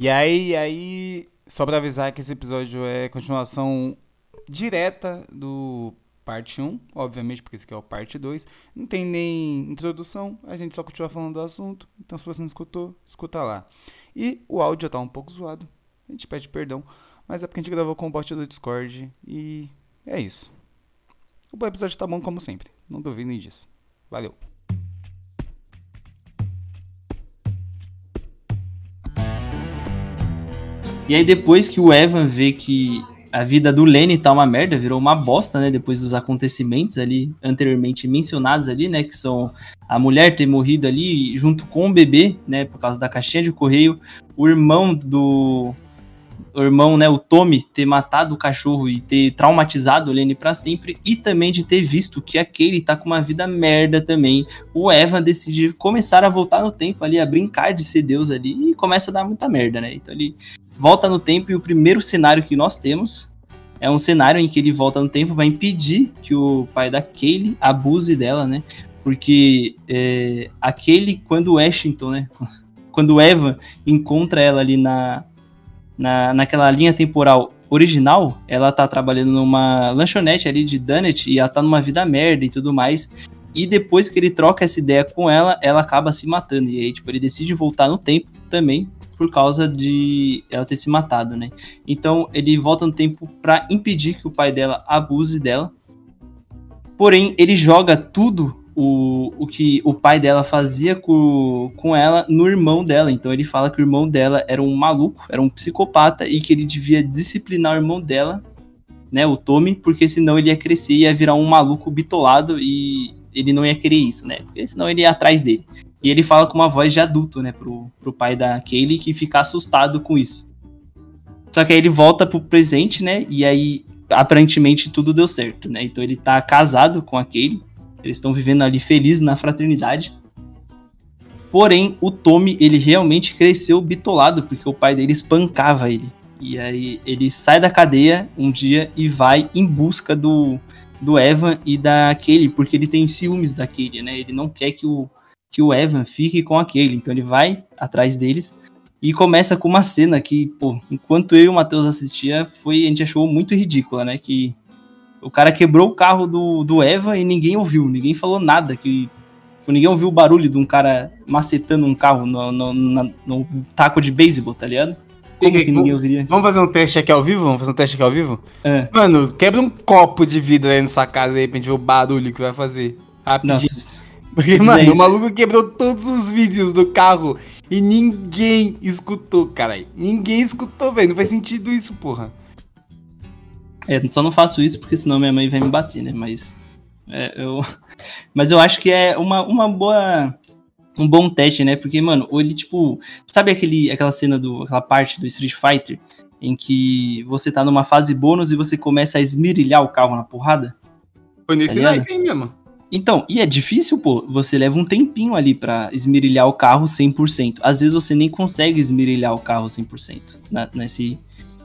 E aí, aí, só pra avisar que esse episódio é continuação direta do parte 1, obviamente, porque esse aqui é o parte 2. Não tem nem introdução, a gente só continua falando do assunto. Então, se você não escutou, escuta lá. E o áudio tá um pouco zoado, a gente pede perdão, mas é porque a gente gravou com o bot do Discord e é isso. O episódio tá bom como sempre, não duvidem disso. Valeu! E aí depois que o Evan vê que a vida do Lenny tá uma merda, virou uma bosta, né? Depois dos acontecimentos ali anteriormente mencionados ali, né? Que são a mulher ter morrido ali junto com o bebê, né? Por causa da caixinha de correio, o irmão do. O irmão, né, o Tommy, ter matado o cachorro e ter traumatizado o Lenny pra sempre, e também de ter visto que aquele tá com uma vida merda também. O Evan decide começar a voltar no tempo ali, a brincar de ser Deus ali, e começa a dar muita merda, né? Então ele volta no tempo e o primeiro cenário que nós temos é um cenário em que ele volta no tempo para impedir que o pai da Kaylee abuse dela, né? Porque é, aquele, quando o Washington, né? Quando o Evan encontra ela ali na, na, naquela linha temporal original, ela tá trabalhando numa lanchonete ali de donut e ela tá numa vida merda e tudo mais. E depois que ele troca essa ideia com ela, ela acaba se matando. E aí, tipo, ele decide voltar no tempo também por causa de ela ter se matado, né? Então ele volta no tempo para impedir que o pai dela abuse dela. Porém, ele joga tudo o, o que o pai dela fazia com, com ela no irmão dela. Então ele fala que o irmão dela era um maluco, era um psicopata e que ele devia disciplinar o irmão dela, né, o Tommy, porque senão ele ia crescer e ia virar um maluco bitolado e ele não ia querer isso, né? Porque senão ele ia atrás dele. E ele fala com uma voz de adulto, né, pro, pro pai da Kaylee, que fica assustado com isso. Só que aí ele volta pro presente, né, e aí aparentemente tudo deu certo, né? Então ele tá casado com a Kaylee, eles estão vivendo ali felizes na fraternidade. Porém, o Tommy, ele realmente cresceu bitolado, porque o pai dele espancava ele. E aí ele sai da cadeia um dia e vai em busca do, do Evan e da Kaylee, porque ele tem ciúmes da Kaylee, né? Ele não quer que o, que o Evan fique com aquele. Então ele vai atrás deles e começa com uma cena que, pô, enquanto eu e o Matheus assistia, foi, a gente achou muito ridícula, né? Que o cara quebrou o carro do, do Eva e ninguém ouviu, ninguém falou nada, que tipo, ninguém ouviu o barulho de um cara macetando um carro no, no, no, no taco de beisebol, tá ligado? Como que, ninguém ouviria isso? Vamos fazer um teste aqui ao vivo? Vamos fazer um teste aqui ao vivo? É. Mano, quebra um copo de vidro aí na sua casa aí pra gente ver o barulho que vai fazer. Rapidinho. Nossa. Porque, mano, é o maluco quebrou todos os vídeos do carro e ninguém escutou, cara. Ninguém escutou, velho. Não faz sentido isso, porra. É, só não faço isso porque senão minha mãe vai me bater, né? Mas. É, eu... Mas eu acho que é uma, uma boa. Um bom teste, né? Porque, mano, ele, tipo. Sabe aquele, aquela cena do. aquela parte do Street Fighter em que você tá numa fase bônus e você começa a esmirilhar o carro na porrada? Foi nesse tá aí mesmo. Então, e é difícil, pô. Você leva um tempinho ali para esmirilhar o carro 100%. Às vezes você nem consegue esmirilhar o carro 100% na, nesse,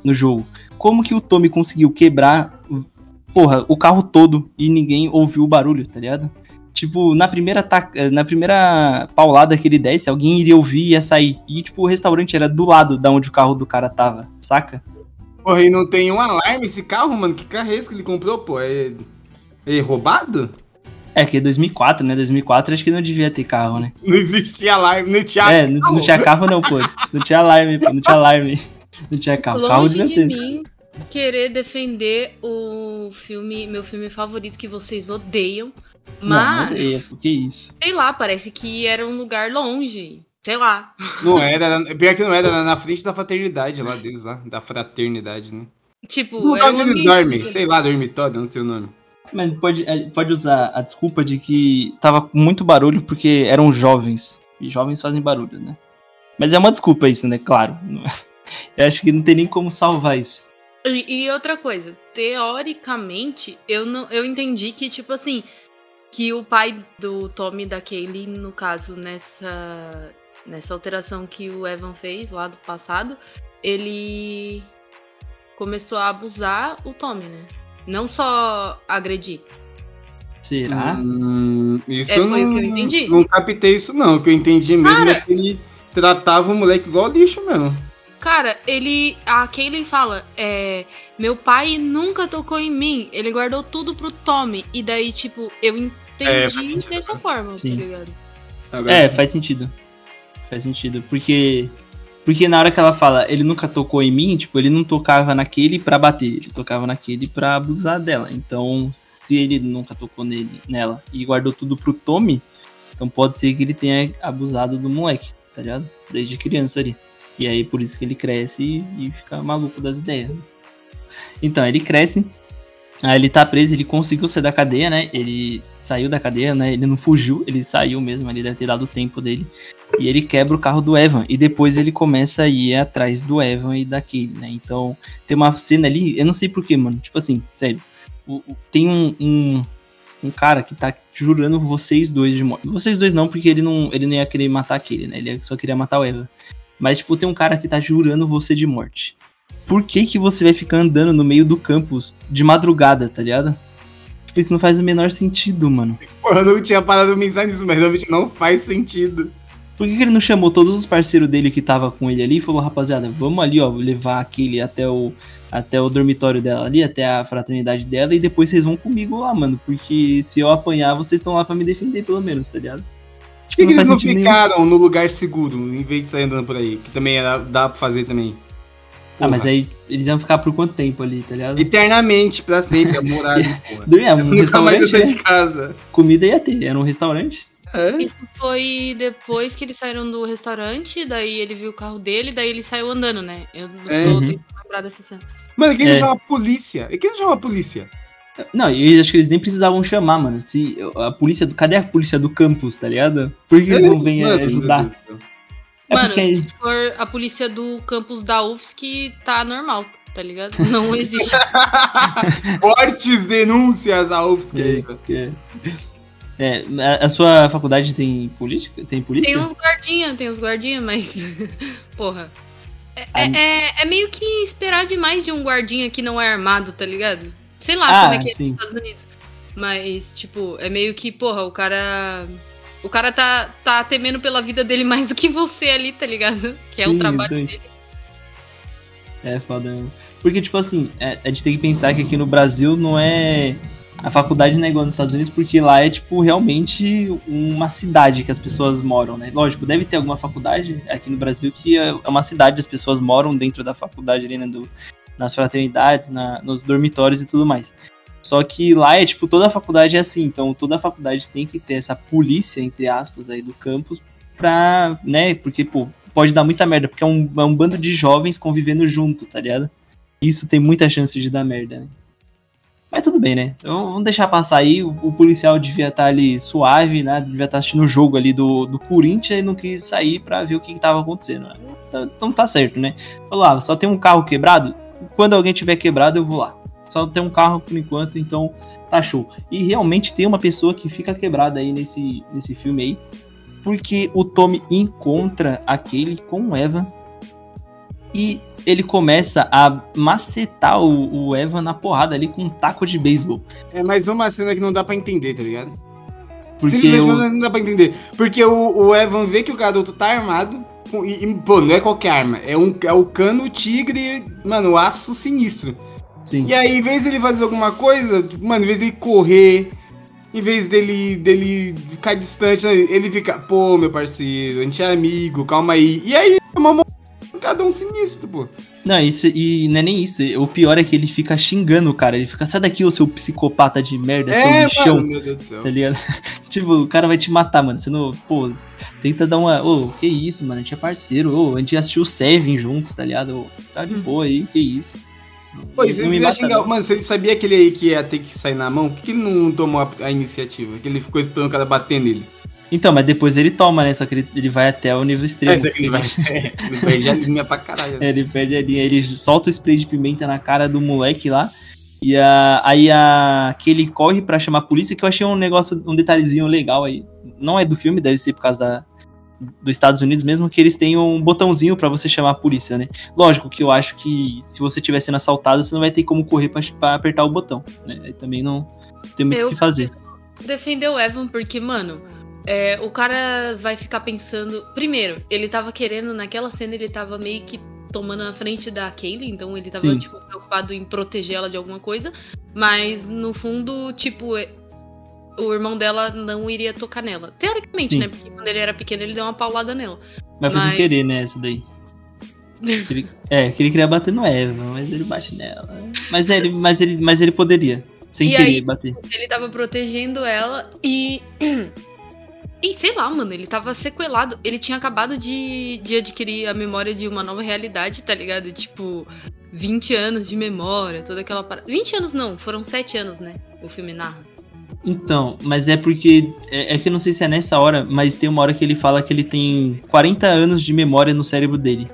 no jogo. Como que o Tommy conseguiu quebrar, porra, o carro todo e ninguém ouviu o barulho, tá ligado? Tipo, na primeira, na primeira paulada que ele desse, alguém iria ouvir e ia sair. E, tipo, o restaurante era do lado da onde o carro do cara tava, saca? Porra, e não tem um alarme esse carro, mano? Que carro é esse que ele comprou, pô? É, é roubado? É, que é 2004, né? 2004 acho que não devia ter carro, né? Não existia alarme, não tinha É, não, não, tinha carro não, pô. Não tinha alarme, pô. Não tinha alarme. Não tinha carro. Longe carro devia ter. Mim querer defender o filme, meu filme favorito que vocês odeiam. Mas. Não, odeia, que isso? Sei lá, parece que era um lugar longe. Sei lá. Não era, pior que não era, na frente da fraternidade lá deles, lá, da fraternidade, né? Tipo, no lugar onde eles dormem, sei lá, dormitório, não sei o nome. Mas pode, é, pode usar a desculpa de que tava muito barulho porque eram jovens. E jovens fazem barulho, né? Mas é uma desculpa isso, né? Claro. Eu acho que não tem nem como salvar isso. E, e outra coisa, teoricamente, eu não eu entendi que, tipo assim, que o pai do Tommy da Kaylee, no caso, nessa, nessa alteração que o Evan fez lá do passado, ele começou a abusar o Tommy, né? Não só agredir. Será? Hum, isso é, foi não, o que eu entendi. Não captei isso, não. O que eu entendi mesmo Cara, é que ele tratava o moleque igual lixo mesmo. Cara, ele. A Kaylee fala, é. Meu pai nunca tocou em mim. Ele guardou tudo pro Tommy. E daí, tipo, eu É, entendi sentido, dessa né? forma, Sim. tá ligado? É, faz sentido. Faz sentido. Porque. Porque na hora que ela fala, ele nunca tocou em mim, tipo, ele não tocava naquele pra bater, ele tocava naquele pra abusar dela. Então, se ele nunca tocou nele, nela e guardou tudo pro Tommy, então pode ser que ele tenha abusado do moleque, tá ligado? Desde criança ali. E aí por isso que ele cresce e, fica maluco das ideias. Então, ele cresce. Aí ele tá preso, ele conseguiu sair da cadeia, né? Ele saiu da cadeia, né? Ele não fugiu, ele saiu mesmo, ele deve ter dado o tempo dele. E ele quebra o carro do Evan. E depois ele começa a ir atrás do Evan e daquele, né? Então, tem uma cena ali, eu não sei porquê, mano. Tipo assim, sério. o- o- tem um, um, um cara que tá jurando vocês dois de morte. Vocês dois não, porque ele não, ele não ia querer matar aquele, né? Ele só queria matar o Evan. Mas, tipo, tem um cara que tá jurando você de morte. Por que que você vai ficar andando no meio do campus de madrugada, tá ligado? Tipo, isso não faz o menor sentido, mano. Pô, eu não tinha parado de pensar nisso, mas realmente não faz sentido. Por que, que ele não chamou todos os parceiros dele que tava com ele ali e falou, rapaziada, vamos ali, ó, levar aquele até o, até o dormitório dela ali, até a fraternidade dela, e depois vocês vão comigo lá, mano. Porque se eu apanhar, vocês estão lá pra me defender, pelo menos, tá ligado? Por que, que eles não sentido nenhum. ficaram no lugar seguro, em vez de sair andando por aí? Que também era, dá pra fazer também. Ah, mas Porra. aí eles iam ficar por quanto tempo ali, tá ligado? Eternamente, pra sempre, a morar ali, porra. Dormia, um mais ia restaurante, sair né? de casa. Comida ia ter, era um restaurante. É. Isso foi depois que eles saíram do restaurante, daí ele viu o carro dele, daí ele saiu andando, né? Eu não tô É. Uhum. tentando lembrar dessa cena. Mano, quem não É. chama a polícia? E quem não chama a polícia? Não, e eu acho que eles nem precisavam chamar, mano. Se a polícia do. Cadê a polícia do campus, tá ligado? Por que eles não vêm Mano, meu ajudar? É Mano, porque- se for a polícia do campus da UFSC, tá normal, tá ligado? Não existe. Fortes denúncias à UFSC. aí, velho. É, é, a, a sua faculdade tem política? Tem polícia? Tem uns guardinha, tem uns guardinha, mas. Porra. É, Ah, é- é meio que esperar demais de um guardinha que não é armado, tá ligado? Sei lá Ah, como é que é sim. nos Estados Unidos. Mas, tipo, é meio que, porra, o cara. O cara tá, tá temendo pela vida dele mais do que você ali, tá ligado? Que é Sim, o trabalho dele. É foda. mesmo. Porque, tipo assim, é- a gente tem que pensar que aqui no Brasil não é. A faculdade não é igual nos Estados Unidos, porque lá é, tipo, realmente uma cidade que as pessoas moram, né? Lógico, deve ter alguma faculdade aqui no Brasil que é é uma cidade, as pessoas moram dentro da faculdade ali, né? Do, nas fraternidades, na- nos dormitórios e tudo mais. Só que lá é, tipo, toda a faculdade é assim, então toda a faculdade tem que ter essa polícia, entre aspas, aí do campus, pra, né? Porque, pô, pode dar muita merda, porque é um, é um bando de jovens convivendo junto, tá ligado? Isso tem muita chance de dar merda, né? Mas tudo bem, né? Então vamos deixar passar aí. O, o policial devia estar ali suave, né? Devia estar assistindo o jogo ali do, do Corinthians e não quis sair pra ver o que, que tava acontecendo. né? Então, então tá certo, né? Falou, ah, só tem um carro quebrado? Quando alguém tiver quebrado, eu vou lá. Só tem um carro por enquanto, então tá show. E realmente tem uma pessoa que fica quebrada aí nesse, nesse filme aí. Porque o Tommy encontra aquele com o Evan e ele começa a macetar o, o Evan na porrada ali com um taco de beisebol. É mais uma cena que não dá pra entender, tá ligado? Porque Simplesmente o, não dá pra entender. Porque o, o Evan vê que o garoto tá armado. E, pô, não é qualquer arma. É, um, é o cano tigre, mano, o aço sinistro. sim, E aí, em vez dele fazer alguma coisa, mano, em vez dele correr, em vez dele, dele ficar distante, né, ele fica, pô, meu parceiro, a gente é amigo, calma aí. E aí, é uma cada um sinistro, pô. Não, isso, e não é nem isso. O pior é que ele fica xingando o cara. Ele fica, sai daqui, ô seu psicopata de merda, seu É, lixão. mano, meu Deus do céu. Tá ligado? tipo, o cara vai te matar, mano. Você não. Pô, tenta dar uma. Ô, que isso, mano? A gente é parceiro. Ô, a gente assistiu o Seven juntos, tá ligado? Ô, tá de Hum. boa aí, que isso. Pô, e se Não ele mata, xingar, não. mano, se ele sabia que ele aí que ia ter que sair na mão, por que ele não tomou a, a iniciativa? Que ele ficou esperando o cara bater nele? Então, mas depois ele toma, né? Só que ele, ele vai até o nível extremo. É, ele vai. ele perde a linha pra caralho. É, ele perde a linha, ele solta o spray de pimenta na cara do moleque lá. E a, aí a, que ele corre pra chamar a polícia, que eu achei um negócio, um detalhezinho legal aí. Não é do filme, deve ser por causa da, dos Estados Unidos mesmo, que eles têm um botãozinho pra você chamar a polícia, né? Lógico que eu acho que se você estiver sendo assaltado, você não vai ter como correr pra, pra apertar o botão, né? Aí também não tem muito o que fazer. defender o Evan porque, mano, é, o cara vai ficar pensando. Primeiro, ele tava querendo, naquela cena, ele tava meio que tomando na frente da Kaylee, então ele tava, Sim. tipo, preocupado em proteger ela de alguma coisa. Mas, no fundo, tipo, é- o irmão dela não iria tocar nela. Teoricamente, Sim. né? Porque quando ele era pequeno, ele deu uma paulada nela. Mas foi sem Mas- querer, né, essa daí. Ele- é, que ele queria bater no Eva, mas ele bate nela. Mas ele, mas ele, mas ele poderia, sem E querer aí- bater. Ele tava protegendo ela e. E sei lá, mano, ele tava sequelado. Ele tinha acabado de, de adquirir a memória de uma nova realidade, tá ligado? Tipo, 20 anos de memória, toda aquela parada. 20 anos não, foram 7 anos, né? O filme narra. Então, mas é porque. É, é que eu não sei se é nessa hora, mas tem uma hora que ele fala que ele tem 40 anos de memória no cérebro dele.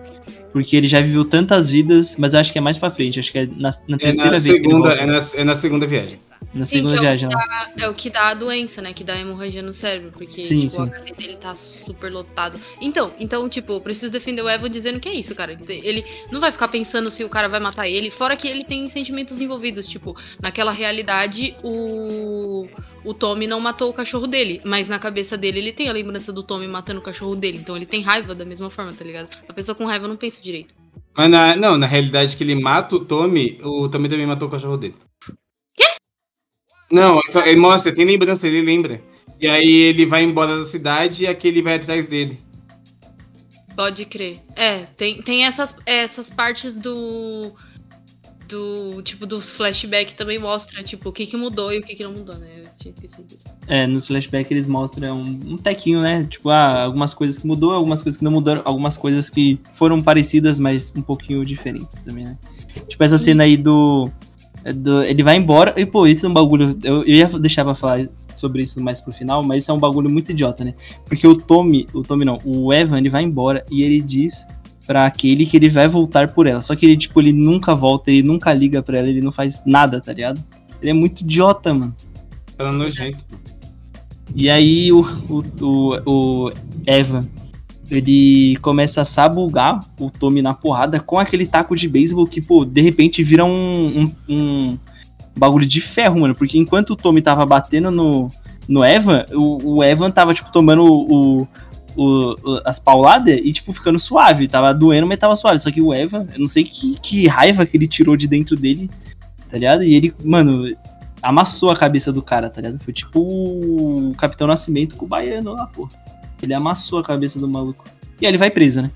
Porque ele já viveu tantas vidas, mas eu acho que é mais pra frente. Acho que é na, na É terceira na, vez que ele segunda, volta. é, na, é na segunda viagem. Na Sim, segunda que é o viagem lá. É o que dá a doença, né? Que dá a hemorragia no cérebro. Porque Sim, tipo, sim. o HD dele tá super lotado. Então, então, tipo, eu preciso defender o Evan dizendo que é isso, cara. Ele não vai ficar pensando se o cara vai matar ele. Fora que ele tem sentimentos envolvidos. Tipo, naquela realidade, o. O Tommy não matou o cachorro dele, mas na cabeça dele ele tem a lembrança do Tommy matando o cachorro dele. Então ele tem raiva da mesma forma, tá ligado? A pessoa com raiva não pensa direito. Mas na, não, na realidade que ele mata o Tommy, o Tommy também matou o cachorro dele. Não, é só- ele mostra, tem lembrança, ele lembra. E aí ele vai embora da cidade e aquele vai atrás dele. Pode crer. É, tem, tem essas, essas partes do. Do. Tipo, dos flashbacks também mostra, tipo, o que, que mudou e o que, que não mudou, né? Eu tinha esquecido disso. É, nos flashbacks eles mostram um, um tequinho, né? Tipo, ah, algumas coisas que mudou, algumas coisas que não mudaram, algumas coisas que foram parecidas, mas um pouquinho diferentes também, né? Tipo, essa cena aí do. É do- ele vai embora, e pô, isso é um bagulho. Eu, eu ia deixar pra falar sobre isso mais pro final, mas isso é um bagulho muito idiota, né? Porque o Tommy, o Tommy não, o Evan, ele vai embora e ele diz pra aquele que ele vai voltar por ela. Só que ele, tipo, ele nunca volta, ele nunca liga pra ela, ele não faz nada, tá ligado? Ele é muito idiota, mano. Ela nojento. E aí o, o, o, o Evan, ele começa a sabugar o Tommy na porrada com aquele taco de beisebol que, pô, de repente vira um, um, um bagulho de ferro, mano. Porque enquanto o Tommy tava batendo no, no Evan, o, o Evan tava, tipo, tomando o, o- o- as pauladas e, tipo, ficando suave. Tava doendo, mas tava suave. Só que o Evan, eu não sei que, que raiva que ele tirou de dentro dele, tá ligado? E ele, mano, amassou a cabeça do cara, tá ligado? Foi tipo o Capitão Nascimento com o baiano lá, pô. Ele amassou a cabeça do maluco. E aí ele vai preso, né?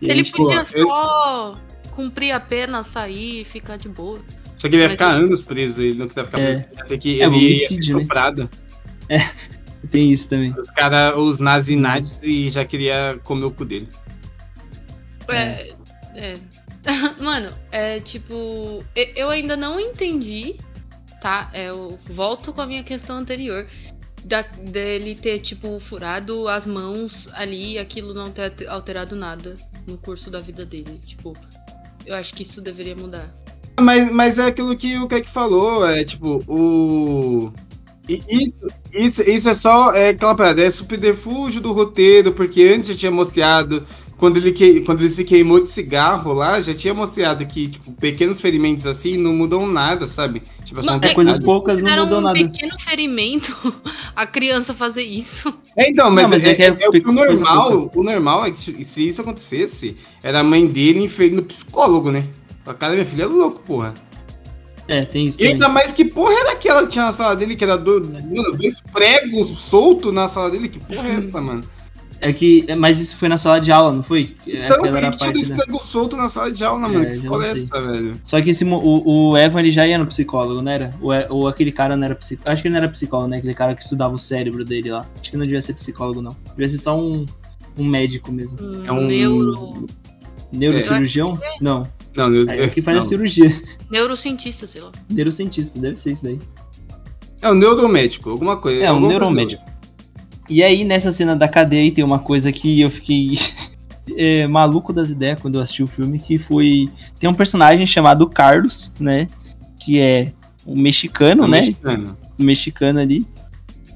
E aí, Ele tipo, podia eu- só cumprir a pena, sair e ficar de boa. Só que ele ia Mas ficar ele- anos preso, ele não queria ficar É. preso. Ter que, É, ele ia ser homicídio, né? estuprado. tem isso também. Os caras, os nazinazis, e já queria comer o cu dele. É. é. Mano, é tipo. Eu ainda não entendi, tá? É, Eu volto com a minha questão anterior. Da, dele ter, tipo, furado as mãos ali e aquilo não ter alterado nada no curso da vida dele. Tipo, eu acho que isso deveria mudar. Mas, mas é aquilo que o Keck falou, é tipo, o. Isso, isso, isso é só é, aquela parada, é subterfúgio do roteiro, porque antes já tinha mostrado, quando ele, que, quando ele se queimou de cigarro lá, já tinha mostrado que, tipo, pequenos ferimentos assim não mudam nada, sabe? Tipo, são é coisas poucas, não mudou um nada. pequeno ferimento a criança fazer isso. É, então, mas, Não, mas é, é que é é o que o coisa normal, o normal é que se isso acontecesse, era a mãe dele inferindo psicólogo, né? A cara, minha filha é louco, porra. É, tem isso E ainda mais que porra era aquela que tinha na sala dele, que era do, mano, dois pregos soltos na sala dele? Que porra é essa, mano? É que. Mas isso foi na sala de aula, não foi? Então, por Aquela era que tinha da- pregos soltos na sala de aula, É, mano? Que já escola é essa, velho? Só que esse, o, o Evan ele já ia no psicólogo, não era? Ou, é- ou aquele cara não era psicólogo. Acho que ele não era psicólogo, né? Aquele cara que estudava o cérebro dele lá. Acho que não devia ser psicólogo, não. Devia ser só um, um médico mesmo. Um, É um- neuro. Neurocirurgião? Não. Não, Deus, É o que faz não. a cirurgia. Neurocientista, sei lá. Neurocientista, deve ser isso daí. É um neuromédico, alguma coisa. É, um neuromédico. E aí, nessa cena da cadeia tem uma coisa que eu fiquei é, maluco das ideias quando eu assisti o filme, que foi... Tem um personagem chamado Carlos, né? Que é um mexicano, Um né? mexicano. um mexicano ali.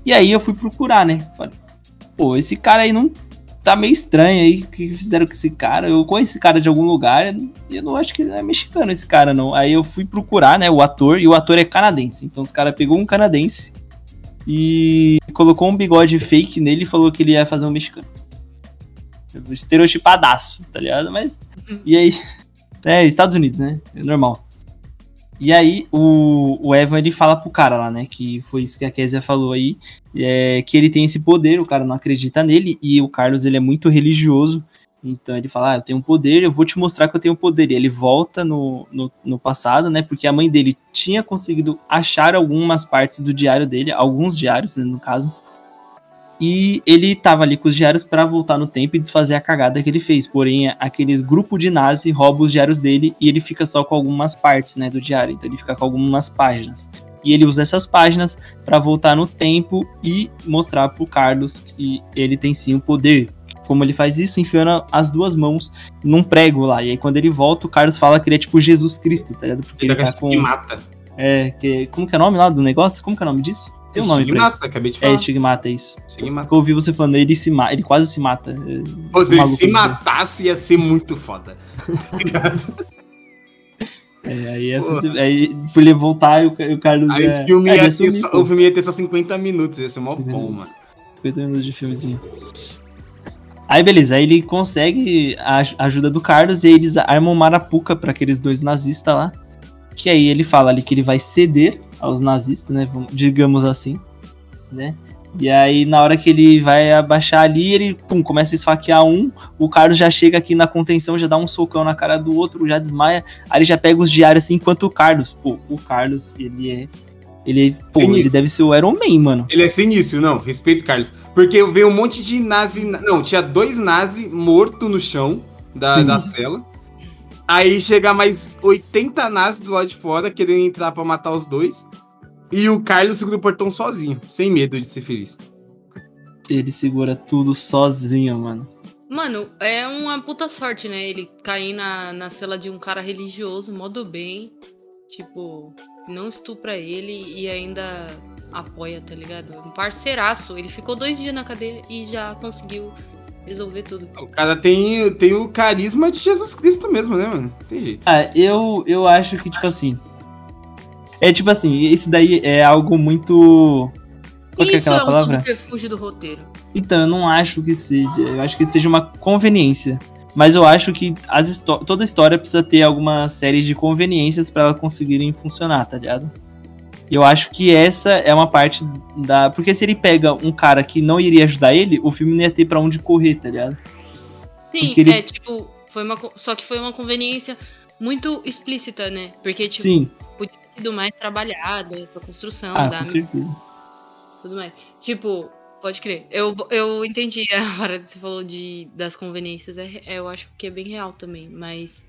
E aí eu fui procurar, né? Falei, pô, esse cara aí não tá meio estranho aí. O que fizeram com esse cara? Eu conheço esse cara de algum lugar. e Eu não acho que é mexicano esse cara, não. Aí eu fui procurar, né? O ator, e o ator é canadense. Então os caras pegou um canadense e colocou um bigode fake nele e falou que ele ia fazer um mexicano. Estereotipadaço, tá ligado? Mas. E aí. É, Estados Unidos, né? É normal. E aí, o, o Evan ele fala pro cara lá, né? Que foi isso que a Kézia falou aí. É, que ele tem esse poder, o cara não acredita nele. E o Carlos ele é muito religioso. Então ele fala: Ah, eu tenho um poder, eu vou te mostrar que eu tenho poder. E ele volta no, no, no, passado, né? Porque a mãe dele tinha conseguido achar algumas partes do diário dele, alguns diários, né, no caso. E ele tava ali com os diários para voltar no tempo e desfazer a cagada que ele fez. Porém, aqueles grupo de nazi rouba os diários dele e ele fica só com algumas partes, né, do diário. Então ele fica com algumas páginas. E ele usa essas páginas para voltar no tempo e mostrar pro Carlos que ele tem sim o poder. Como ele faz isso? Enfiando as duas mãos num prego lá. E aí quando ele volta, o Carlos fala que ele é tipo Jesus Cristo, tá ligado? Porque ele, ele tá com. Que mata. É, que... como que é o nome lá do negócio? Como que é o nome disso? Tem um nome estigmata, pra acabei de falar. É, estigmata, é isso. Estigmata. Eu ouvi você falando, ele se ele quase se mata. Pô, se ele se matasse, ia ser muito foda. Tá ligado? É, aí, é, aí por ele voltar e o, Carlos. Aí é, o, filme é, ia sumir, só, o filme ia ter só 50 minutos, ia ser mó bom, mano. 50 minutos de filmezinho. Aí beleza, aí ele consegue a ajuda do Carlos e eles armam marapuca para aqueles dois nazistas lá. Que aí ele fala ali que ele vai ceder aos nazistas, né? Digamos assim, né? E aí, na hora que ele vai abaixar ali, ele pum, começa a esfaquear um. O Carlos já chega aqui na contenção, já dá um socão na cara do outro, já desmaia. Aí ele já pega os diários assim, enquanto o Carlos, pô, o Carlos, ele é. Ele, pô, ele deve ser o Iron Man, mano. Ele é sinistro, não, respeito, Carlos. Porque veio um monte de nazi. Não, tinha dois nazi morto no chão da, da cela. Aí chega mais 80 nazis do lado de fora querendo entrar para matar os dois. E o Carlos segura o portão sozinho, sem medo de ser feliz. Ele segura tudo sozinho, mano. Mano, é uma puta sorte, né? Ele cair na, na cela de um cara religioso, modo bem. Tipo, não estupra ele e ainda apoia, tá ligado? Um parceiraço. Ele ficou dois dias na cadeia e já conseguiu resolver tudo. O cara tem, tem o carisma de Jesus Cristo mesmo, né, mano? Tem jeito. Ah, eu, eu acho que, tipo assim. É tipo assim, esse daí é algo muito. Qual Isso é, aquela é um palavra? subterfúgio do roteiro. Então, eu não acho que seja. Eu acho que seja uma conveniência. Mas eu acho que as toda história precisa ter alguma série de conveniências para ela conseguirem funcionar, tá ligado? Eu acho que essa é uma parte da. Porque se ele pega um cara que não iria ajudar ele, o filme não ia ter pra onde correr, tá ligado? Sim, é tipo. Foi uma... Só que foi uma conveniência muito explícita, né? Porque, tipo, Sim. podia ter sido mais trabalhada essa construção ah, da. Com certeza. Tudo mais. Tipo, pode crer. Eu, eu entendi a hora que você falou de, das conveniências. É, eu acho que é bem real também. Mas.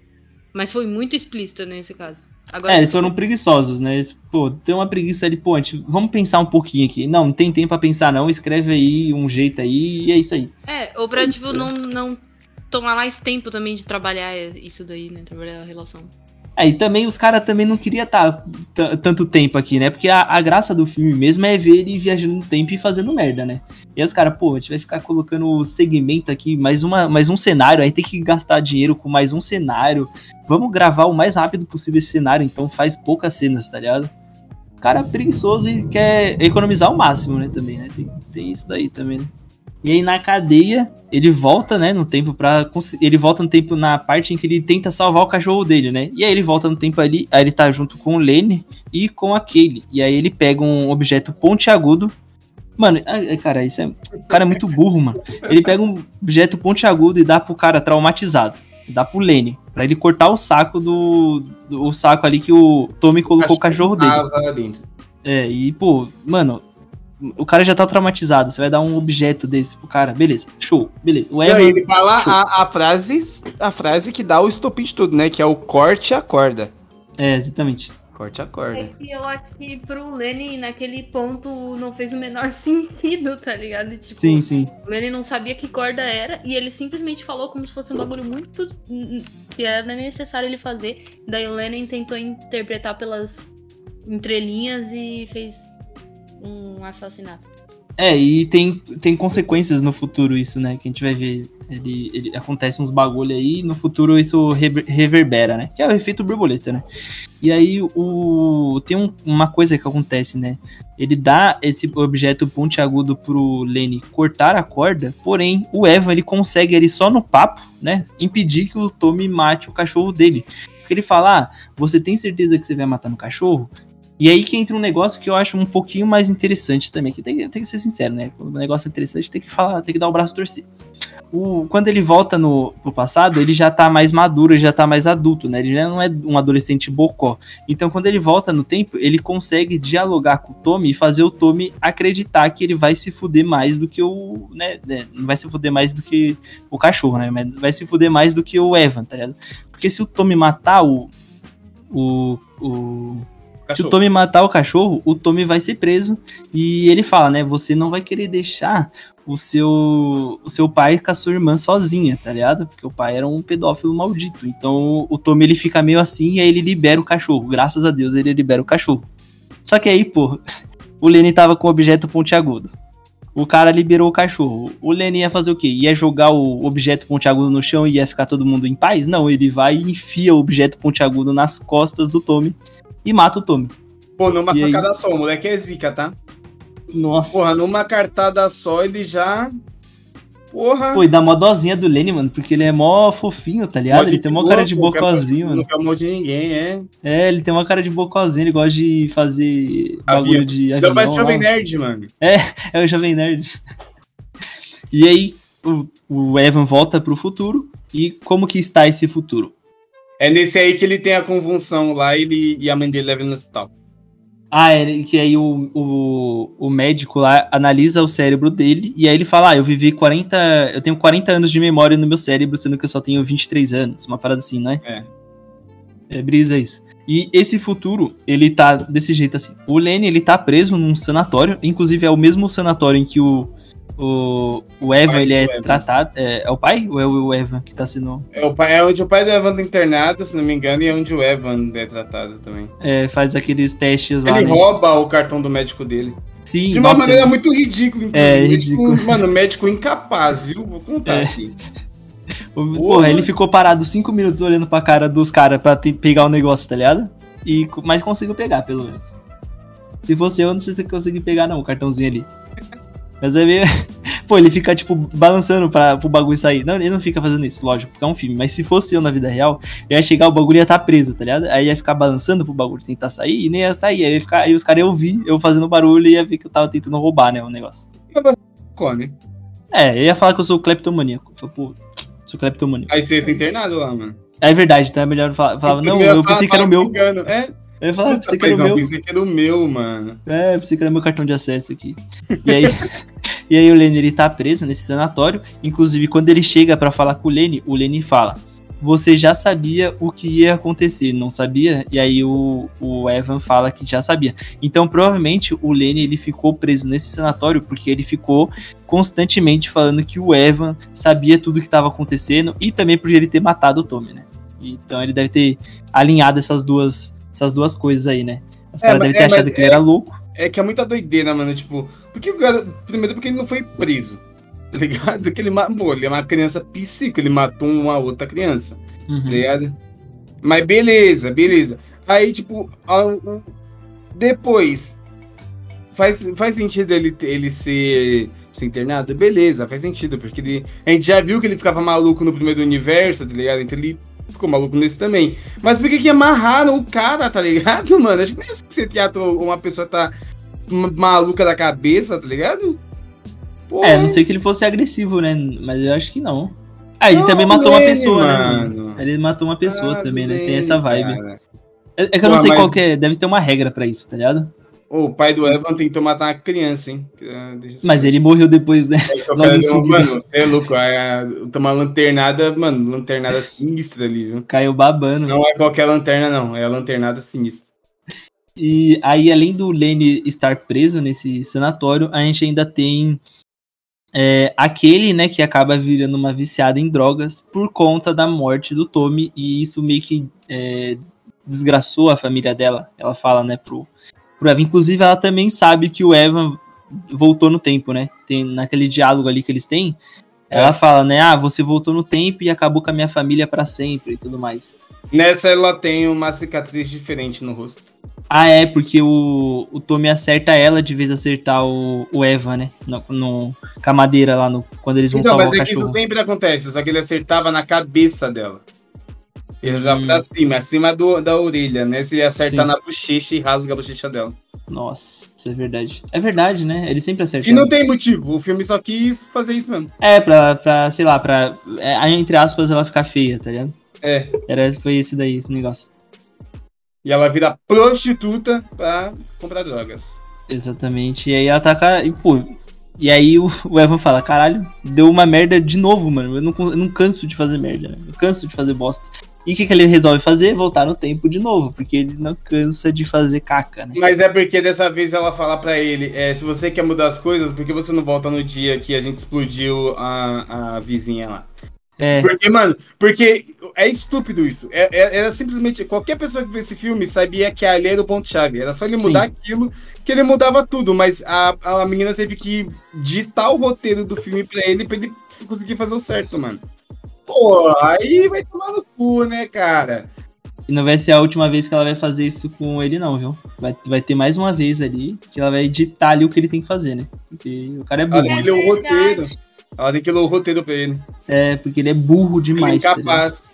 Mas foi muito explícita nesse caso. Agora, é, eles foram preguiçosos, né? Eles, pô, tem uma preguiça ali, pô, gente, vamos pensar um pouquinho aqui. Não, não tem tempo pra pensar, não. Escreve aí um jeito aí e é isso aí. É, ou pra, é tipo, não, não tomar mais tempo também de trabalhar isso daí, né? Trabalhar a relação. É, e também os caras também não queriam estar tá tanto tempo aqui, né? Porque a, a, graça do filme mesmo é ver ele viajando no tempo e fazendo merda, né? E aí os caras, pô, a gente vai ficar colocando segmento aqui, mais, uma, mais um cenário, aí tem que gastar dinheiro com mais um cenário. Vamos gravar o mais rápido possível esse cenário, então faz poucas cenas, tá ligado? Os caras preguiçosos e quer economizar o máximo, né? Também, né? Tem, tem isso daí também, né? E aí na cadeia, ele volta, né, no tempo para ele volta no tempo na parte em que ele tenta salvar o cachorro dele, né? E aí ele volta no tempo ali, aí ele tá junto com o Lenny e com a Kaylee. E aí ele pega um objeto pontiagudo. Mano, cara, isso é, o cara é muito burro, mano. Ele pega um objeto pontiagudo e dá pro cara traumatizado. Dá pro Lenny, para ele cortar o saco do, do, o saco ali que o Tommy colocou o cachorro dele. É, e pô, mano, o cara já tá traumatizado, você vai dar um objeto desse pro cara, beleza, show, beleza. O Evan, ele fala a, a, frase, a frase que dá o estopim de tudo, né? Que é o corte a corda. É, exatamente. Corte a corda. É que eu acho que pro Lenny, naquele ponto, não fez o menor sentido, tá ligado? Tipo, sim, sim. O Lenny não sabia que corda era e ele simplesmente falou como se fosse um bagulho muito. que era necessário ele fazer. Daí o Lenny tentou interpretar pelas entrelinhas e fez um assassinato. É, e tem, tem consequências no futuro isso, né? Que a gente vai ver. Ele, ele acontece uns bagulho aí e no futuro isso rever- reverbera, né? Que é o efeito borboleta, né? E aí o tem um- uma coisa que acontece, né? Ele dá esse objeto pontiagudo pro Lenny cortar a corda, porém o Evan ele consegue ele só no papo, né? Impedir que o Tommy mate o cachorro dele. Porque ele fala: "Ah, você tem certeza que você vai matar no cachorro?" E aí que entra um negócio que eu acho um pouquinho mais interessante também, que tem, tem que ser sincero, né? Quando o negócio é interessante, tem que falar, tem que dar o braço a torcer. O, quando ele volta no pro passado, ele já tá mais maduro, ele já tá mais adulto, né? Ele já não é um adolescente bocó. Então, quando ele volta no tempo, ele consegue dialogar com o Tommy e fazer o Tommy acreditar que ele vai se fuder mais do que o. Né, né, não vai se fuder mais do que o cachorro, né? Mas vai se fuder mais do que o Evan, tá ligado? Porque se o Tommy matar o. O. o se o Cachorro. Tommy matar o cachorro, o Tommy vai ser preso. E ele fala, né? Você não vai querer deixar o seu, o seu pai com a sua irmã sozinha, tá ligado? Porque o pai era um pedófilo maldito. Então o Tommy ele fica meio assim e aí ele libera o cachorro. Graças a Deus ele libera o cachorro. Só que aí, pô, o Lenny tava com o objeto pontiagudo. O cara liberou o cachorro. O Lenny ia fazer o quê? Ia jogar o objeto pontiagudo no chão e ia ficar todo mundo em paz? Não, ele vai e enfia o objeto pontiagudo nas costas do Tommy e mata o Tommy. Pô, numa E aí? facada só, o moleque é zica, tá? Nossa. Porra, numa cartada só ele já. Porra. Pô, e dá mó dozinha do Lenny, mano, porque ele é mó fofinho, tá ligado? Mó Ele tem gente cara boa, de pô, bocozinho, mano. Nunca mal de ninguém, é. É, ele tem uma cara de bocozinho, ele gosta de fazer Avião. bagulho de avião. Então parece lá. Jovem Nerd, mano. É o Jovem Nerd. E aí, o, o Evan volta pro futuro, e como que está esse futuro? É nesse aí que ele tem a convulsão lá ele, e a mãe dele leva ele no hospital. Ah, é que aí o, o, o médico lá analisa o cérebro dele, e aí ele fala, ah, eu vivi 40, eu tenho 40 anos de memória no meu cérebro, sendo que eu só tenho 23 anos, uma parada assim, não é? É. É brisa isso. E esse futuro, ele tá desse jeito assim. O Lenny, ele tá preso num sanatório. Inclusive, é o mesmo sanatório em que o, o, o Evan, pai ele é Evan. tratado. É, é o pai ou é o Evan que tá sendo... É, o pai, é onde o pai do Evan tá internado, se não me engano, e é onde o Evan é tratado também. é, faz aqueles testes lá, Ele né? rouba o cartão do médico dele. Sim, De uma nossa, maneira muito ridícula, inclusive. É, Médico- ridículo. Mano, médico incapaz, viu? Vou contar É. aqui. o- Porra. Porra, ele ficou parado cinco minutos olhando pra cara dos caras pra te- pegar o negócio, tá ligado? E, mas conseguiu pegar, pelo menos. Se fosse eu, não sei se eu consegui pegar, não, o cartãozinho ali. Mas é meio. Pô, ele fica, tipo, balançando pra, pro bagulho sair. Não, ele não fica fazendo isso, lógico, porque é um filme. Mas se fosse eu na vida real, eu ia chegar, o bagulho ia estar preso, tá ligado? Aí ia ficar balançando pro bagulho tentar sair e nem ia sair. Aí, ia ficar, aí os caras iam ouvir eu fazendo barulho e ia ver que eu tava tentando roubar, né, o negócio. Cone. É, eu ia falar que eu sou cleptomaníaco. Eu falei, pô, sou cleptomaníaco. Aí você ia ser internado lá, mano. É verdade, então é melhor falar. falava, não, eu pensei que era o meu. engano. É, Eu eu pensei que era o meu. pensei que era o meu, mano. É, pensei que era meu cartão de acesso aqui. E aí, e aí o Lenny ele tá preso nesse sanatório. Inclusive, quando ele chega pra falar com o Lenny, o Lenny fala: Você já sabia o que ia acontecer, não sabia? E aí o, o Evan fala que já sabia. Então, provavelmente, o Lenny ele ficou preso nesse sanatório porque ele ficou constantemente falando que o Evan sabia tudo que estava acontecendo e também por ele ter matado o Tommy, né? Então ele deve ter alinhado essas duas, essas duas coisas aí, né? Os É, caras devem ter é, achado que ele era louco. É que é muita doideira, mano. Tipo, porque o cara. Primeiro, porque ele não foi preso. Tá ligado? Que ele, ma- pô, ele é uma criança psíquica, ele matou uma outra criança. Uhum. tá ligado? Mas beleza, beleza. Aí, tipo, depois. Faz, faz sentido ele, ele ser, ser internado? Beleza, faz sentido, porque ele, a gente já viu que ele ficava maluco no primeiro universo, tá ligado? Então ele ficou maluco nesse também. Mas por que que amarraram o cara, tá ligado, mano? Acho que nem é assim que você teatro uma pessoa tá ma- maluca da cabeça, tá ligado? É, não sei que ele fosse agressivo, né? Mas eu acho que não. Ah, ele Não, também matou uma pessoa, né, mano. mano? Ele matou uma pessoa Ah, também, né? Tem essa vibe. cara. É, é que eu não Pô, sei mas- qual que é. Deve ter uma regra pra isso, tá ligado? O pai do Evan tentou matar uma criança, hein? Ah, Mas ele morreu depois, né? Logo em seguida. Mano, você é louco. É, tem uma lanternada, mano, lanternada sinistra ali, viu? Caiu babando. Não é qualquer lanterna, não. É a lanternada sinistra. E aí, além do Lenny estar preso nesse sanatório, a gente ainda tem é, aquele, né, que acaba virando uma viciada em drogas por conta da morte do Tommy, e isso meio que é, des- desgraçou a família dela. Ela fala, né, pro, pro Evan. Inclusive, ela também sabe que o Evan voltou no tempo, né? Tem naquele diálogo ali que eles têm, É. ela fala, né? Ah, você voltou no tempo e acabou com a minha família pra sempre e tudo mais. Nessa ela tem uma cicatriz diferente no rosto. Ah, é, porque o, o Tommy acerta ela de vez de acertar o, o Eva, né? No, no, com a madeira lá, no, quando eles vão Então, salvar mas o é que isso cachorro. sempre acontece, só que ele acertava na cabeça dela. Ele Hum. pra cima, acima do, da orelha, né? Se ele acertar Sim. na bochecha e rasga a bochecha dela. Nossa, isso é verdade. É verdade, né? Ele sempre acerta. E não tem motivo, o filme só quis fazer isso mesmo. É, pra, pra, sei lá, pra, é, entre aspas, ela ficar feia, tá ligado? É. Era, foi esse daí, esse negócio. E ela vira prostituta pra comprar drogas. Exatamente. E aí ela tá com a- e, pô, e aí o, o Evan fala, caralho, deu uma merda de novo, mano. Eu não, eu não canso de fazer merda, né? Eu canso de fazer bosta. E o que, que ele resolve fazer? Voltar no tempo de novo, porque ele não cansa de fazer caca, né? Mas é porque dessa vez ela fala pra ele: é, se você quer mudar as coisas, por que você não volta no dia que a gente explodiu a, a vizinha lá? É, Porque, mano, porque é estúpido isso. É, é- era simplesmente. Qualquer pessoa que viu esse filme sabia que ali era o ponto-chave. Era só ele mudar aquilo que ele mudava tudo. Mas a, a menina teve que ditar o roteiro do filme pra ele pra ele conseguir fazer o certo, mano. Pô, aí vai tomar no cu, né, cara? e não vai ser a última vez que ela vai fazer isso com ele, não, viu? Vai, vai ter mais uma vez ali que ela vai ditar ali o que ele tem que fazer, né? Porque o cara é burro. Ela tem que ler o roteiro. Ela tem que ler o roteiro pra ele. É, porque ele é burro Ele é demais. tá incapaz.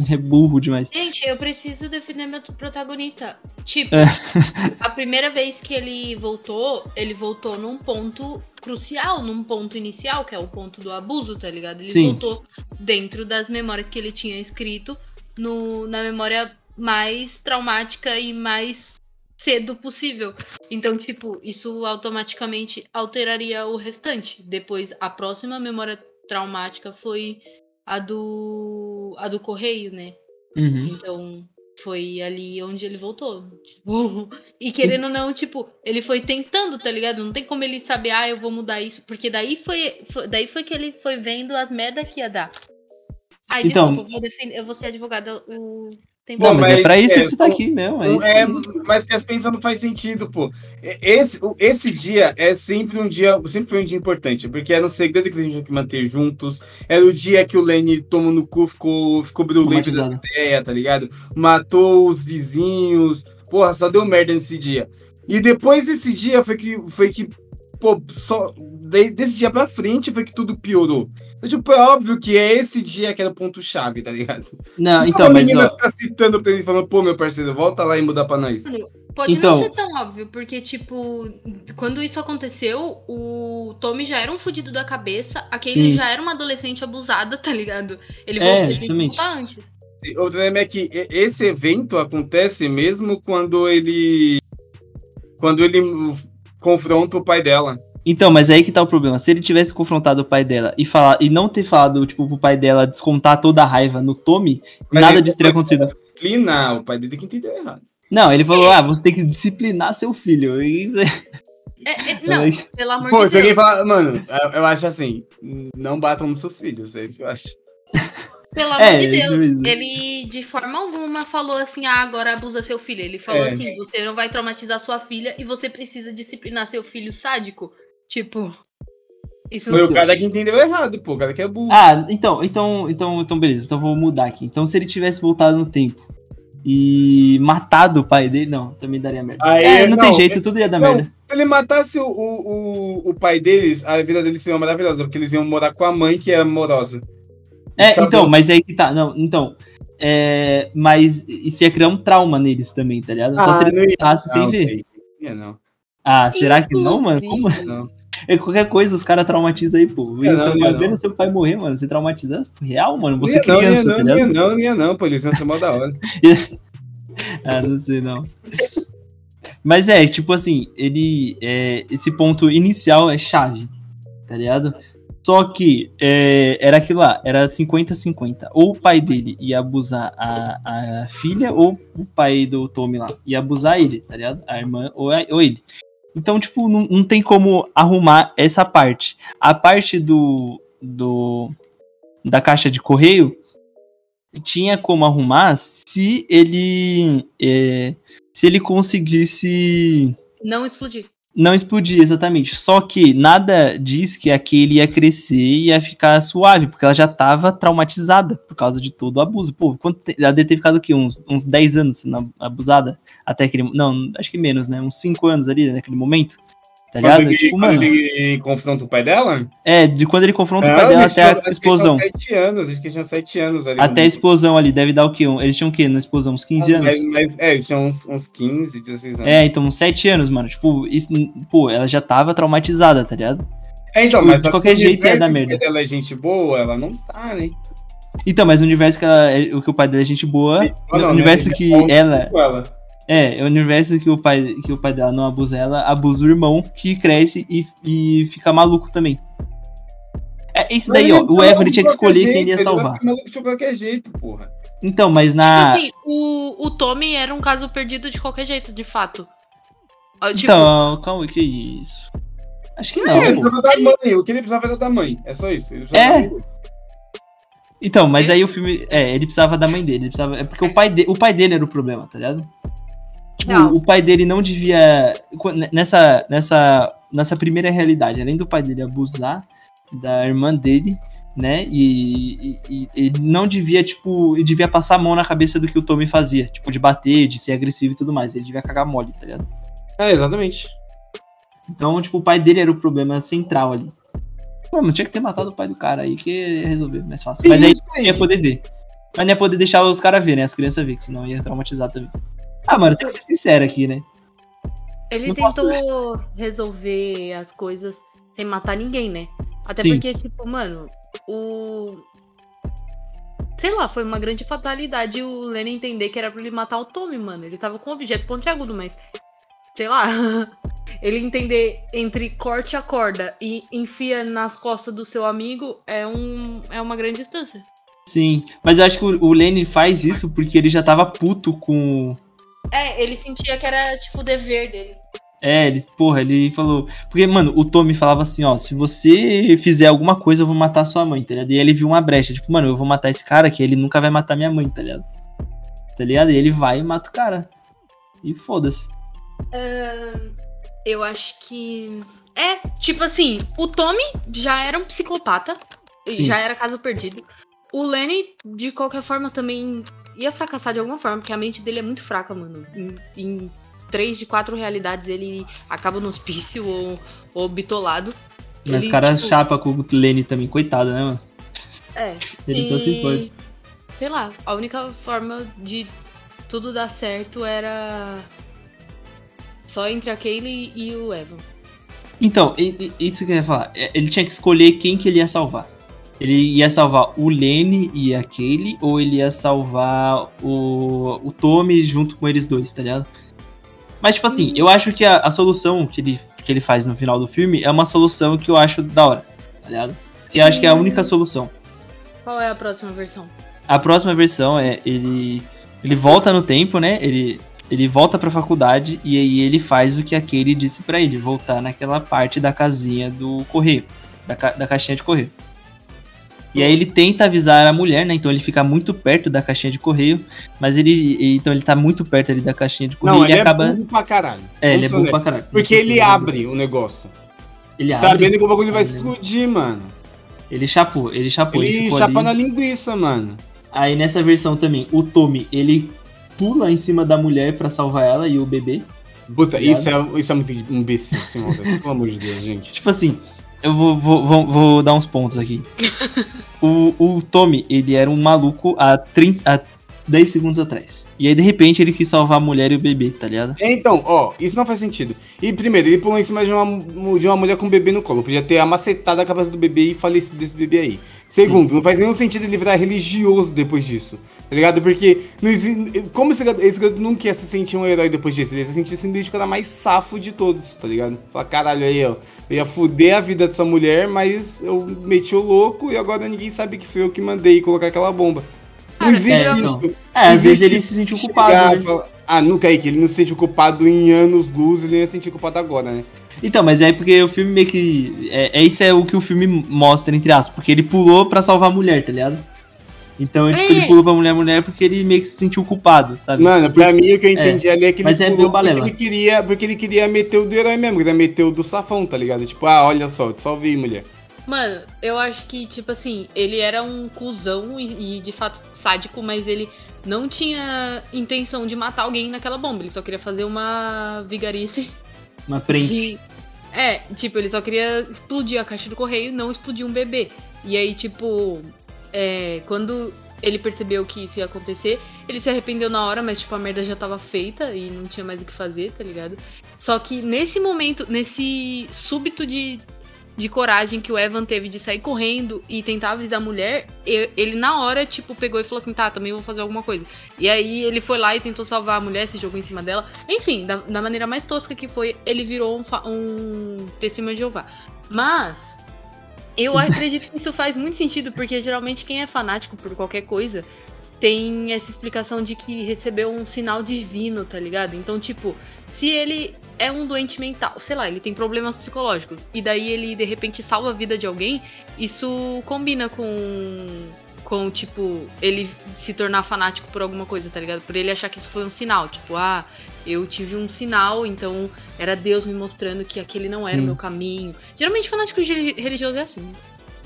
Ele é burro demais. Gente, eu preciso defender meu protagonista. Tipo, É. a primeira vez que ele voltou, ele voltou num ponto crucial, num ponto inicial, que é o ponto do abuso, tá ligado? Ele Sim. voltou dentro das memórias que ele tinha escrito no, na memória mais traumática e mais cedo possível. Então, tipo, isso automaticamente alteraria o restante. Depois, a próxima memória traumática foi a do a do correio, né? Uhum. Então, foi ali onde ele voltou. Tipo, e querendo ou não, tipo, ele foi tentando, tá ligado? Não tem como ele saber, ah, eu vou mudar isso. Porque daí foi, foi- daí foi que ele foi vendo as merda que ia dar. Ai, Então- desculpa, eu vou, defender, eu vou ser advogada o tempo Não, mas, é pra isso é, que você tá aqui mesmo. É É, aí. mas que as pensando não faz sentido, pô. Esse, esse dia é sempre um dia, sempre foi um dia importante, porque era um segredo que eles tinham que manter juntos. Era o dia que o Lenny tomou no cu, ficou, ficou brulento dessa Traumatizado. ideia, tá ligado? Matou os vizinhos. Porra, só deu merda nesse dia. E depois desse dia foi que, foi que pô, só de- desse dia pra frente foi que tudo piorou. Tipo, é óbvio que é esse dia que era o ponto-chave, tá ligado? Não, então, a mas menina ó, ficar citando pra ele falando, pô, meu parceiro, volta lá e muda pra nós. Pode Então- não ser tão óbvio, porque, tipo, quando isso aconteceu, o Tommy já era um fudido da cabeça, a Kaylee Sim. já era uma adolescente abusada, tá ligado? Ele É, voltou voltar antes. O problema é que esse evento acontece mesmo quando ele. Quando ele confronta o pai dela. Então, mas aí que tá o problema. Se ele tivesse confrontado o pai dela e falar e não ter falado, tipo, pro pai dela descontar toda a raiva no Tommy, Mas nada disso teria acontecido. Disciplinar, o pai dele que entendeu errado. Não, ele falou, ah, você tem que disciplinar seu filho. Isso é... É, é, não, pelo amor Pô, de se alguém Deus. falar, mano, eu, eu acho assim, não batam nos seus filhos, é isso que eu acho. Pelo amor É, de Deus. Ele, de forma alguma, falou assim: ah, agora abusa seu filho. Ele falou É. assim: você não vai traumatizar sua filha e você precisa disciplinar seu filho sádico. Tipo. Isso Foi o cara que entendeu errado, pô, o cara que é burro. Ah, então, então, então, então, beleza. Então eu vou mudar aqui. Então, se ele tivesse voltado no tempo e matado o pai dele, não, também daria merda. Aí, é, não, tem não, jeito, tudo ia dar não, merda. Se ele matasse o, o, o, o pai deles, a vida deles seria maravilhosa, porque eles iam morar com a mãe que é amorosa. É, Tá então, bom. mas aí que tá. Não, então. É, mas isso ia criar um trauma neles também, tá ligado? Só Ah, se ele não ia- matasse sem Não, ver. não. Ah, será que não, mano? Como? Não. É qualquer coisa, os caras traumatizam aí, pô. Então, não, ia vendo não. seu pai morrer, mano, você traumatiza real, mano. Você Ia não, criança, ia tá não, ia ligado? não, ia não, pô, eles iam ser mó da hora. Ah, não sei não. Mas é, tipo assim, ele. É, esse ponto inicial é chave, tá ligado? Só que é, era aquilo lá, era 50-50. Ou o pai dele ia abusar a, a filha, ou o pai do Tommy lá ia abusar ele, tá ligado? A irmã ou, a- ou ele. Então, tipo, não, não tem como arrumar essa parte. A parte do. do da caixa de correio tinha como arrumar se ele. é, se ele conseguisse. Não explodir. Não explodir, exatamente. Só que nada diz que aquele ia crescer e ia ficar suave, porque ela já tava traumatizada por causa de todo o abuso. Pô, quanto te... ela deve ter ficado o quê? Uns, uns 10 anos abusada? Até aquele. Não, acho que menos, né? Uns 5 anos ali naquele momento. Tá ligado? Quando ele, tipo, quando mano. ele confronta o pai dela? É, de quando ele confronta o Não, pai dela até tinham- a explosão. Eles 7 anos, eles tinham 7 anos ali. Até a explosão ali, deve dar o quê? Eles tinham o quê na explosão? Uns 15 anos? Mas, mas, é, eles tinham uns, uns 15, 16 anos. É, então, uns 7 anos, mano. Tipo, isso, pô, ela já tava traumatizada, tá ligado? É, então, Tipo, mas de qualquer jeito ia dar merda. Ela é gente boa, ela não tá, né? Então, mas no universo que ela, é- o que o pai dela é gente boa, Ah, não, no né? universo Ele que é bom ela, com ela. É, o universo que o pai, que o pai dela não abusa ela, abusa o irmão que cresce e, e fica maluco também. É isso daí, ó. ele O maluco tinha que escolher qualquer quem ele ia jeito, salvar. Ele vai ficar maluco de qualquer jeito, porra. Então, mas Tipo na. assim, o, o Tommy era um caso perdido de qualquer jeito, de fato. Ó, Tipo, Então, calma, que isso? Acho que não, É, ele precisava da mãe, o que ele precisava era da mãe. É só isso. Ele precisava É. da mãe. Então, mas aí o filme. É, ele precisava da mãe dele. Ele precisava, é porque o pai, de, o pai dele era o problema, tá ligado? Tipo, Não. o pai dele não devia. Nessa, nessa, nessa primeira realidade, além do pai dele abusar da irmã dele, né? E, e- e ele não devia, tipo, ele devia passar a mão na cabeça do que o Tommy fazia. Tipo, de bater, de ser agressivo e tudo mais. Ele devia cagar mole, tá ligado? É, exatamente. Então, tipo, o pai dele era o problema central ali. Mano, tinha que ter matado o pai do cara aí que ia resolver mais fácil. Mas aí Isso não ia poder ver. Mas não ia poder deixar os caras ver, né? As crianças ver, que senão ia traumatizar também. Ah, mano, tem que ser sincero aqui, né? ele não posso- tentou resolver as coisas sem matar ninguém, né? Até Sim. porque, tipo, mano, o. Sei lá, foi uma grande fatalidade o Lenny entender que era pra ele matar o Tommy, mano. Ele tava com um objeto pontiagudo, mas. Sei lá. Ele entender entre corte a corda e enfia nas costas do seu amigo é, um, é uma grande distância. Sim. Mas eu acho que o, o Lenny faz isso porque ele já tava puto com. É, ele sentia que era, tipo, o dever dele. É, ele, porra, ele falou. Porque, mano, o Tommy falava assim, ó, se você fizer alguma coisa, eu vou matar sua mãe, tá ligado? E ele viu uma brecha, tipo, mano, eu vou matar esse cara que ele nunca vai matar minha mãe, tá ligado? Tá ligado? E ele vai e mata o cara. E foda-se. Eu acho que. É, tipo assim, o Tommy já era um psicopata. Sim. Já era caso perdido. O Lenny, de qualquer forma, também ia fracassar de alguma forma, porque a mente dele é muito fraca, mano. Em, em três de quatro realidades ele acaba no hospício ou, ou bitolado. Mas Ele, os caras tipo, chapa com o Lenny também, coitado, né, mano? É. Ele só se pode. Sei lá, a única forma de tudo dar certo era só entre a Kaylee e o Evan. Então, e- e- isso que eu ia falar. É, Ele tinha que escolher quem que ele ia salvar. Ele ia salvar o Lenny e a Kaylee, ou ele ia salvar o, o Tommy junto com eles dois, tá ligado? Mas, tipo assim, eu acho que a, a solução que ele, que ele faz no final do filme é uma solução que eu acho da hora, tá ligado? Que eu acho que é a única solução. Qual é a próxima versão? A próxima versão é ele ele volta no tempo, né? Ele ele volta pra faculdade e aí ele faz o que a Katie disse pra ele, voltar naquela parte da casinha do correio, da, ca- da caixinha de correio. E aí ele tenta avisar a mulher, né? Então ele fica muito perto da caixinha de correio, mas ele então ele tá muito perto ali da caixinha de correio Não, e ele acaba é burro pra caralho. É, ele é burro pra caralho. Porque ele honestos. abre o negócio. ele abre, Sabendo que o bagulho vai Ele- explodir, mano. ele chapou, ele chapou, ele Ele chapa ali. na linguiça, mano. Aí nessa versão também, o Tommy, ele pula em cima da mulher pra salvar ela e o bebê. Puta, Ligado? isso é, isso é muito imbecil, maldade. Pelo amor de Deus, gente. Tipo assim, eu vou, vou, vou, vou dar uns pontos aqui. o, o Tommy, ele era um maluco há, 30, há 10 segundos atrás. E aí, de repente, ele quis salvar a mulher e o bebê, tá ligado? Então, ó, isso não faz sentido. E primeiro, ele pulou em cima de uma, de uma mulher com um bebê no colo. Podia ter amacetado a cabeça do bebê e falecido desse bebê aí. Segundo, não faz nenhum sentido ele virar religioso depois disso. Tá ligado? Porque não exi- como esse garoto, esse garoto nunca ia se sentir um herói depois disso. Ele ia se sentir simplesmente o cara mais safo de todos, tá ligado? Fala, caralho, aí, ó. Eu ia fuder a vida dessa mulher, mas eu meti o louco e agora ninguém sabe que foi eu que mandei colocar aquela bomba. Não existe é, isso. Não É, às vezes ele se sentiu de culpado, chegar né? falar- Ah, nunca aí, que ele não se sente culpado em anos luz, ele ia se sentir culpado agora, né? Então, mas é porque o filme meio que. É, é isso é o que o filme mostra, entre aspas. Porque ele pulou pra salvar a mulher, tá ligado? Então, tipo, É. ele pulou pra mulher mulher porque ele meio que se sentiu culpado, sabe? Mano, pra mim o que eu entendi ali é que ele mas é pulou meio porque ele, queria, porque ele queria meter o do herói mesmo, queria meter o do safão, tá ligado? Tipo, ah, olha só, eu te salvei, mulher. Mano, eu acho que, tipo assim, ele era um cuzão e, e, de fato sádico, mas ele não tinha intenção de matar alguém naquela bomba. Ele só queria fazer uma vigarice Uma prende. de. É, tipo, ele só queria explodir a caixa do correio, não explodir um bebê. E aí, tipo, é, quando ele percebeu que isso ia acontecer, ele se arrependeu na hora, mas, tipo, a merda já tava feita e não tinha mais o que fazer, tá ligado? Só que nesse momento, nesse súbito de, de coragem que o Evan teve de sair correndo e tentar avisar a mulher, ele na hora, tipo, pegou e falou assim, tá, também vou fazer alguma coisa. E aí ele foi lá e tentou salvar a mulher, se jogou em cima dela. Enfim, da, da maneira mais tosca que foi, ele virou um, um testemunho de Jeová. Mas, eu acredito que isso faz muito sentido, porque geralmente quem é fanático por qualquer coisa tem essa explicação de que recebeu um sinal divino, tá ligado? Então, tipo, se ele é um doente mental, sei lá, ele tem problemas psicológicos, e daí ele de repente salva a vida de alguém, isso combina com. Com, tipo, ele se tornar fanático por alguma coisa, tá ligado? Por ele achar que isso foi um sinal. Tipo, ah, eu tive um sinal, então era Deus me mostrando que aquele não era Sim. o meu caminho. Geralmente fanático relig- religioso é assim.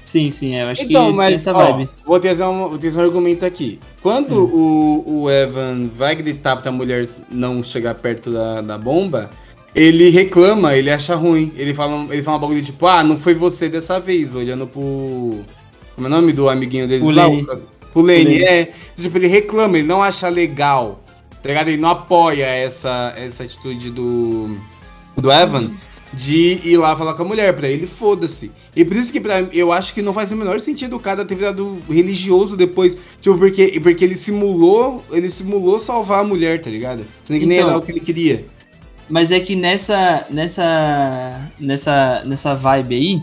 Sim, sim, eu acho Então, que mas, essa ó, vibe. vou trazer, um, vou trazer um argumento aqui. Quando Hum. o, o Evan vai gritar pra mulher não chegar perto da, da bomba, ele reclama, ele acha ruim. Ele fala, ele fala um bagulho tipo, ah, não foi você dessa vez, olhando pro. Como é o nome do amiguinho deles lá? O- Pro Lenny. é. Tipo, ele reclama, ele não acha legal. Tá ligado? Ele não apoia essa, essa atitude do, do Evan de ir lá falar com a mulher. Pra ele, foda-se. E por isso que pra, eu acho que não faz o menor sentido o cara ter virado religioso depois. Tipo, porque, porque ele simulou. Ele simulou salvar a mulher, tá ligado? Sendo que nem Então, era o que ele queria. Mas é que nessa, nessa, nessa, nessa vibe aí,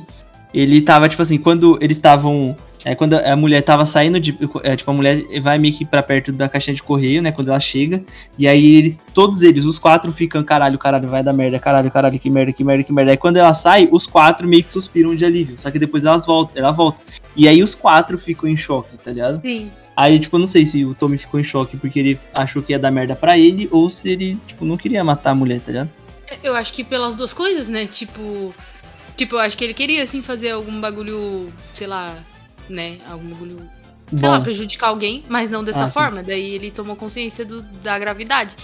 ele tava, tipo assim, quando eles estavam. É, quando a mulher tava saindo de. É, tipo, a mulher vai meio que pra perto da caixinha de correio, né? Quando ela chega. E aí eles, todos eles, os quatro ficam, caralho, caralho, vai dar merda, caralho, caralho, que merda, que merda, que merda. Aí quando ela sai, os quatro meio que suspiram de alívio. Só que depois elas voltam, ela volta. E aí os quatro ficam em choque, tá ligado? Sim. Aí, tipo, eu não sei se o Tommy ficou em choque porque ele achou que ia dar merda pra ele ou se ele, tipo, não queria matar a mulher, tá ligado? Eu acho que pelas duas coisas, né? Tipo. Tipo, eu acho que ele queria, assim, fazer algum bagulho, sei lá, né? Algum bagulho. Sei lá, Bom, prejudicar alguém, mas não dessa Ah, sim. forma. Daí ele tomou consciência do- da gravidade.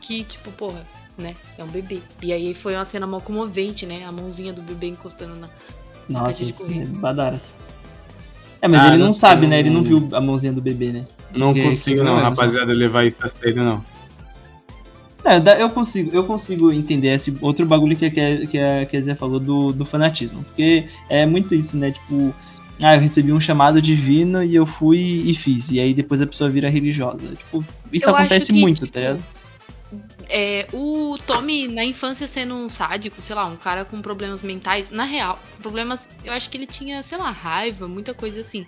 Que, tipo, porra, né? É um bebê. E aí foi uma cena mal comovente, né? A mãozinha do bebê encostando na. nossa, caixa de é badaras. É, mas Ah, ele não não sabe, né? Ele não viu a mãozinha do bebê, né? Não Que- consigo, não, não é, rapaziada, levar isso a sério, não. É, eu consigo, eu consigo entender esse outro bagulho que, a- que, a- que a, que a Zé falou do, do fanatismo. Porque é muito isso, né? Tipo, ah, eu recebi um chamado divino e eu fui e fiz. E aí depois a pessoa vira religiosa. Tipo, isso Eu acontece que, muito, tipo, tá ligado? É, o Tommy, na infância, sendo um sádico, sei lá, um cara com problemas mentais, na real, problemas. Eu acho que ele tinha, sei lá, raiva, muita coisa assim.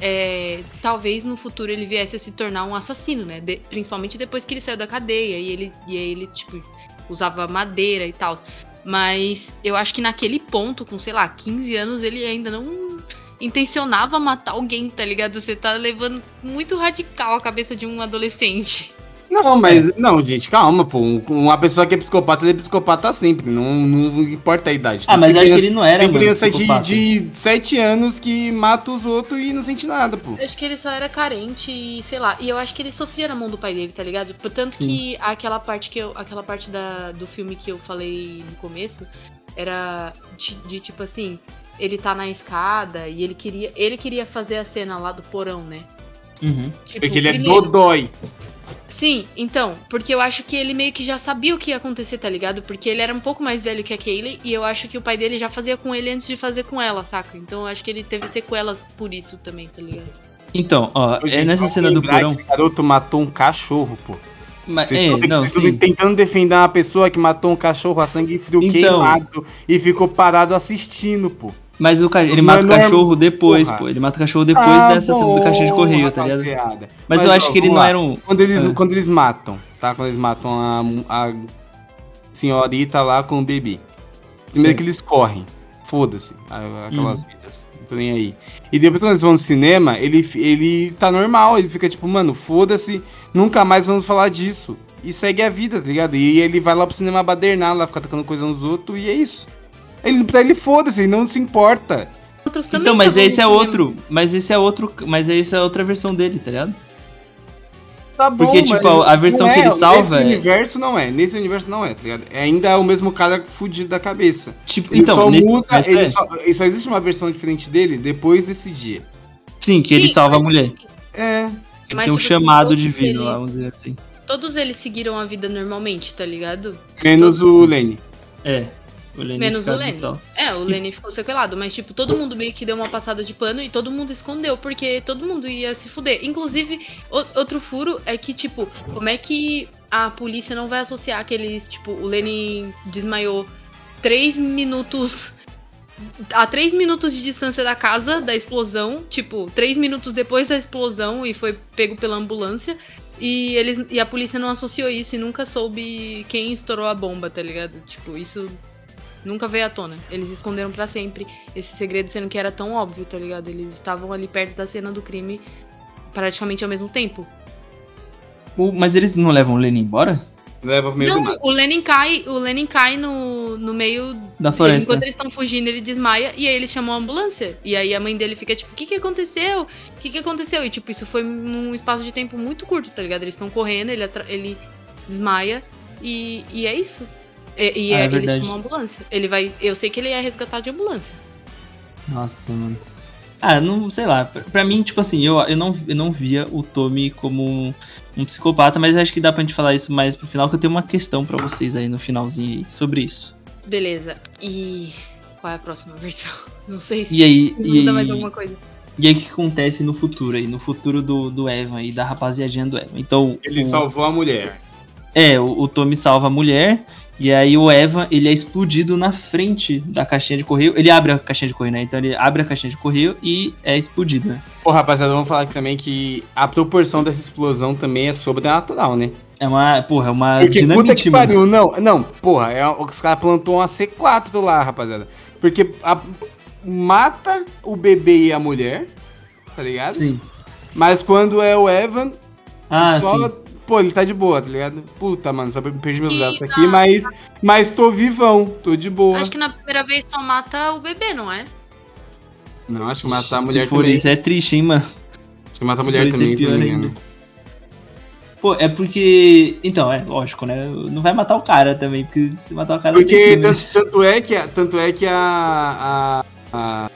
É, talvez no futuro ele viesse a se tornar um assassino, né? De- principalmente depois que ele saiu da cadeia e ele, e ele tipo, usava madeira e tal. Mas eu acho que naquele ponto, com, sei lá, 15 anos, ele ainda não intencionava matar alguém, tá ligado? Você tá levando muito radical a cabeça de um adolescente. Não, mas. Não, gente, calma, pô. Um- Uma pessoa que é psicopata, ele é psicopata sempre. Não, não importa a idade. Ah, mas Tem eu acho que criança- ele não era, Tem mano, criança de, psicopata. de 7 anos que mata os outros e não sente nada, pô. Acho que ele só era carente e, sei lá, e eu acho que ele sofria na mão do pai dele, tá ligado? Portanto que aquela parte que eu, aquela parte da, do filme que eu falei no começo era de, de, tipo assim, ele tá na escada e ele queria, ele queria fazer a cena lá do porão, né? Uhum. Tipo, Porque ele é primeiro- dodói. Sim, então, porque eu acho que ele meio que já sabia o que ia acontecer, tá ligado? Porque ele era um pouco mais velho que a Kaylee e eu acho que o pai dele já fazia com ele antes de fazer com ela, saca? Então eu acho que ele teve sequelas por isso também, tá ligado? Então, ó, Ô, é gente, nessa vamos cena do porão. Esse garoto matou um cachorro, pô. Mas, Vocês é, estão não, vocês estão sim. tentando defender uma pessoa que matou um cachorro a sangue frio Então. queimado e ficou parado assistindo, pô. Mas o ca- ele mata o cachorro depois, porra. pô. Ele mata o cachorro depois Ah, dessa cena do caixinha de correio, tá ligado? rapaziada. Mas, eu ó, acho que ele vamos não lá. era um. Quando eles, Ah. quando eles matam, tá? Quando eles matam a, a senhorita lá com o bebê. Primeiro Sim. que eles correm. Foda-se. Aquelas vidas. não tô nem aí. E depois quando eles vão no cinema, ele, ele tá normal, ele fica tipo, mano, foda-se, nunca mais vamos falar disso. E segue a vida, tá ligado? E ele vai lá pro cinema badernar, lá ficar tacando coisa nos outros, e é isso. Ele, pra ele foda-se, ele não se importa. Então, mas esse é outro. Mas esse é outro. Mas essa é outra versão dele, tá ligado? Tá bom, Porque, tipo, mas a versão não que ele salva Nesse é- universo não é, nesse universo não é, tá ligado? É ainda o mesmo cara fudido da cabeça. Tipo, Ele então, só nesse muda, ele é. só, só existe uma versão diferente dele depois desse dia. Sim, que ele Sim, salva a mas- mulher. É. Ele Mas, tem um tipo, chamado todos divino lá, eles- vamos dizer assim. Todos eles seguiram a vida normalmente, tá ligado? Menos o Lenny. É. O Lenny Menos o Lenny. É, o Lenny ficou sequelado, mas tipo, todo mundo meio que deu uma passada de pano e todo mundo escondeu, porque todo mundo ia se fuder. Inclusive, o- outro furo é que, tipo, como é que a polícia não vai associar aqueles, tipo, o Lenny desmaiou três minutos. A três minutos de distância da casa, da explosão, tipo, três minutos depois da explosão e foi pego pela ambulância. E, eles, e a polícia não associou isso e nunca soube quem estourou a bomba, tá ligado? Tipo, isso nunca veio à tona. Eles esconderam pra sempre esse segredo, sendo que era tão óbvio, tá ligado? Eles estavam ali perto da cena do crime praticamente ao mesmo tempo. O- Mas eles não levam o Lenny embora? Leva pro meio do Não, mato. o Lenin cai, o Lenin cai no, no meio. Da floresta. Enquanto eles estão fugindo, ele desmaia e aí eles chamam a ambulância. E aí a mãe dele fica tipo, o que que aconteceu? O que que aconteceu? E tipo, isso foi num espaço de tempo muito curto, tá ligado? Eles estão correndo, ele, ele desmaia e, e é isso. E, e Ah, é é- eles verdade. chamam a ambulância. Ele vai. Eu sei que ele é resgatado de ambulância. Nossa, mano. Ah, não, sei lá. Pra, pra mim, tipo assim, eu, eu, não, eu não via o Tommy como um, um psicopata, mas acho que dá pra gente falar isso mais pro final, que eu tenho uma questão pra vocês aí no finalzinho aí sobre isso. Beleza. E qual é a próxima versão? Não sei se E aí, e, muda mais aí- alguma coisa. e aí o que acontece no futuro aí? No futuro do, do Evan e da rapaziadinha do Evan. Então, Ele o, salvou a mulher. É, o, o Tommy salva a mulher. E aí o Evan, ele é explodido na frente da caixinha de correio. Ele abre a caixinha de correio, né? Então ele abre a caixinha de correio e é explodido, né? Pô, rapaziada, vamos falar aqui também que a proporção dessa explosão também é sobrenatural, né? É uma, porra, é uma Porque puta dinamite, que mano. pariu, não, não, porra, é, os caras plantou uma C4 lá, rapaziada. Porque a- mata o bebê e a mulher, tá ligado? Sim. Mas quando é o Evan, Ah, só, sim. Pô, ele tá de boa, tá ligado? Puta, mano, só perdi meus braços na- aqui, mas, mas tô vivão, tô de boa. Acho que na primeira vez só mata o bebê, não é? Não, acho que matar a mulher Se for também. isso, é triste, hein, mano. Acho que mata a mulher isso, é também, se não me engano. Pô, é porque. Então, é lógico, né? Não vai matar o cara também, porque se matar o cara. Porque tanto, tanto é que, a- tanto é que a, a, a,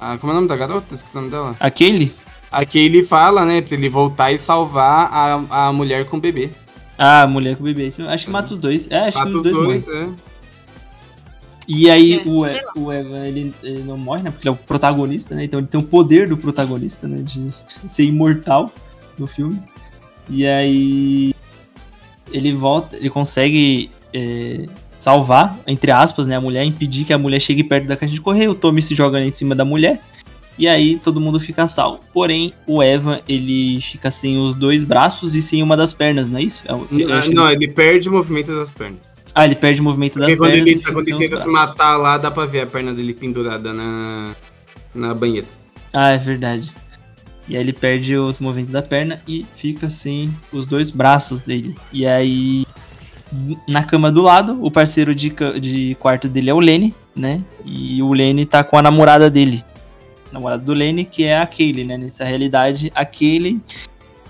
a- Como é o nome da garota? Esqueci o nome dela. Aquele? Aqui ele fala, né, pra ele voltar e salvar a, a mulher com o bebê. Ah, mulher com bebê. Acho que mata os dois. É, acho Mata que os os dois, dois, morrem. é. E aí É, o, E- o Evan, ele, ele não morre, né? Porque ele é o protagonista, né? Então ele tem o poder do protagonista, né? De ser imortal no filme. E aí ele volta, ele consegue é, salvar, entre aspas, né? A mulher, impedir que a mulher chegue perto da caixa de correio. O Tommy se joga em cima da mulher. E aí todo mundo fica salvo. Porém, o Evan, ele fica sem os dois braços e sem uma das pernas, não é isso? É eu Não, acho que- não, ele perde o movimento das pernas. Ah, ele perde o movimento das Porque quando pernas. ele, e quando ele tenta se matar lá, dá pra ver a perna dele pendurada na, na banheira. Ah, é verdade. E aí ele perde os movimentos da perna e fica sem os dois braços dele. E aí, na cama do lado, o parceiro de, de quarto dele é o Lenny, né? E o Lenny tá com a namorada dele. Namorada do Lenny, que é a Kaylee, né? Nessa realidade, a Kaylee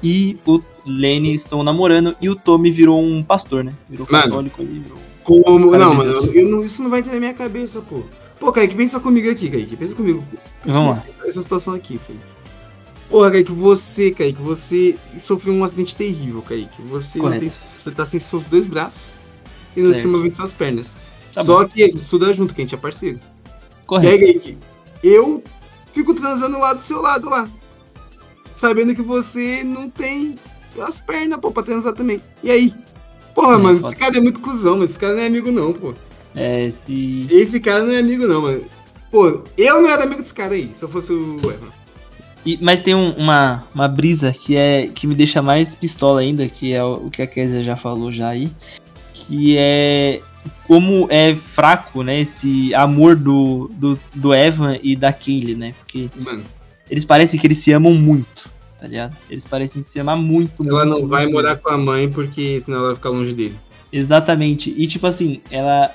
e o Lenny estão namorando e o Tommy virou um pastor, né? Virou Mano. católico ali, virou... Como? Cara não, de mano, eu não- isso não vai entrar na minha cabeça, pô. Pô, Kaique, pensa comigo aqui, Kaique. Pensa comigo. Vamos lá. Essa situação aqui, Kaique. Porra, Kaique, você, Kaique, você sofreu um acidente terrível, Kaique. Você, Correto. tem, você tá sem seus dois braços e não se movendo suas pernas. Tá Só que a gente estuda junto, que a gente é parceiro. E aí, Correto. Kaique, eu fico transando lá do seu lado lá. Sabendo que você não tem as pernas, pô, pra transar também. E aí? Porra, É, mano, foda. esse cara é muito cuzão, mas esse cara não é amigo não, pô. É, se... Esse cara não é amigo não, mano. Pô, eu não era amigo desse cara aí, se eu fosse o Evan. E- mas tem um- uma, uma brisa que é que me deixa mais pistola ainda, que é o, o que a Kézia já falou já aí, que é como é fraco, né, esse amor do, do, do Evan e da Kaylee, né? Porque Mano, eles parecem que eles se amam muito, tá ligado? Eles parecem se amar muito, ela muito, não vai muito. morar com a mãe porque senão ela vai ficar longe dele. Exatamente. E tipo assim, ela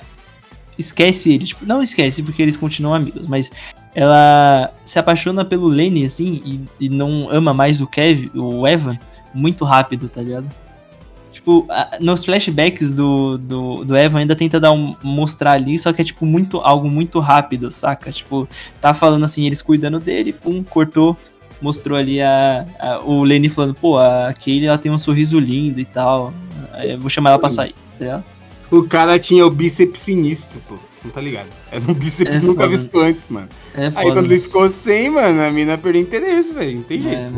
esquece ele. Tipo, não esquece, porque eles continuam amigos, mas ela se apaixona pelo Lenny, assim, e, e não ama mais o Kevin, o Evan, muito rápido, tá ligado? Tipo, nos flashbacks do, do, do Evan ainda tenta dar um, mostrar ali, só que é tipo muito algo muito rápido, saca? Tipo, tá falando assim, eles cuidando dele, pum, cortou, mostrou ali a, a- o Lenny falando, pô, a Kaylee ela tem um sorriso lindo e tal. aí Eu vou chamar ela pra sair, tá ligado? O cara tinha o bíceps sinistro, pô. Você não tá ligado? Era um bíceps É nunca foda. visto antes, mano. É Aí foda, quando ele ficou sem, mano, a mina perdeu interesse, velho. Não tem jeito. É.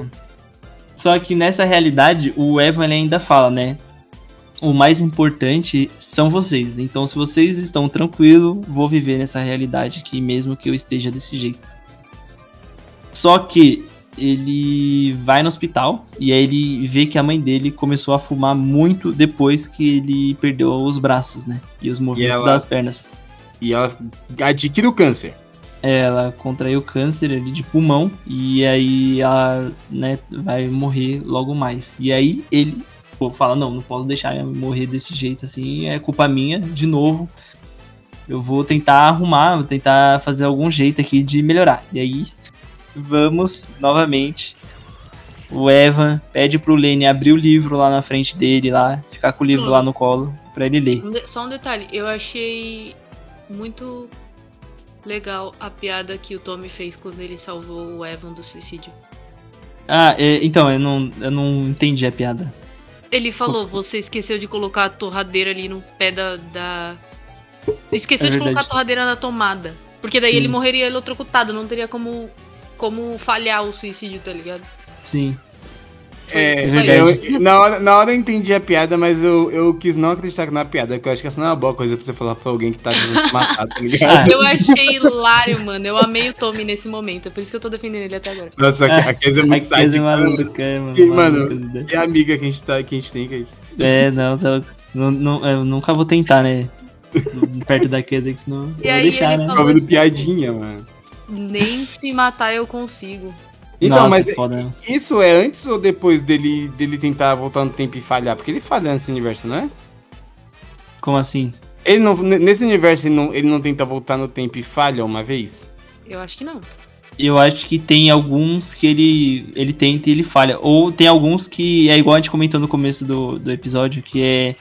Só que nessa realidade, o Evan ainda fala, né? O mais importante são vocês. Então, se vocês estão tranquilos, vou viver nessa realidade aqui, mesmo que eu esteja desse jeito. Só que ele vai no hospital e aí ele vê que a mãe dele começou a fumar muito depois que ele perdeu os braços, né? E os movimentos ela- das pernas. E ela adquire o câncer. É, ela contraiu câncer ali de pulmão e aí ela, né, vai morrer logo mais. E aí ele pô, fala, não, não posso deixar morrer desse jeito assim, é culpa minha, de novo. Eu vou tentar arrumar, vou tentar fazer algum jeito aqui de melhorar. E aí vamos novamente. O Evan pede pro Lenny abrir o livro lá na frente dele, lá, ficar com o livro lá no colo pra ele ler. Só um detalhe, eu achei muito legal a piada que o Tommy fez quando ele salvou o Evan do suicídio. Ah, é, então, eu não, eu não entendi a piada. Ele falou, você esqueceu de colocar a torradeira ali no pé da. da... Esqueceu É de colocar a torradeira na tomada. Porque daí Sim. ele morreria eletrocutado, não teria como, como falhar o suicídio, tá ligado? Sim. É, isso. eu- na, hora, na hora eu entendi a piada, mas eu, eu quis não acreditar na piada, porque eu acho que essa não é uma boa coisa pra você falar pra alguém que tá se matar, tá ligado? Eu achei hilário, mano. Eu amei o Tommy nesse momento. É por isso que eu tô defendendo ele até agora. Nossa, a, a Kézia é muito coisa sádica, mano. maluca, é, mano. E, mano, né? É a amiga que a gente, tá, que a gente tem, que É, não, só- não, não, eu nunca vou tentar, né? Perto da queda, que senão E eu vou aí deixar, ele né? piadinha, mano. Nem se matar eu consigo. Então, Nossa, mas foda. né? isso é antes ou depois dele, dele tentar voltar no tempo e falhar? Porque ele falha nesse universo, não é? Como assim? Ele não, nesse universo ele não, ele não tenta voltar no tempo e falha uma vez? Eu acho que não. Eu acho que tem alguns que ele, ele tenta e ele falha. Ou tem alguns que é igual a gente comentou no começo do, do episódio, que é.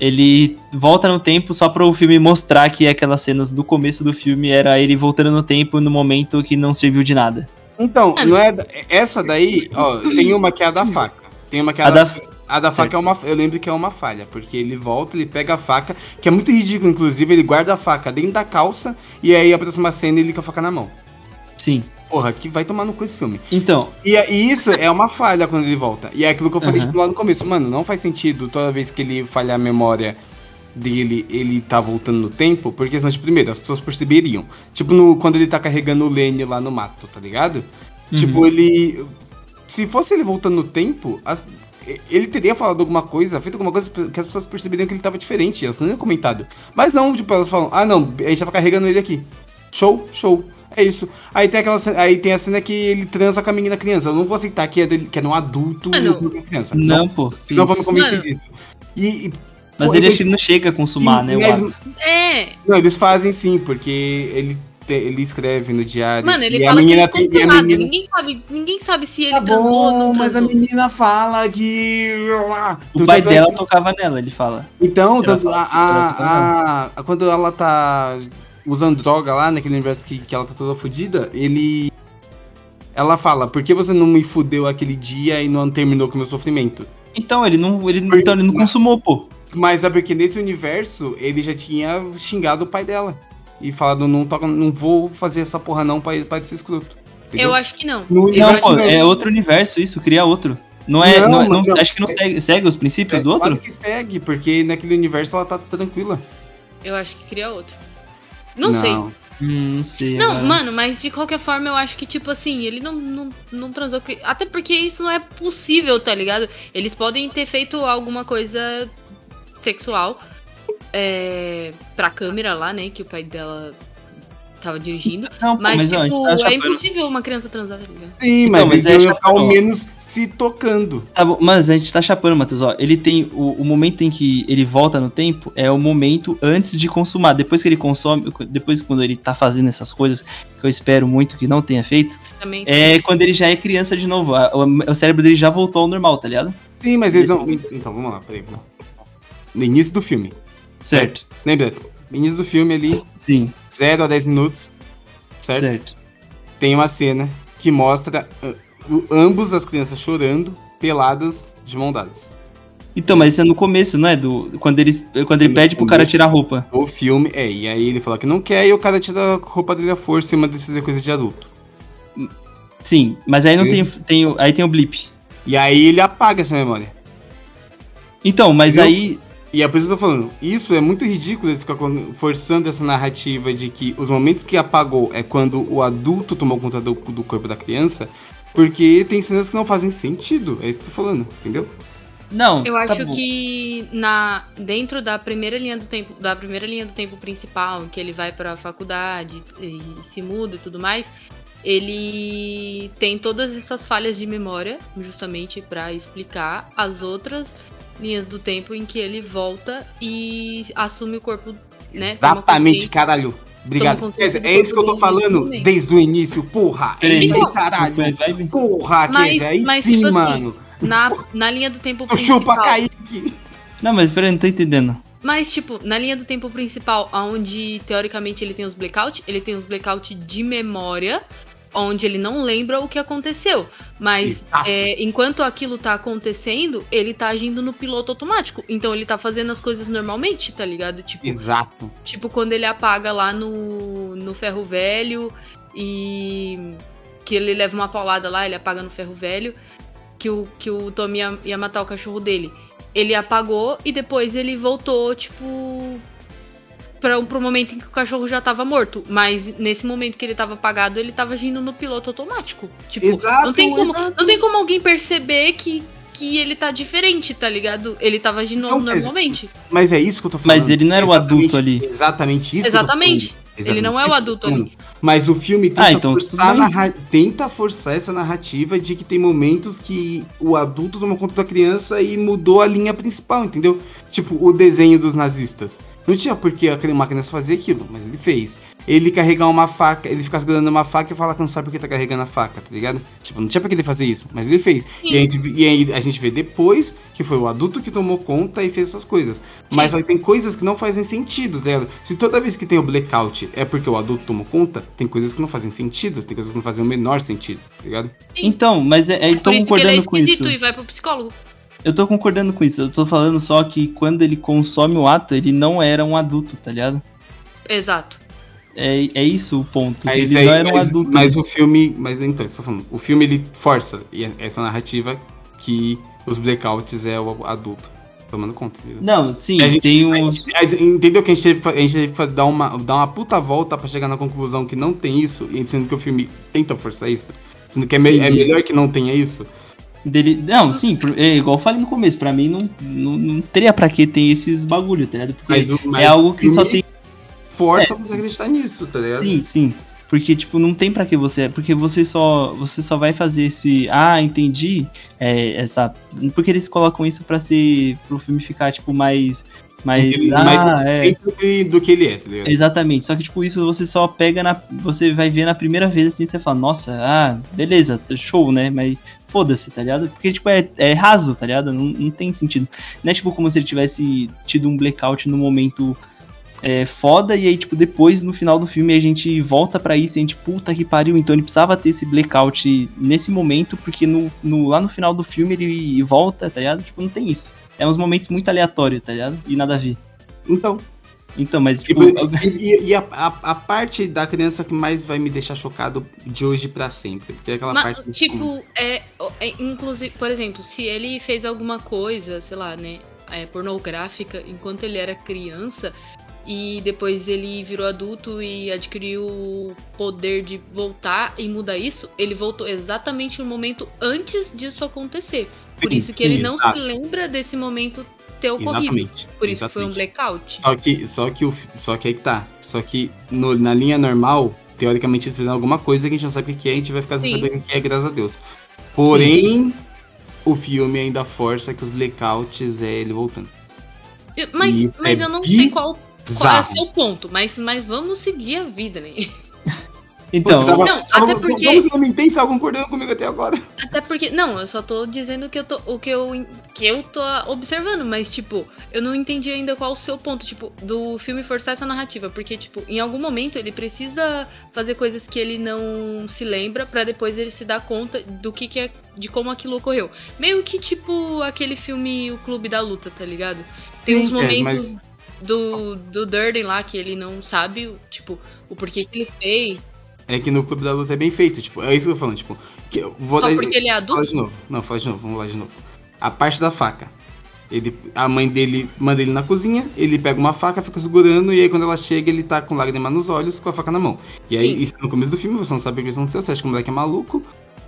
Ele volta no tempo só para o filme mostrar que aquelas cenas do começo do filme era ele voltando no tempo no momento que não serviu de nada. Então, Ah, não é. da- Essa daí, ó, tem uma que é a da faca. Tem uma que é a, A da, da- a da faca certo. é uma. Eu lembro que é uma falha, porque ele volta, ele pega a faca, que é muito ridículo, inclusive, ele guarda a faca dentro da calça e aí a próxima cena ele com a faca na mão. Sim. Porra, que vai tomar no cu esse filme. Então, E, e isso é uma falha quando ele volta. E é aquilo que eu falei Aham. tipo, lá no começo. Mano, não faz sentido toda vez que ele falhar a memória dele, ele tá voltando no tempo, porque senão, tipo, primeiro, as pessoas perceberiam. Tipo, no, quando ele tá carregando o Lenny lá no mato, tá ligado? Tipo, ele. Se fosse ele voltando no tempo, as- ele teria falado alguma coisa, feito alguma coisa que as pessoas perceberiam que ele tava diferente, elas não tinham comentado. Mas não, tipo, elas falam, ah não, a gente tava carregando ele aqui. Show, show. É isso. Aí tem aquela cena, aí tem a cena que ele transa com a menina criança. Eu não vou aceitar que é, dele, que é um adulto uma criança. não, pô. que Não vamos Mano. disso. E, e- Mas pô, ele acho que ele não chega a consumar, Sim, né? O mas- ato. É, Não, eles fazem sim, porque ele, te- ele escreve no diário. mano, ele e a fala que menina ele tem- a menina- Ninguém sabe, ninguém sabe se ele Tá transou ou não bom, mas a menina fala que. O pai dela tocava nela, ele fala. Então, Ela tanto, fala a, que a, a- quando ela tá usando droga lá naquele universo que, que ela tá toda fodida, ele. Ela fala, por que você não me fudeu aquele dia e não terminou com o meu sofrimento? Então, ele não, ele, então, ele não consumou, pô. Mas é porque nesse universo ele já tinha xingado o pai dela. E falado, não, toca, não vou fazer essa porra não pra, pra ser escroto. Entendeu? Eu acho que não. No Não, pô, que é outro universo isso, cria outro. Não é. Não, Não, é- não- não. acho que não segue, segue os princípios É, do outro? Claro que segue, porque naquele universo ela tá tranquila. Eu acho que cria outro. Não, sei. Hum, não sei. Não, agora. mano, mas de qualquer forma eu acho que, tipo assim, ele não, não, não transou. Até porque isso não é possível, tá ligado? Eles podem ter feito alguma coisa sexual. é, pra câmera lá, né? Que o pai dela tava dirigindo. Não, Mas, gente tipo, tá é impossível uma criança transar, tá ligado? Sim, Então, mas, mas eles é iam ao ó. menos se tocando. Tá bom, mas a gente tá chapando, Matheus, ó. Ele tem. O, o momento em que ele volta no tempo é o momento antes de consumar. Depois que ele consome, depois quando ele tá fazendo essas coisas, que eu espero muito que não tenha feito, Também. é quando ele já é criança de novo. A- O, o cérebro dele já voltou ao normal, tá ligado? Sim, mas eles Nesse não. Então, vamos lá, peraí. vamos lá. No início do filme. Certo. Lembra? No início do filme ali, Sim, 0 a 10 minutos. Certo? certo. Tem uma cena que mostra o- ambos as crianças chorando, peladas, de mão dadas. Então, mas isso é no começo, não é? Do, quando ele, quando Sim, ele pede pro cara tirar a roupa. O filme, é, e aí ele fala que não quer e o cara tira a roupa dele à força e manda eles fazer coisa de adulto. Sim, mas aí não tem, tem. Aí tem o blip. E aí ele apaga essa memória. Então, mas Entendeu? aí. E é por isso que eu tô falando, isso é muito ridículo eles ficam forçando essa narrativa de que os momentos que apagou é quando o adulto tomou conta do, do corpo da criança, porque tem cenas que não fazem sentido. É isso que eu tô falando, entendeu? Não. Eu tá acho bom. que na dentro da primeira linha do tempo, da primeira linha do tempo principal, em que ele vai pra faculdade e se muda e tudo mais, ele tem todas essas falhas de memória, justamente pra explicar as outras linhas do tempo em que ele volta e assume o corpo, né? Exatamente, caralho. Obrigado. É isso que eu tô falando desde o início, porra. É isso aí, caralho. Porra, Mas- Kézia, aí mas, sim, tipo assim, mano. Na, na linha do tempo principal. chupa Kaique. Não, mas peraí, não tô entendendo. Mas, tipo, na linha do tempo principal, onde teoricamente ele tem os blackout, ele tem os blackout de memória, onde ele não lembra o que aconteceu. Mas é, enquanto aquilo tá acontecendo, ele tá agindo no piloto automático. Então ele tá fazendo as coisas normalmente, tá ligado? Tipo, Exato. tipo quando ele apaga lá no, no ferro velho e que ele leva uma paulada lá, ele apaga no ferro velho, que o, que o Tommy ia, ia matar o cachorro dele. Ele apagou e depois ele voltou, tipo. Pra, pro momento em que o cachorro já tava morto. Mas nesse momento que ele tava apagado, ele tava agindo no piloto automático. Tipo, Exato, não, tem como, exato. não tem como alguém perceber que, que ele tá diferente, tá ligado? Ele tava agindo Não, normalmente. Mas é isso que eu tô falando. Mas ele não era o Exatamente- adulto ali. Exatamente isso. que eu tô Exatamente. falando. Ele não é o adulto ali. Mas o filme tenta, Ah, então, forçar narra- tenta forçar essa narrativa de que tem momentos que o adulto tomou conta da criança e mudou a linha principal, entendeu? Tipo, o desenho dos nazistas. Não tinha por que a cri- uma criança fazer aquilo, mas ele fez. Ele carregar uma faca, ele ficar segurando uma faca e falar que não sabe por que tá carregando a faca, tá ligado? Tipo, não tinha por que ele fazer isso, mas ele fez. E, a gente, e aí a gente vê depois que foi o adulto que tomou conta e fez essas coisas. Mas aí tem coisas que não fazem sentido, tá ligado? Se toda vez que tem o blackout é porque o adulto tomou conta, tem coisas que não fazem sentido, tem coisas que não fazem o menor sentido, tá ligado? Então, mas é, é, eu É tô por isso que ele é concordando com esquisito isso. e vai pro psicólogo. Eu tô concordando com isso. Eu tô falando só que quando ele consome o ato, ele não era um adulto, tá ligado? Exato. É, é isso o ponto. que Mas, ele aí- não era um mas- adulto. mas o filme. Mas então, eu tô falando, o filme ele força e essa narrativa que os blackouts é o adulto tomando conta, entendeu? Não, sim, A gente- tem a uns. gente- a gente- entendeu que a gente teve, a gente teve que dar uma, dar uma puta volta pra chegar na conclusão que não tem isso, e sendo que o filme tenta forçar isso. Sendo que é, me- é melhor que não tenha isso. Dele... Não, sim, é igual eu falei no começo, pra mim não, não, não teria pra que ter esses bagulho, tá ligado? Porque Mas, o- mas é algo que só tem. Força você acreditar nisso, tá ligado? Sim, sim. Porque, tipo, não tem pra que você. Porque você só. Você só vai fazer esse. Ah, entendi. É, essa. Porque eles colocam isso pra ser. pro filme ficar, tipo, mais. Mais. Ele- ah, mais é. dentro de- do que ele é, tá ligado? Exatamente. Só que, tipo, isso você só pega na. Você vai ver na primeira vez assim, você fala, nossa, ah, beleza, show, né? Mas foda-se, tá ligado? Porque, tipo, é, é raso, tá ligado? Não, não tem sentido. Não é tipo como se ele tivesse tido um blackout no momento é, foda, e aí, tipo, depois, no final do filme, a gente volta pra isso e a gente, puta que pariu. Então ele precisava ter esse blackout nesse momento, porque no, no- lá no final do filme ele volta, tá ligado? Tipo, não tem isso. É uns momentos muito aleatórios, tá ligado? E nada a ver. Então, Então, mas, E, tipo. e- e a, a- a parte da criança que mais vai me deixar chocado de hoje pra sempre. Porque é aquela Mas, parte. tipo, é, é, inclusive, por exemplo, se ele fez alguma coisa, sei lá, né, é, pornográfica enquanto ele era criança e depois ele virou adulto e adquiriu o poder de voltar e mudar isso, ele voltou exatamente no momento antes disso acontecer. Por Sim, isso que sim, ele não exato. se lembra desse momento ter ocorrido. Exatamente. Por isso que foi um blackout. Só que, só que, o, só que aí que tá. Só que no- na linha normal, teoricamente eles fizeram alguma coisa que a gente não sabe o que é, a gente vai ficar sem Sim. saber o que é, graças a Deus. Porém, o filme ainda força que os blackouts é ele voltando. Eu- Mas, mas é eu não sei qual, qual é o seu ponto, mas, mas vamos seguir a vida, né? Então, tava- Não, tava- até porque- Como você não me entende, você tava concordando comigo até agora? Até porque. Não, eu só tô dizendo que eu tô, o que eu, que eu tô observando, mas, tipo, eu não entendi ainda qual o seu ponto, tipo, do filme forçar essa narrativa. Porque, tipo, em algum momento ele precisa fazer coisas que ele não se lembra pra depois ele se dar conta do que, que é. de como aquilo ocorreu. Meio que, tipo, aquele filme O Clube da Luta, tá ligado? Tem Sim, uns é, momentos. mas- Do, do Durden lá que ele não sabe, tipo, o porquê que ele fez. É que no Clube da Luta é bem feito, tipo, é isso que eu tô falando, tipo, que eu vou Só dar- porque ele é Fala adulto? de novo. Não, fala de novo, vamos lá de novo. A parte da faca. Ele, a mãe dele manda ele na cozinha, ele pega uma faca, fica segurando, e aí quando ela chega, ele tá com lágrima nos olhos, com a faca na mão. E aí, Sim. isso no começo do filme, você não sabe o que ser, você acha que o moleque é maluco,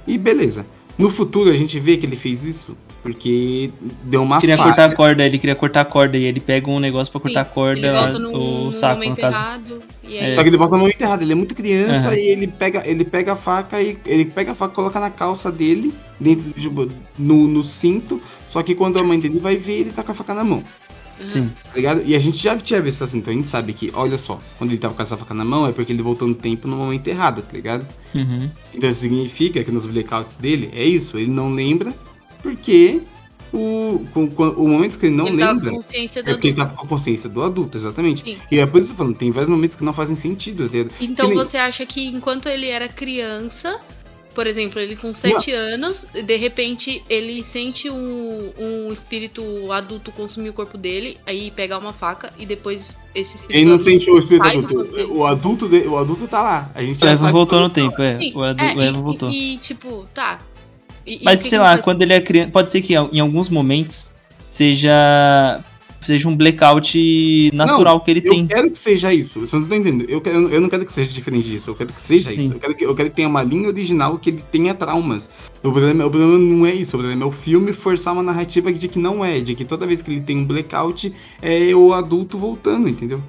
e beleza. No futuro, a gente vê que ele fez isso porque deu uma queria faca. cortar a corda, ele queria cortar a corda e ele pega um negócio pra cortar a corda, Ele volta num, o saco no momento caso. errado. E É. Só que ele volta no momento errado, ele é muito criança Aham. e ele pega, ele pega a faca e ele pega a faca e coloca na calça dele, dentro do, no, no cinto. Só que quando a mãe dele vai ver, ele tá com a faca na mão, Uhum. Sim. tá ligado? E a gente já tinha visto assim, então a gente sabe que, olha só, quando ele tava com essa faca na mão é porque ele voltou no tempo no momento errado, tá ligado? Uhum. Então isso significa que nos blackouts dele é isso, ele não lembra porque o, com, com- o momento que ele não ele tá lembra. com consciência É porque ele tá com a consciência do adulto, exatamente. Sim. E é por isso que eu tô falando, tem vários momentos que não fazem sentido. tá? Então nem- você acha que enquanto ele era criança, por exemplo, ele com 7 anos, de repente ele sente um, um espírito adulto consumir o corpo dele, aí pegar uma faca e depois esse espírito Ele não sente o espírito adulto. O adulto, de- o adulto tá lá. A gente O Evan voltou no tempo, é. Sim, O, Edu, é, o Evan e, voltou. E, tipo, tá. E- e Mas sei que lá, quando ele é criança, pode ser que em alguns momentos seja seja um blackout natural que ele Eu tem. quero que seja isso. Vocês não estão entendendo. Eu, quero, eu não quero que seja diferente disso. Eu quero que seja Sim. isso. Eu quero que, eu quero que tenha uma linha original que ele tenha traumas. O problema, o problema não é isso. O problema é o filme forçar uma narrativa de que não é. De que toda vez que ele tem um blackout, é o adulto voltando, entendeu?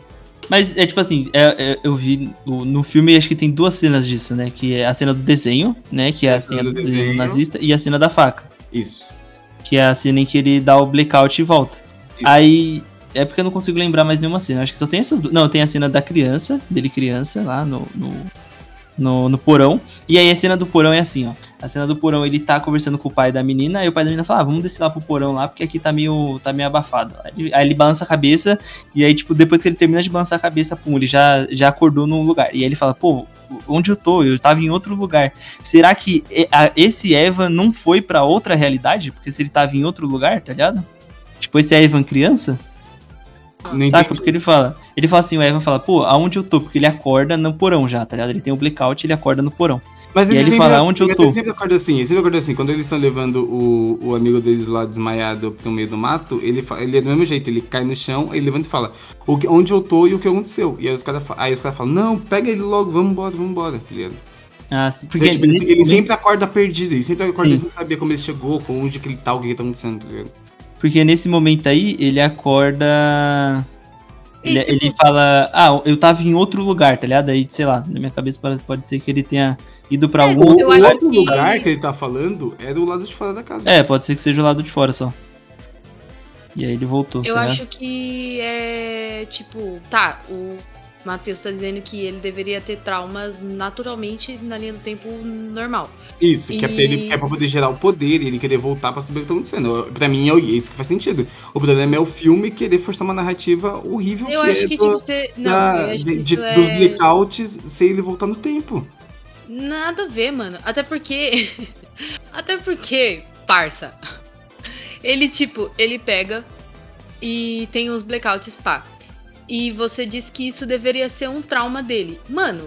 Mas é tipo assim, é- é- eu vi no, no filme, acho que tem duas cenas disso, né? Que é a cena do desenho, né? Que é a, cena do desenho nazista, e a cena da faca. Isso. Que é a cena em que ele dá o blackout e volta. Aí. É porque eu não consigo lembrar mais nenhuma cena. Acho que só tem essas duas. Não, tem a cena da criança, dele criança, lá no, no, no, no porão. E aí a cena do porão é assim, ó. A cena do porão, ele tá conversando com o pai da menina, aí o pai da menina fala, ah, vamos descer lá pro porão lá, porque aqui tá meio, tá meio abafado. Aí ele, aí ele balança a cabeça, e aí, tipo, depois que ele termina de balançar a cabeça, pum, ele já, já acordou num lugar. E aí ele fala, pô, onde eu tô? Eu tava em outro lugar. Será que e- esse Evan não foi pra outra realidade? Porque se ele tava em outro lugar, tá ligado? Tipo, esse é Evan criança? Não Saca? entendi. Porque ele fala. Ele fala assim, o Evan fala, pô, aonde eu tô? Porque ele acorda no porão já, tá ligado? Ele tem um blackout, ele acorda no porão. Mas ele sempre fala, assim, "Onde eu tô?" Ele sempre acorda assim, ele sempre acorda assim. Quando eles estão levando o, o amigo deles lá desmaiado pro meio do mato, ele, ele é do mesmo jeito, ele cai no chão, ele levanta e fala, o que, onde eu tô e o que aconteceu. E aí os caras os caras falam, não, pega ele logo, vamos embora, tá ligado? Ah, sim, Porque, porque tipo, ele, ele momento- sempre acorda perdido, ele sempre acorda Sim. sem saber como ele chegou, com onde que ele tá, o que que tá acontecendo, tá ligado? Porque nesse momento aí, ele acorda. Ele, ele fala, ah, eu tava em outro lugar, tá ligado? Aí, sei lá, na minha cabeça pode, pode ser que ele tenha ido pra É, algum O, Eu o acho outro que- lugar que ele tá falando é do lado de fora da casa. É, pode ser que seja o lado de fora só. E aí ele voltou. Eu tá acho que é tipo, tá, o Matheus tá dizendo que ele deveria ter traumas naturalmente na linha do tempo normal. Isso, que é, pra ele, E- é pra poder gerar o poder e ele querer voltar pra saber o que tá acontecendo. Pra mim é isso que faz sentido. O problema é o filme querer forçar uma narrativa horrível Eu que acho é que, do- tipo, você. Não, da- eu acho de- que de- isso dos é. blackouts sem ele voltar no tempo. Nada a ver, mano. Até porque. Até porque, parça. Ele, tipo, ele pega e tem os blackouts, pá. E você diz que isso deveria ser um trauma dele. Mano,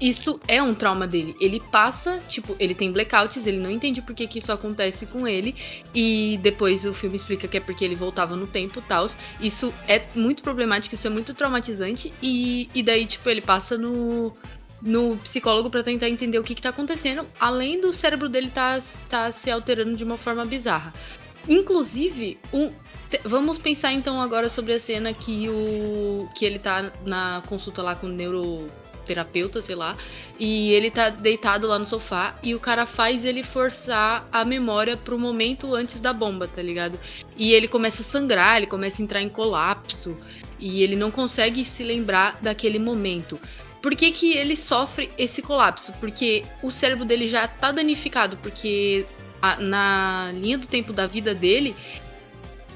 isso é um trauma dele. Ele passa, tipo, ele tem blackouts, ele não entende por que, que isso acontece com ele. E depois o filme explica que é porque ele voltava no tempo tal. Isso é muito problemático, isso é muito traumatizante. E, e daí, tipo, ele passa no, no psicólogo pra tentar entender o que, que tá acontecendo, além do cérebro dele tá, tá se alterando de uma forma bizarra. Inclusive, um, vamos pensar então agora sobre a cena que o que ele tá na consulta lá com o neuroterapeuta, sei lá, e ele tá deitado lá no sofá e o cara faz ele forçar a memória pro momento antes da bomba, tá ligado? E ele começa a sangrar, ele começa a entrar em colapso e ele não consegue se lembrar daquele momento. Por que, que ele sofre esse colapso? Porque o cérebro dele já tá danificado, porque a- na linha do tempo da vida dele,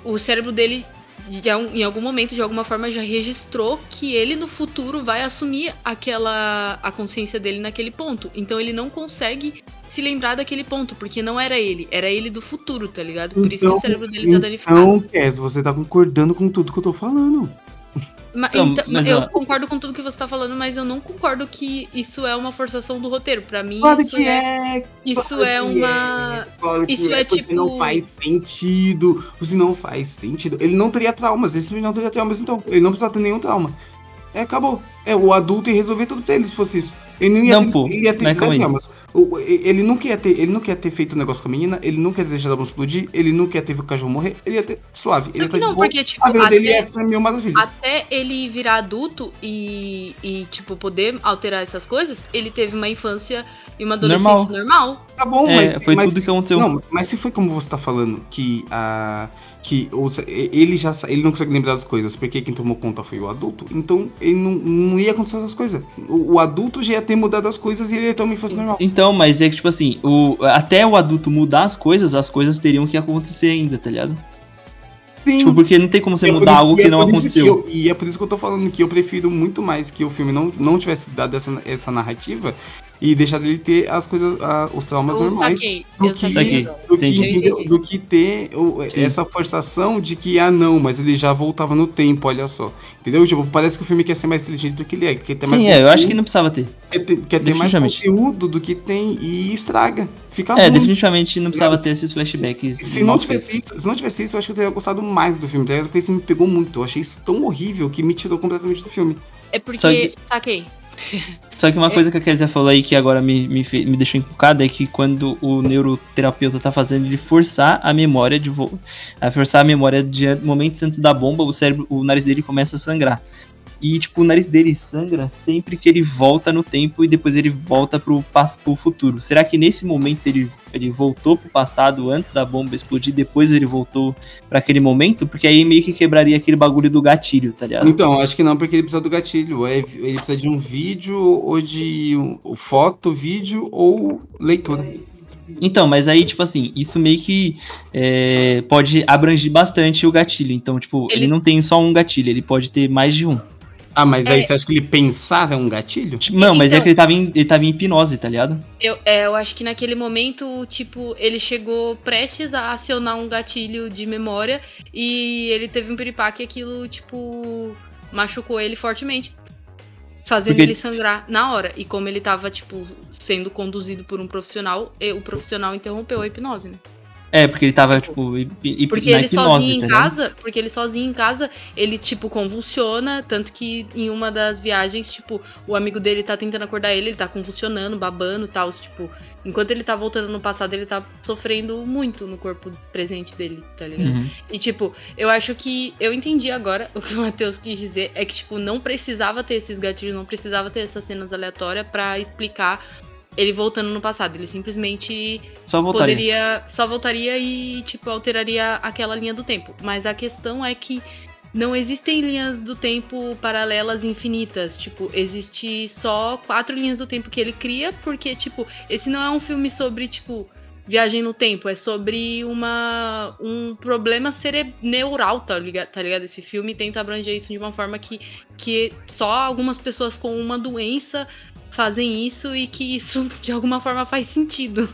o cérebro dele de al- em algum momento, de alguma forma, já registrou que ele no futuro vai assumir aquela a consciência dele naquele ponto. Então ele não consegue se lembrar daquele ponto, porque não era ele, era ele do futuro, tá ligado? Por isso que o cérebro dele tá danificado. Então, Cass, você tá concordando com tudo que eu tô falando. Ma- Então, então, mas, eu ó. concordo com tudo que você tá falando, mas eu não concordo que isso é uma forçação do roteiro. Pra mim, Claro isso que é, é. isso claro é que uma. claro que isso é porque tipo- não faz sentido. Você não faz sentido. Ele não teria traumas. Esse não teria traumas, então. Ele não precisa ter nenhum trauma. É, acabou. É, o adulto ia resolver tudo dele se fosse isso. Ele não ia Não, ter, pô, ele ia ter mas calma aí. Ele não quer ter, ele não quer ter feito um negócio com a menina, ele não quer ter deixado a bomba explodir, ele não quer ter o cachorro morrer, ele ia ter suave. Ele que tá de não? Porque, tipo, a vida dele até- ia ser mil maravilhas. Até ele virar adulto e, e, tipo, poder alterar essas coisas, ele teve uma infância e uma adolescência normal. Tá bom, É, mas, foi mas tudo que aconteceu. Não, mas se foi como você tá falando, que a. Que ou ele já ele não consegue lembrar das coisas, porque quem tomou conta foi o adulto, então ele não, não ia acontecer essas coisas. O, o adulto já ia ter mudado as coisas e ele ia ter uma infância normal. Então, mas é que, tipo assim, o, até o adulto mudar as coisas, as coisas teriam que acontecer ainda, tá ligado? Sim. Tipo, porque não tem como você É mudar isso- algo que é não aconteceu. eu- e é por isso que eu tô falando que eu prefiro muito mais que o filme não, não tivesse dado essa, essa narrativa e deixado ele ter as coisas, a- os traumas eu normais. saquei. do Eu que- saquei. Do que, do que ter o- essa forçação de que, ah, não, mas ele já voltava no tempo, olha só. Entendeu? Tipo, parece que o filme quer ser mais inteligente do que ele é. Quer ter mais Sim, é, eu acho que conteúdo, não precisava ter. Quer ter, quer ter mais conteúdo do que tem e estraga. Fica É, ruim. definitivamente não precisava ter esses flashbacks. Se não, tivesse isso, se não tivesse isso, eu acho que eu teria gostado mais do filme, tá? Porque isso me pegou muito. Eu achei isso tão horrível que me tirou completamente do filme. É porque. Saquei. Só que uma É. coisa que a Kézia falou aí que agora me, me, me deixou encucado é que quando o neuroterapeuta tá fazendo ele forçar a memória de vo- a forçar a memória de momentos antes da bomba, o cérebro, o nariz dele começa a sangrar. E tipo, o nariz dele sangra sempre que ele volta no tempo e depois ele volta pro, pro futuro. Será que nesse momento ele, ele voltou pro passado antes da bomba explodir, depois ele voltou pra aquele momento? Porque aí meio que quebraria aquele bagulho do gatilho, tá ligado? Então, acho que não, porque ele precisa do gatilho. É- Ele precisa de um vídeo ou de um- foto, vídeo ou leitura. Então, mas aí, tipo assim, isso meio que é, pode abranger bastante o gatilho. Então, tipo, ele... Ele- não tem só um gatilho, ele pode ter mais de um. Ah, mas aí É. você acha que ele pensar é um gatilho? Tipo, Não, mas é Então- que ele tava, em, ele tava em hipnose, tá ligado? Eu, é, eu acho que naquele momento, tipo, ele chegou prestes a acionar um gatilho de memória e ele teve um piripaque e aquilo, tipo, machucou ele fortemente. Fazendo Porque ele sangrar na hora. E como ele tava, tipo, sendo conduzido por um profissional, e o profissional interrompeu a hipnose, né? É, porque ele tava, tipo, hip, hip, Porque ele hipnose, sozinho tá em casa, porque ele sozinho em casa, ele tipo convulsiona, tanto que em uma das viagens, tipo, o amigo dele tá tentando acordar ele, ele tá convulsionando, babando e tal, tipo, enquanto ele tá voltando no passado, ele tá sofrendo muito no corpo presente dele, tá ligado? Uhum. E tipo, eu acho que eu entendi agora o que o Matheus quis dizer, é que tipo, não precisava ter esses gatilhos, não precisava ter essas cenas aleatórias pra explicar ele voltando no passado, ele simplesmente Só voltaria. poderia só voltaria e tipo alteraria aquela linha do tempo. Mas a questão é que não existem linhas do tempo paralelas infinitas. Tipo, existe só quatro linhas do tempo que ele cria, porque tipo esse não é um filme sobre tipo viagem no tempo, é sobre uma um problema cere neural, tá ligado? Tá ligado? Esse filme tenta abranger isso de uma forma que que só algumas pessoas com uma doença fazem isso e que isso de alguma forma faz sentido.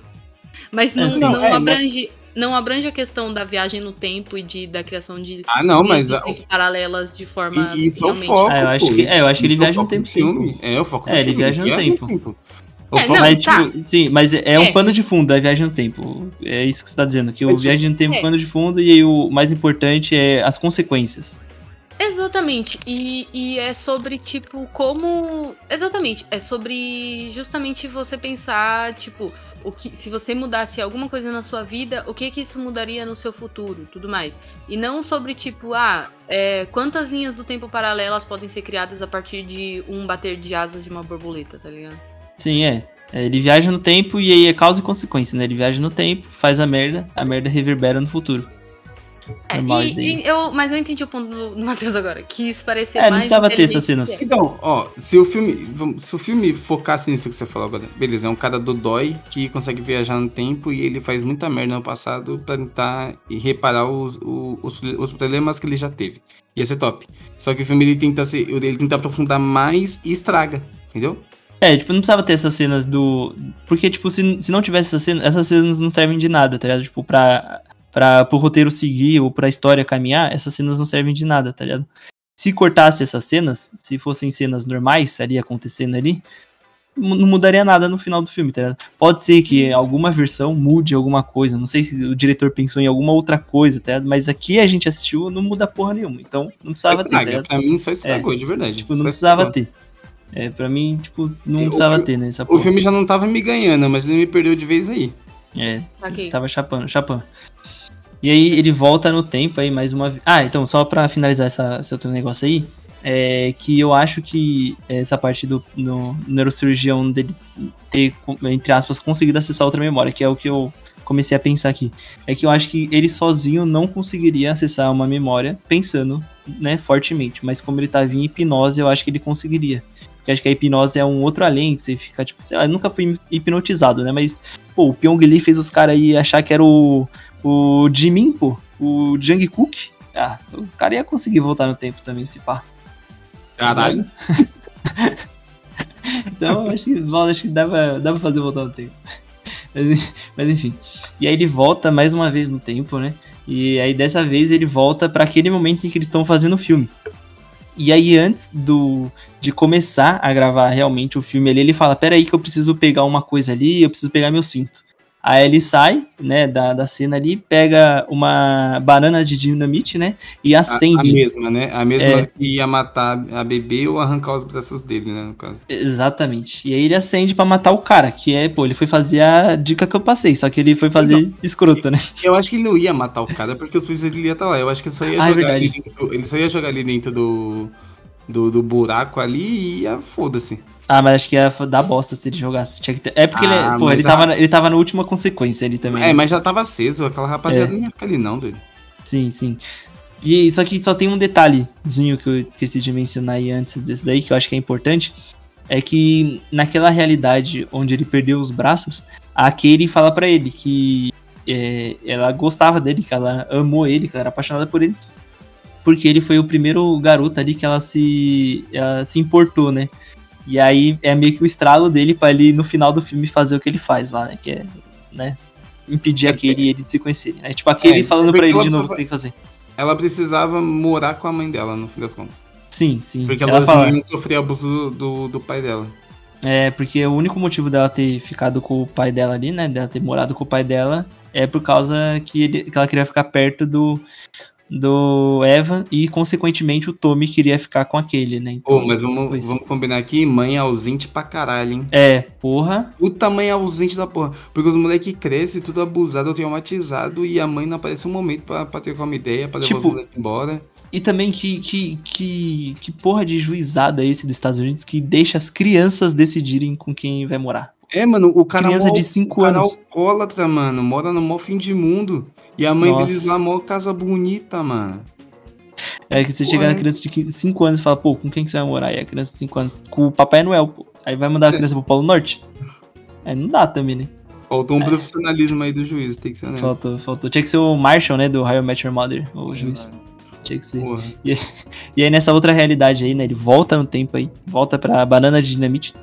Mas não, sim. não, Não, é, abrange. Não abrange a questão da viagem no tempo e de, da criação de Ah, não, mas a- tempo paralelas de forma e- isso é o realmente- foco. Ah, eu acho que- é, eu acho que ele é viaja no tempo, sim, filme. É, o foco do É, ele filme, viaja no viaja tempo. O É, foco- não, mas, tá. tipo, sim, mas é, é um É. pano de fundo, é viagem no tempo. É isso que você tá dizendo, que o É, tipo, viagem no tempo é é. um pano de fundo e aí o mais importante é as consequências. Exatamente. E, e é sobre, tipo, como. Exatamente. É sobre justamente você pensar, tipo, o que, se você mudasse alguma coisa na sua vida, o que que isso mudaria no seu futuro, tudo mais. E não sobre tipo, ah, é, quantas linhas do tempo paralelas podem ser criadas a partir de um bater de asas de uma borboleta, tá ligado? Sim, é. É, Ele viaja no tempo e aí é causa e consequência, né? Ele viaja no tempo, faz a merda, a merda reverbera no futuro. É, Normal e- e eu, mas eu entendi o ponto do, do Matheus agora, que isso parecia É, não mais precisava ter essas cenas. é. Então, ó, se o filme. Se o filme focasse nisso que você falou agora, beleza, é um cara do dói que consegue viajar no tempo e ele faz muita merda no passado pra tentar e reparar os, os, os problemas que ele já teve. Ia ser top. Só que o filme ele tenta ser. Ele tenta aprofundar mais e estraga, entendeu? É, tipo, não precisava ter essas cenas do. Porque, tipo, se, se não tivesse essas cenas, essas cenas não servem de nada, tá ligado? Tipo, pra, pra, pro roteiro seguir ou pra história caminhar, essas cenas não servem de nada, tá ligado? Se cortasse essas cenas, se fossem cenas normais ali acontecendo ali, não mudaria nada no final do filme, tá ligado? Pode ser que alguma versão mude alguma coisa, não sei se o diretor pensou em alguma outra coisa, tá ligado? Mas aqui a gente assistiu, não muda porra nenhuma, então não precisava ter, tá ligado? Pra mim só estragou, de verdade. Tipo, não precisava estragou. ter. É, pra mim, tipo, não O precisava filme- ter, né? Essa O porra. filme já não tava me ganhando, mas ele me perdeu de vez aí. É, Saquei. tava chapando, chapando. E aí ele volta no tempo aí mais uma vez. Ah, então, só pra finalizar essa, esse outro negócio aí, é que eu acho que essa parte do no, neurocirurgião dele ter, entre aspas, conseguido acessar outra memória, que é o que eu comecei a pensar aqui. É que eu acho que ele sozinho não conseguiria acessar uma memória pensando, né, fortemente. Mas como ele tava em hipnose, eu acho que ele conseguiria. Porque acho que a hipnose é um outro além, que você fica, tipo, sei lá, eu nunca fui hipnotizado, né? Mas, pô, o Pyong Lee fez os caras aí achar que era o, o Jimin, pô, o Jungkook. Ah, o cara ia conseguir voltar no tempo também, se pá. Caralho. Então, acho que, acho que dava, dava pra fazer voltar no tempo. Mas, mas, enfim. E aí ele volta mais uma vez no tempo, né? E aí dessa vez ele volta pra aquele momento em que eles estão fazendo o filme. E aí antes do de começar a gravar realmente o filme ali, ele fala: "Pera aí que eu preciso pegar uma coisa ali, eu preciso pegar meu cinto". Aí ele sai, né, da, da cena ali, pega uma banana de dinamite, né, e A, a acende. mesma, né? A mesma É. que ia matar a bebê ou arrancar os braços dele, né? No caso. Exatamente. E aí ele acende pra matar o cara, que é, pô, ele foi fazer a dica que eu passei, só que ele foi fazer escroto, né? Eu acho que ele não ia matar o cara porque os filhos dele ia estar lá. Eu acho que ele só ia Ah, é ali dentro. Ele só ia jogar ali dentro do. Do, do buraco ali e ia foda-se. Ah, mas acho que ia dar bosta se ele jogasse. Tinha que ter- É porque Ah, ele, pô, ele, a- tava, ele tava na última consequência ali também. É, né? mas já tava aceso, aquela rapaziada não ia ficar ali, não, doido. Sim, sim. E só que só tem um detalhezinho que eu esqueci de mencionar aí antes desse daí, que eu acho que é importante. É que naquela realidade onde ele perdeu os braços, a Katie fala pra ele que é, ela gostava dele, que ela amou ele, que ela era apaixonada por ele. Porque ele foi o primeiro garoto ali que ela se, ela se importou, né? E aí é meio que o estralo dele pra ele, no final do filme, fazer o que ele faz lá, né? Que é, né? Impedir a Katie e ele de se conhecerem. né? Tipo, a Katie É, falando pra ele de novo o que tem que fazer. Ela precisava morar com a mãe dela, no fim das contas. Sim, sim. Porque ela ela fala, sofria abuso do, do, do pai dela. é, porque o único motivo dela ter ficado com o pai dela ali, né? Dela ter morado com o pai dela, é por causa que, ele- que ela queria ficar perto do, do Evan e, consequentemente, o Tommy queria ficar com aquele, né? Pô, Então, mas foi vamos, vamos combinar aqui, mãe ausente pra caralho, hein? É, porra. Puta mãe ausente da porra. Porque os moleques crescem, tudo abusado, traumatizado, e a mãe não aparece um momento pra, pra ter uma ideia, pra levar Tipo, os moleques embora. E também que, que, que, que porra de juizado é esse dos Estados Unidos que deixa as crianças decidirem com quem vai morar? É, mano, o cara Criança mó- de cinco o cara anos. alcoólatra, mano, mora no mó fim de mundo. E a mãe Nossa. deles lá, mó casa bonita, mano. É que você Pô, chega é. na criança de 5 anos e fala, pô, com quem que você vai morar? E a criança de 5 anos, com o Papai Noel, pô. Aí vai mandar a É. criança pro Polo Norte? Aí não dá também, né? Faltou um profissionalismo aí do juiz, tem que ser honesto. Faltou, faltou. Tinha que ser o Marshall, né, do How I Met Your Mother, o juiz. Tinha que ser. Porra. E aí nessa outra realidade aí, né, ele volta no tempo aí, volta pra banana de dinamite.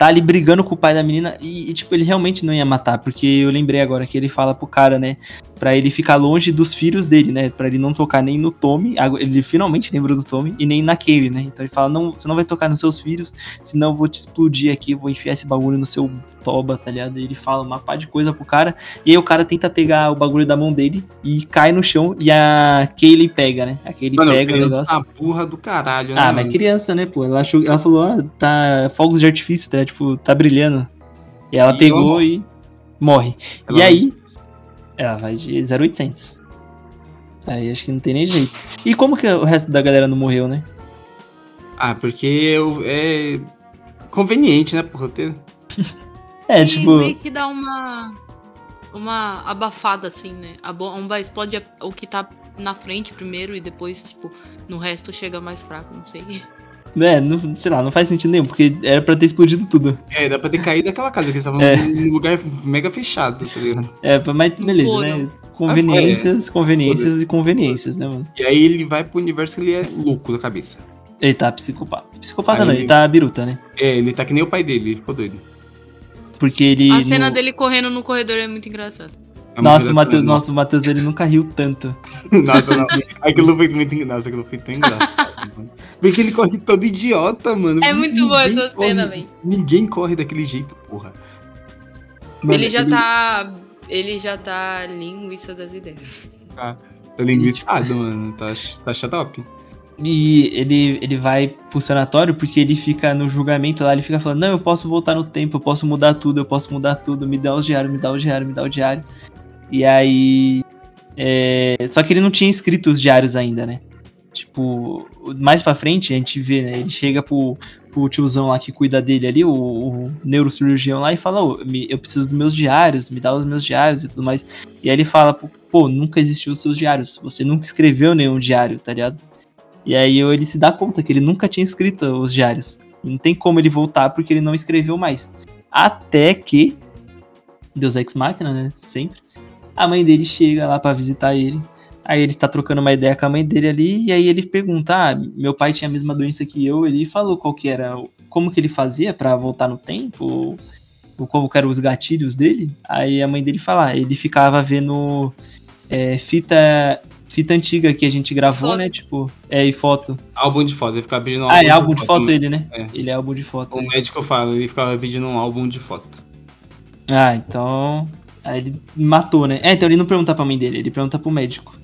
Tá ali brigando com o pai da menina e, e, tipo, ele realmente não ia matar, porque eu lembrei agora que ele fala pro cara, né, pra ele ficar longe dos filhos dele, né, pra ele não tocar nem no Tommy, ele finalmente lembrou do Tommy, e nem naquele, né, então ele fala, não, você não vai tocar nos seus filhos, senão eu vou te explodir aqui, vou enfiar esse bagulho no seu toba, tá ligado? E ele fala uma pá de coisa pro cara, e aí o cara tenta pegar o bagulho da mão dele e cai no chão, e a Kaylee pega, né, a Kaylee Mano, pega o negócio. tá burra do caralho, né? Ah, mas criança, né, pô? Ela, achou, ela falou, ah, tá fogos de artifício, tá? Tipo, tá brilhando. E ela E pegou ela e morre. Ela e aí, ela vai de 0800. Aí acho que não tem nem jeito. E como que o resto da galera não morreu, né? Ah, porque eu- é conveniente, né, pro roteiro. É, E tipo, meio que dá uma. Uma abafada, assim, né? A bomba explode o que tá na frente primeiro e depois, tipo, no resto chega mais fraco, não sei. Né, não, sei lá, não faz sentido nenhum, porque era pra ter explodido tudo. É, dá pra ter caído daquela casa, que eles estavam É. num lugar mega fechado, tá ligado? É, mas beleza, porão. né? Conveniências, conveniências e conveniências, né, mano? E aí ele vai pro universo que ele é louco da cabeça. Ele tá psicopata. Psicopata Aí não, ele- ele tá biruta, né? É, ele tá que nem o pai dele, ele ficou doido. Porque ele. A cena no- dele correndo no corredor é muito engraçada. É Nossa, o Matheus, nossa, o Matheus, ele nunca riu tanto. Nossa, não. Aquilo foi muito engraçado, aquilo foi tão engraçado. mano. Porque ele corre todo idiota, mano. É muito boa essa corre- cena, velho. Ninguém corre daquele jeito, porra. Mano, Ele já tá. Ele já tá linguiça das ideias. Tá linguiçado, mano. Tá, tá xarope. E ele, ele vai pro sanatório porque ele fica no julgamento lá, ele fica falando, não, eu posso voltar no tempo, eu posso mudar tudo, eu posso mudar tudo, me dá os diários, me dá o diário, me dá o diário. E aí. é, Só que ele não tinha escrito os diários ainda, né? Tipo, mais pra frente a gente vê, né? Ele chega pro, pro tiozão lá que cuida dele ali, o, o neurocirurgião lá, e fala, "Ô, me- eu preciso dos meus diários, me dá os meus diários e tudo mais. E aí ele fala, pô, nunca existiu os seus diários, você nunca escreveu nenhum diário, tá ligado? E aí ele se dá conta que ele nunca tinha escrito os diários. Não tem como ele voltar porque ele não escreveu mais. Até que Deus Ex Machina, né? Sempre. A mãe dele chega lá pra visitar ele. Aí ele tá trocando uma ideia com a mãe dele ali e aí ele pergunta: "Ah, meu pai tinha a mesma doença que eu". Ele falou qual que era, como que ele fazia pra voltar no tempo, ou, ou como que eram os gatilhos dele. Aí a mãe dele fala: "Ah, ele ficava vendo é, fita fita antiga que a gente gravou, Foto. né? Tipo, é, e foto. Álbum de foto, ele ficava pedindo um Ah, é álbum de foto né? ele, né? É. Ele é álbum de foto. O médico fala, ele ficava pedindo um álbum de foto. Ah, então. Aí ele matou, né? É, então ele não pergunta pra mãe dele, ele pergunta pro médico.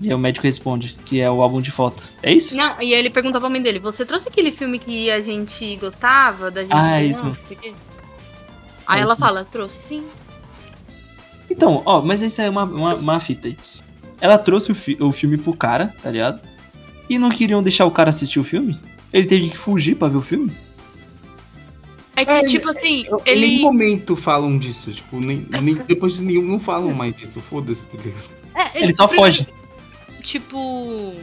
E aí o médico responde, que é o álbum de foto. É isso? Não, e aí ele pergunta pra mãe dele: Você trouxe aquele filme que a gente gostava? Da gente Ah, é isso não mesmo. sei o quê?" Aí É ela isso fala: Trouxe sim. Então, ó, mas isso é uma, uma, uma fita aí. Ela trouxe o, fi- o filme pro cara, tá ligado? E não queriam deixar o cara assistir o filme? Ele teve que fugir pra ver o filme? É que, É, tipo assim, Em nenhum ele. momento falam disso, tipo, nem, nem- depois de nenhum não falam mais disso, foda-se, tá ligado? É, Ele só primeiro- foge. Tipo.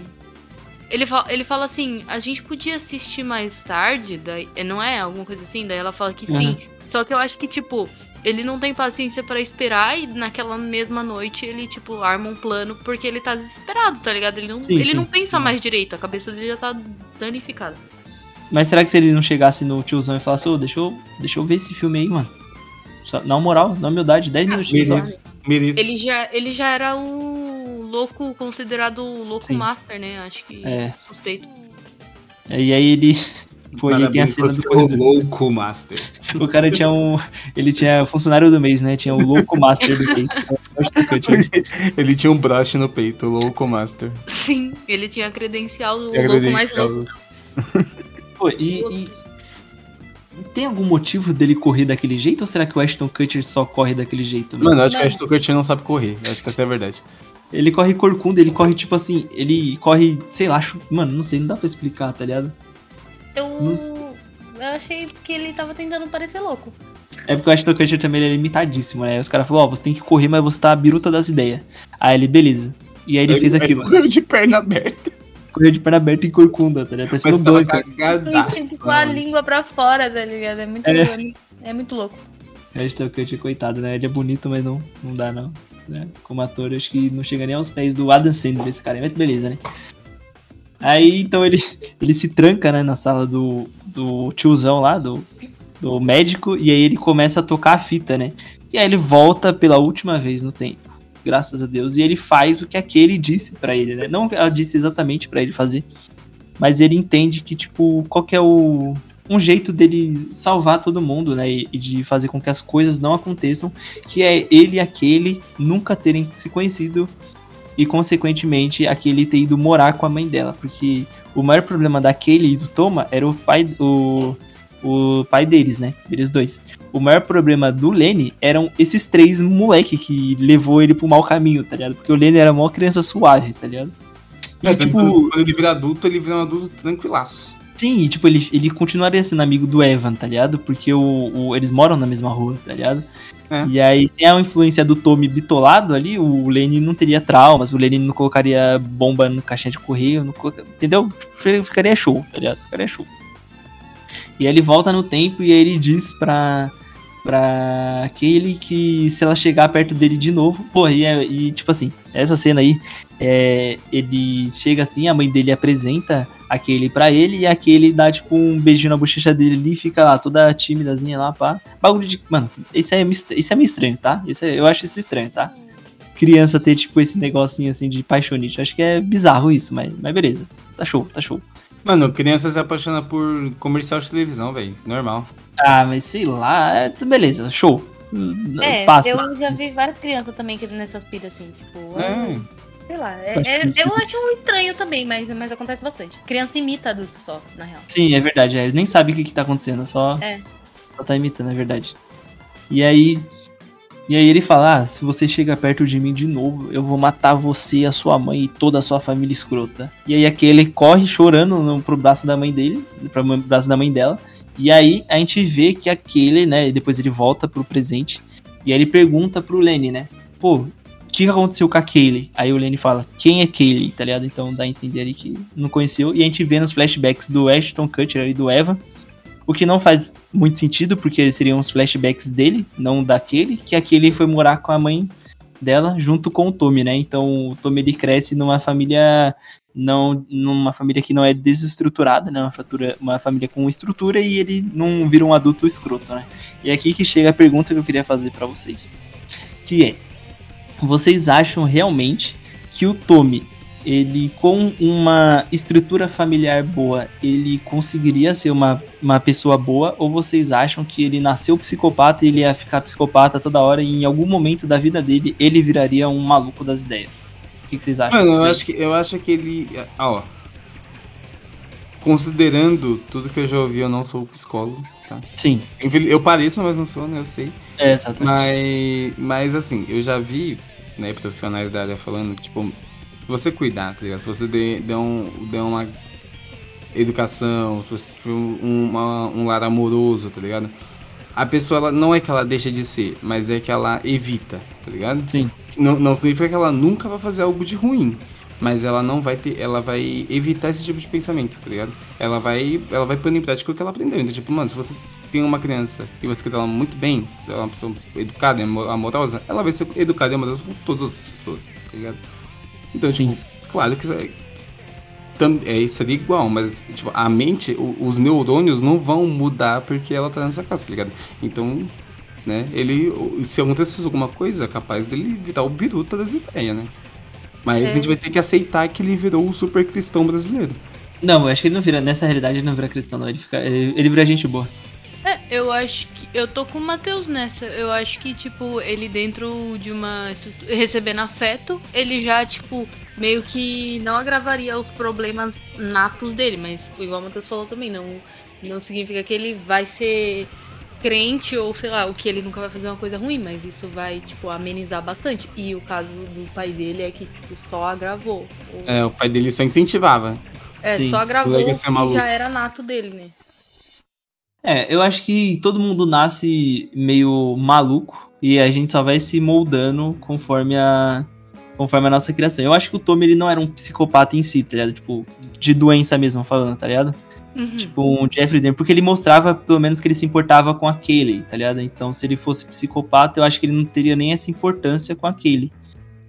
Ele, fa- ele fala assim, a gente podia assistir mais tarde, daí, é, não é? Alguma coisa assim? Daí ela fala que Uhum. sim. Só que eu acho que, tipo, ele não tem paciência pra esperar e naquela mesma noite ele, tipo, arma um plano porque ele tá desesperado, tá ligado? Ele não, Sim, ele sim. não pensa mais direito, a cabeça dele já tá danificada. Mas será que se ele não chegasse no tiozão e falasse, ô, deixa eu, deixa eu ver esse filme aí, mano? Só, na moral, na humildade, 10 minutinhos só. Mereço, mereço. Ele já, ele já era o louco, considerado o louco Sim. master, né? Acho que É. suspeito. E aí ele. Pô, ele tem a Parabéns, cena do é corredor. louco master. O cara tinha um. Ele tinha funcionário do mês, né? Tinha o louco master do mês. Ele tinha um broche no peito, o louco master. Sim, ele tinha a credencial do louco mais louco. Pô, e, e- Tem algum motivo dele correr daquele jeito ou será que o Ashton Kutcher só corre daquele jeito? mesmo? Mano, eu acho que a Ashton Kutcher não sabe correr. Eu acho que essa é a verdade. Ele corre corcunda, ele corre tipo assim. Ele corre, sei lá, chu- mano, não sei, não dá pra explicar, tá ligado? Eu, eu achei que ele tava tentando parecer louco. É porque o Ashton Kutcher também ele é limitadíssimo, né? Aí os caras falaram, ó, você tem que correr, mas você tá a biruta das ideias. Aí ele, beleza. E aí ele fez aquilo. De perna aberta. Correu de perna aberta e corcunda, tá ligado? Parecendo Blanca. cagadaço. Ele com a língua pra fora, tá ligado? É muito, É. é. muito louco. Ashton Kutcher, coitado, né? Ele é bonito, mas não, não dá, não. Né? Como ator, acho que não chega nem aos pés do Adam Sandler, esse cara. Mas beleza, né? Aí, então, ele, ele se tranca, né, na sala do, do tiozão lá, do, do médico, e aí ele começa a tocar a fita, né? E aí ele volta pela última vez no tempo. Graças a Deus. E ele faz o que aquele disse pra ele, né? Não ela disse exatamente pra ele fazer. Mas ele entende que, tipo, qual que é o. Um jeito dele salvar todo mundo, né? E e de fazer com que as coisas não aconteçam. Que é ele e aquele nunca terem se conhecido. E, consequentemente, aquele ter ido morar com a mãe dela. Porque o maior problema daquele e do Toma era o pai. O, o pai deles, né? Deles dois. O maior problema do Lenny eram esses três moleque que levou ele pro mau caminho, tá ligado? Porque o Lenny era uma criança suave, tá ligado? E, é, tipo, quando ele vira adulto, ele vira um adulto tranquilaço. Sim, e tipo, ele, ele continuaria sendo amigo do Evan, tá ligado? Porque o, o eles moram na mesma rua, tá ligado? É. E aí, sem a influência do Tommy bitolado ali, o Lenny não teria traumas, o Lenny não colocaria bomba no caixinha de correio, não entendeu? Ficaria show, tá ligado? Ficaria show. E ele volta no tempo e ele diz pra, pra aquele que se ela chegar perto dele de novo, porra, e, é, e tipo assim, essa cena aí, é, ele chega assim, a mãe dele apresenta aquele para ele e aquele dá tipo um beijinho na bochecha dele ali fica lá toda tímidazinha lá, pá. Bagulho de. Mano, isso é, isso é meio estranho, tá? Isso é, eu acho isso estranho, tá? Criança ter, tipo, esse negocinho assim de paixonite. Acho que é bizarro isso, mas, mas beleza. Tá show, tá show. Mano, criança se apaixona por comercial de televisão, velho. Normal. Ah, mas sei lá. É, beleza, show. É, Passa. eu já vi várias crianças também que nessas piras assim, tipo. É. Sei lá. É, é, eu acho estranho também, mas, mas acontece bastante. Criança imita adulto só, na real. Sim, é verdade. É, ele nem sabe o que, que tá acontecendo, só, é. só tá imitando, é verdade. E aí. E aí ele fala: ah, se você chega perto de mim de novo, eu vou matar você, a sua mãe e toda a sua família escrota. E aí aquele corre chorando no, pro braço da mãe dele, pro braço da mãe dela. E aí a gente vê que aquele, né? Depois ele volta pro presente. E aí ele pergunta pro Lenny, né? Pô, que aconteceu com a Kaylee? Aí o Lenny fala, quem é Kaylee, tá ligado? Então dá a entender ali que não conheceu. E a gente vê nos flashbacks do Ashton Kutcher e do Evan, o que não faz muito sentido, porque seriam os flashbacks dele, não daquele, que aquele foi morar com a mãe dela junto com o Tommy, né? Então o Tommy ele cresce numa família não numa família que não é desestruturada, né? Uma, fratura, uma família com estrutura e ele não vira um adulto escroto, né? E é aqui que chega a pergunta que eu queria fazer para vocês, que é vocês acham realmente que o Tommy, ele com uma estrutura familiar boa, ele conseguiria ser uma, uma pessoa boa? Ou vocês acham que ele nasceu psicopata e ele ia ficar psicopata toda hora e em algum momento da vida dele ele viraria um maluco das ideias? O que, que vocês acham? Mano, eu acho, que, eu acho que ele. Ah, ó. Considerando tudo que eu já ouvi, eu não sou psicólogo, tá? Sim. Eu pareço, mas não sou, né? Eu sei. É, exatamente. Mas, mas assim, eu já vi né, profissionais da área falando que, tipo, se você cuidar, tá ligado? Se você der, der, um, der uma educação, se você for um, uma, um lar amoroso, tá ligado? A pessoa, ela, não é que ela deixa de ser, mas é que ela evita, tá ligado? Sim. Não, não significa que ela nunca vai fazer algo de ruim, mas ela não vai ter, ela vai evitar esse tipo de pensamento, tá ligado? Ela vai, ela vai pôr em prática o que ela aprendeu. Então, tipo, mano, se você tem uma criança e você quer ela muito bem, se ela é uma pessoa educada e amorosa, ela vai ser educada e amorosa com todas as pessoas, tá ligado? Então, Sim. tipo, claro que é, seria igual, mas tipo, a mente, os neurônios não vão mudar porque ela tá nessa casa, tá ligado? Então, né, ele, se acontecer alguma coisa, é capaz dele virar o biruta das ideias, né? Mas é. a gente vai ter que aceitar que ele virou o super cristão brasileiro. Não, eu acho que ele não vira, nessa realidade ele não vira cristão, não. Ele, fica, ele, ele vira gente boa. É, eu acho que. Eu tô com o Matheus nessa. Eu acho que, tipo, ele dentro de uma. recebendo afeto, ele já, tipo, meio que não agravaria os problemas natos dele. Mas, igual o Matheus falou também, não, não significa que ele vai ser crente ou sei lá, o que ele nunca vai fazer uma coisa ruim, mas isso vai, tipo, amenizar bastante. E o caso do pai dele é que, tipo, só agravou. É, o pai dele só incentivava. É, Sim. só agravou e já era nato dele, né? É, eu acho que todo mundo nasce meio maluco e a gente só vai se moldando conforme a conforme a nossa criação. Eu acho que o Tommy ele não era um psicopata em si, tá ligado? Tipo, de doença mesmo falando, tá ligado? Uhum. Tipo, um Jeffrey Dahmer, porque ele mostrava pelo menos que ele se importava com aquele, tá ligado? Então, se ele fosse psicopata, eu acho que ele não teria nem essa importância com aquele.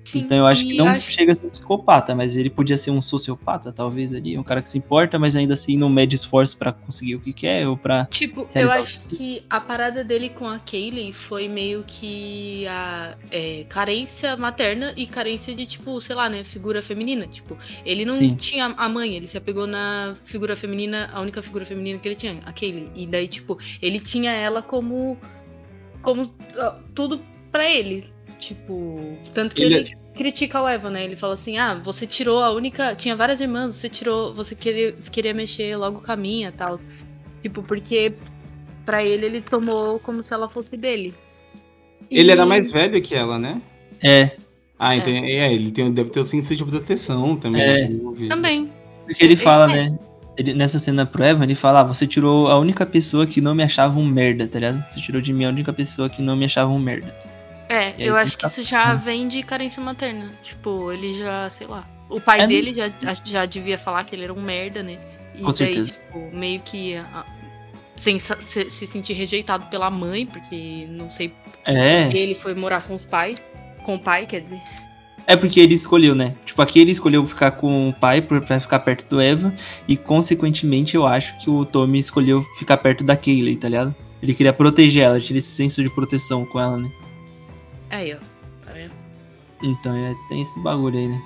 Sim, então eu acho que não acho... chega a ser um psicopata, mas ele podia ser um sociopata, talvez ali, um cara que se importa, mas ainda assim não mede esforço para conseguir o que quer ou para Tipo, eu acho que a parada dele com a Kaylee foi meio que a é, carência materna e carência de tipo, sei lá, né, figura feminina, tipo, ele não Sim. tinha a mãe, ele se apegou na figura feminina, a única figura feminina que ele tinha, a Kaylee, e daí tipo, ele tinha ela como como tudo para ele, Tipo, tanto que ele, ele é... critica o Evan, né? Ele fala assim: "Ah, você tirou a única, tinha várias irmãs, você tirou, você queria, queria mexer logo com a minha, tal". Tipo, porque pra ele, ele tomou como se ela fosse dele. Ele E- era mais velho que ela, né? É, Ah, então é, ele tem, deve ter o senso de proteção também. É. Também. porque ele É, fala, é. né? Ele, nessa cena pro Evan, ele fala, ah, você tirou a única pessoa que não me achava um merda, tá ligado? Você tirou de mim a única pessoa que não me achava um merda. É, eu acho que isso já Hum. vem de carência materna. Tipo, ele já, sei lá. O pai É, dele já, já devia falar que ele era um merda, né? E Com certeza. tipo, meio que ah, sem sa- se, se sentir rejeitado pela mãe, porque não sei É, ele foi morar com os pais. Com o pai, quer dizer. é porque ele escolheu, né? Tipo, aqui ele escolheu ficar com o pai pra pra ficar perto do Evan, e consequentemente eu acho que o Tommy escolheu ficar perto da Kaylee, tá ligado? Ele queria proteger ela, tinha esse senso de proteção com ela, né? Aí, ó. Tá vendo? Então, é, tem esse bagulho aí, né?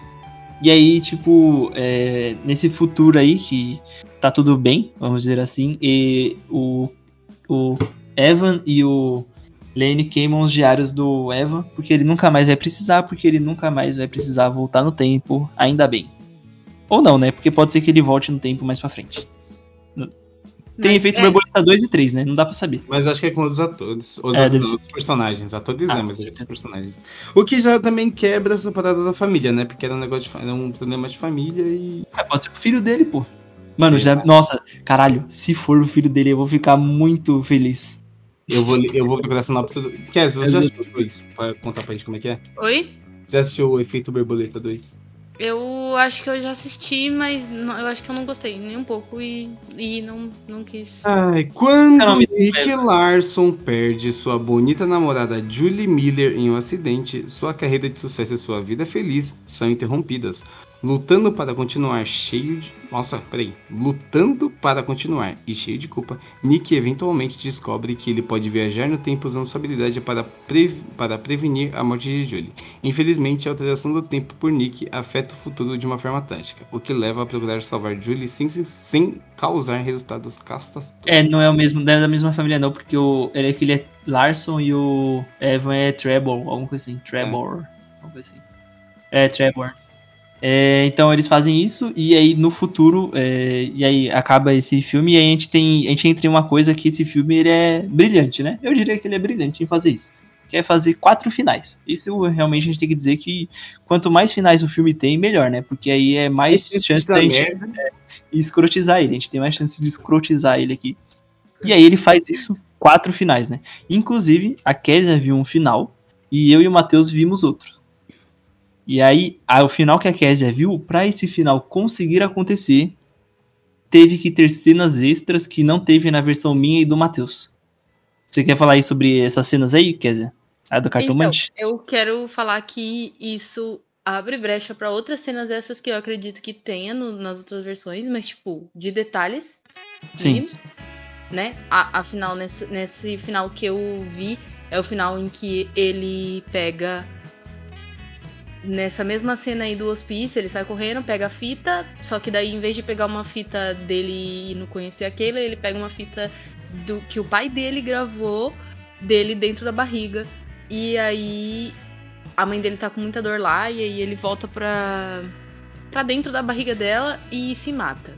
E aí, tipo, é, nesse futuro aí, que tá tudo bem, vamos dizer assim, e o, o Evan e o Lane queimam os diários do Evan, porque ele nunca mais vai precisar, porque ele nunca mais vai precisar voltar no tempo, ainda bem. Ou não, né? Porque pode ser que ele volte no tempo mais pra frente. Tem efeito é, borboleta 2 e 3, né? Não dá pra saber. Mas acho que é com outros atores. Os É, ser. outros personagens. Atores Ah, é, mas certeza. personagens. O que já também quebra essa parada da família, né? Porque era um negócio de, era um problema de família e. Ah, pode ser o filho dele, pô. Mano, Sim. já. Nossa, caralho, se for o filho dele, eu vou ficar muito feliz. Eu vou, eu vou procurar a sinopse do. Kes, você já assistiu o 2? Pra contar pra gente como é que é? Oi? Já assistiu o Efeito Borboleta 2? Eu acho que eu já assisti, mas não- eu acho que eu não gostei nem um pouco e, e não, não quis. Ai, quando Nick Larson perde sua bonita namorada Julie Miller em um acidente, sua carreira de sucesso e sua vida feliz são interrompidas. Lutando para continuar cheio de. Nossa, peraí. Lutando para continuar e cheio de culpa, Nick eventualmente descobre que ele pode viajar no tempo usando sua habilidade para, pre- para prevenir a morte de Julie. Infelizmente, a alteração do tempo por Nick afeta o futuro de uma forma trágica, o que leva a procurar salvar Julie sem, sem causar resultados catastróficos. É, não é o mesmo, não é da mesma família, não, porque o, ele, é que ele é Larson e o Evan é Trevor, alguma coisa assim. Trevor. Alguma coisa assim. É, Trevor. É, então eles fazem isso, e aí no futuro, é, e aí acaba esse filme, e aí a gente tem. A gente entra em uma coisa que esse filme ele é brilhante, né? Eu diria que ele é brilhante em fazer isso. Que é fazer quatro finais. Isso realmente a gente tem que dizer que quanto mais finais o filme tem, melhor, né? Porque aí é mais chance da gente e escrotizar ele. A gente tem mais chance de escrotizar ele aqui. E aí ele faz isso quatro finais, né? Inclusive, a Késia viu um final e eu e o Matheus vimos outro. E aí, o final que a Késia viu, pra esse final conseguir acontecer, teve que ter cenas extras que não teve na versão minha e do Matheus. Você quer falar aí sobre essas cenas aí, Késia? A do cartomante? Então, eu quero falar que isso abre brecha pra outras cenas essas que eu acredito que tenha no- nas outras versões, mas tipo, de detalhes. Sim. mínimos, Né? A- afinal, nesse, nesse final que eu vi, é o final em que ele pega. Nessa mesma cena aí do hospício, ele sai correndo, pega a fita, só que daí, em vez de pegar uma fita dele e não conhecer aquele, ele pega uma fita do que o pai dele gravou dele dentro da barriga. E aí a mãe dele tá com muita dor lá, e aí ele volta pra, pra dentro da barriga dela e se mata.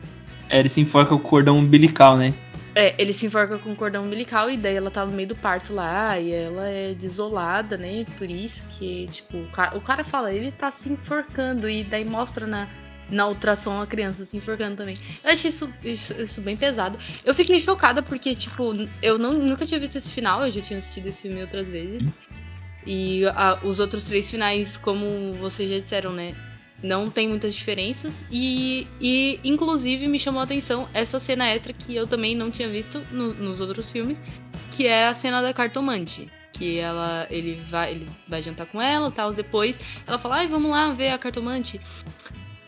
É, ele se enforca com o cordão umbilical, né? É, ele se enforca com o cordão umbilical e daí ela tá no meio do parto lá e ela é desolada, né? Por isso que, tipo, o cara, o cara fala, ele tá se enforcando e daí mostra na, na ultrassom a criança se enforcando também. Eu achei isso, isso, isso bem pesado. Eu fiquei chocada porque, tipo, eu não, nunca tinha visto esse final, eu já tinha assistido esse filme outras vezes. E a- os outros três finais, como vocês já disseram, né? Não tem muitas diferenças. E, e inclusive, me chamou a atenção essa cena extra que eu também não tinha visto no- nos outros filmes, que é a cena da cartomante. Que ela, ele vai, ele vai jantar com ela, tal. Depois, ela fala, ai, vamos lá ver a cartomante.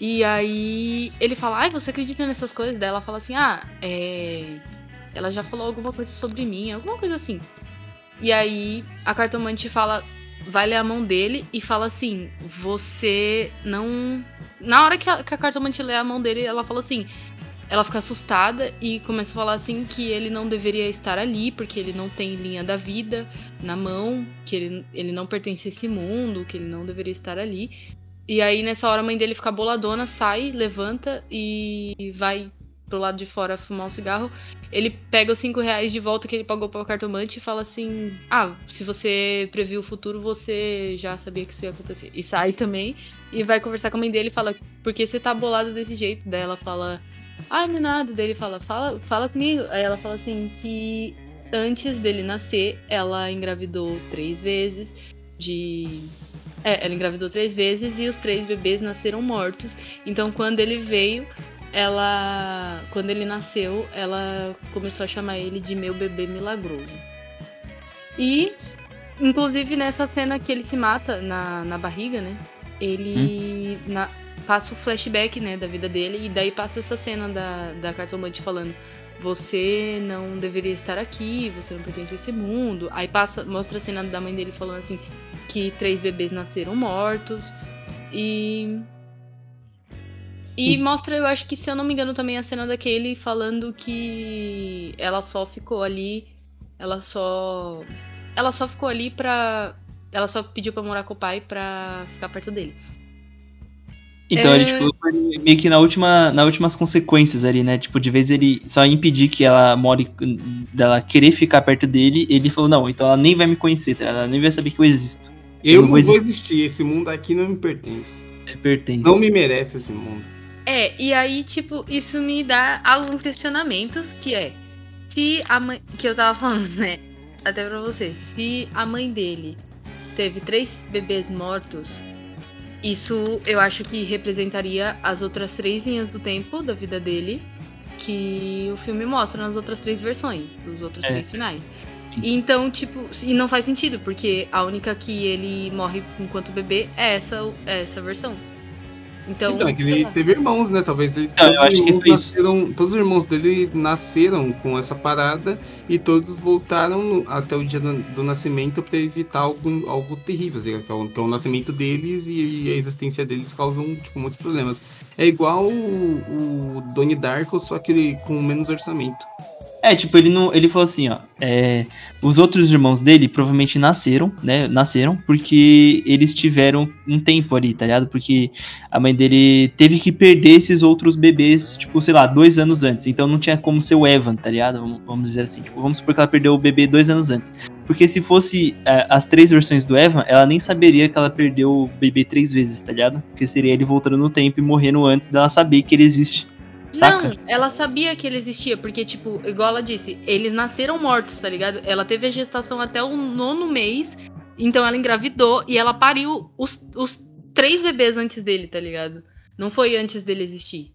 E aí ele fala, ai, você acredita nessas coisas? Daí ela fala assim, ah, é. Ela já falou alguma coisa sobre mim, alguma coisa assim. E aí a cartomante fala, vai ler a mão dele e fala assim: Você não. Na hora que a, que a cartomante lê a mão dele, ela fala assim. Ela fica assustada e começa a falar assim que ele não deveria estar ali, porque ele não tem linha da vida na mão, que ele, ele não pertence a esse mundo, que ele não deveria estar ali. E aí, nessa hora, a mãe dele fica boladona, sai, levanta e vai pro lado de fora fumar um cigarro. Ele pega os 5 reais de volta que ele pagou para o cartomante e fala assim: Ah, se você previu o futuro, você já sabia que isso ia acontecer. E sai também e vai conversar com a mãe dele e fala: Por que você tá bolado desse jeito? Daí ela fala: Ah, não é nada. Daí ele fala: Fala, fala comigo. Aí ela fala assim: Que antes dele nascer, ela engravidou três vezes de é, ela engravidou três vezes e os três bebês nasceram mortos. Então, quando ele veio, ela. Quando ele nasceu, ela começou a chamar ele de meu bebê milagroso. E, inclusive, nessa cena que ele se mata na, na barriga, né? Ele hum. na, passa o flashback, né, da vida dele, e daí passa essa cena da, da cartomante falando você não deveria estar aqui, você não pertence a esse mundo. Aí passa, mostra a cena da mãe dele falando assim que três bebês nasceram mortos. E e mostra, eu acho que, se eu não me engano, também a cena daquele falando que ela só ficou ali. Ela só. Ela só ficou ali pra. Ela só pediu pra morar com o pai pra ficar perto dele. Então é... ele, tipo, meio que na última, nas últimas consequências ali, né? Tipo, de vez ele só impedir que ela more, dela querer ficar perto dele, ele falou, não, então ela nem vai me conhecer, tá? ela nem vai saber que eu existo. Eu, eu não, vou, existir. existir, esse mundo aqui não me pertence. É, pertence. Não me merece esse mundo. É, e aí, tipo, isso me dá alguns questionamentos, que é, se a mãe. Que eu tava falando, né? Até pra você. Se a mãe dele teve três bebês mortos, isso eu acho que representaria as outras três linhas do tempo da vida dele, que o filme mostra nas outras três versões, dos outros é. três finais. Então, tipo, e não faz sentido, porque a única que ele morre enquanto bebê é essa, é essa versão. Então, então é que ele teve irmãos, né? Talvez ele. Todos, eu acho que nasceram, todos os irmãos dele nasceram com essa parada e todos voltaram no, até o dia do, do nascimento para evitar algo, algo terrível, tá que é, o, que é o nascimento deles e, a existência deles causam tipo, muitos problemas. É igual o, o Donnie Darko, só que ele, com menos orçamento. É, tipo, ele não. Ele falou assim, ó. É, os outros irmãos dele provavelmente nasceram, né? Nasceram porque eles tiveram um tempo ali, tá ligado? Porque a mãe dele teve que perder esses outros bebês, tipo, sei lá, dois anos antes. Então não tinha como ser o Evan, tá ligado? Vamos, dizer assim. Tipo, vamos supor que ela perdeu o bebê dois anos antes. Porque se fosse é, as três versões do Evan, ela nem saberia que ela perdeu o bebê três vezes, tá ligado? Porque seria ele voltando no tempo e morrendo antes dela saber que ele existe. Saca? Não, ela sabia que ele existia, porque, tipo, igual ela disse, eles nasceram mortos, tá ligado? Ela teve a gestação até o nono mês, então ela engravidou e ela pariu os, os três bebês antes dele, tá ligado? Não foi antes dele existir.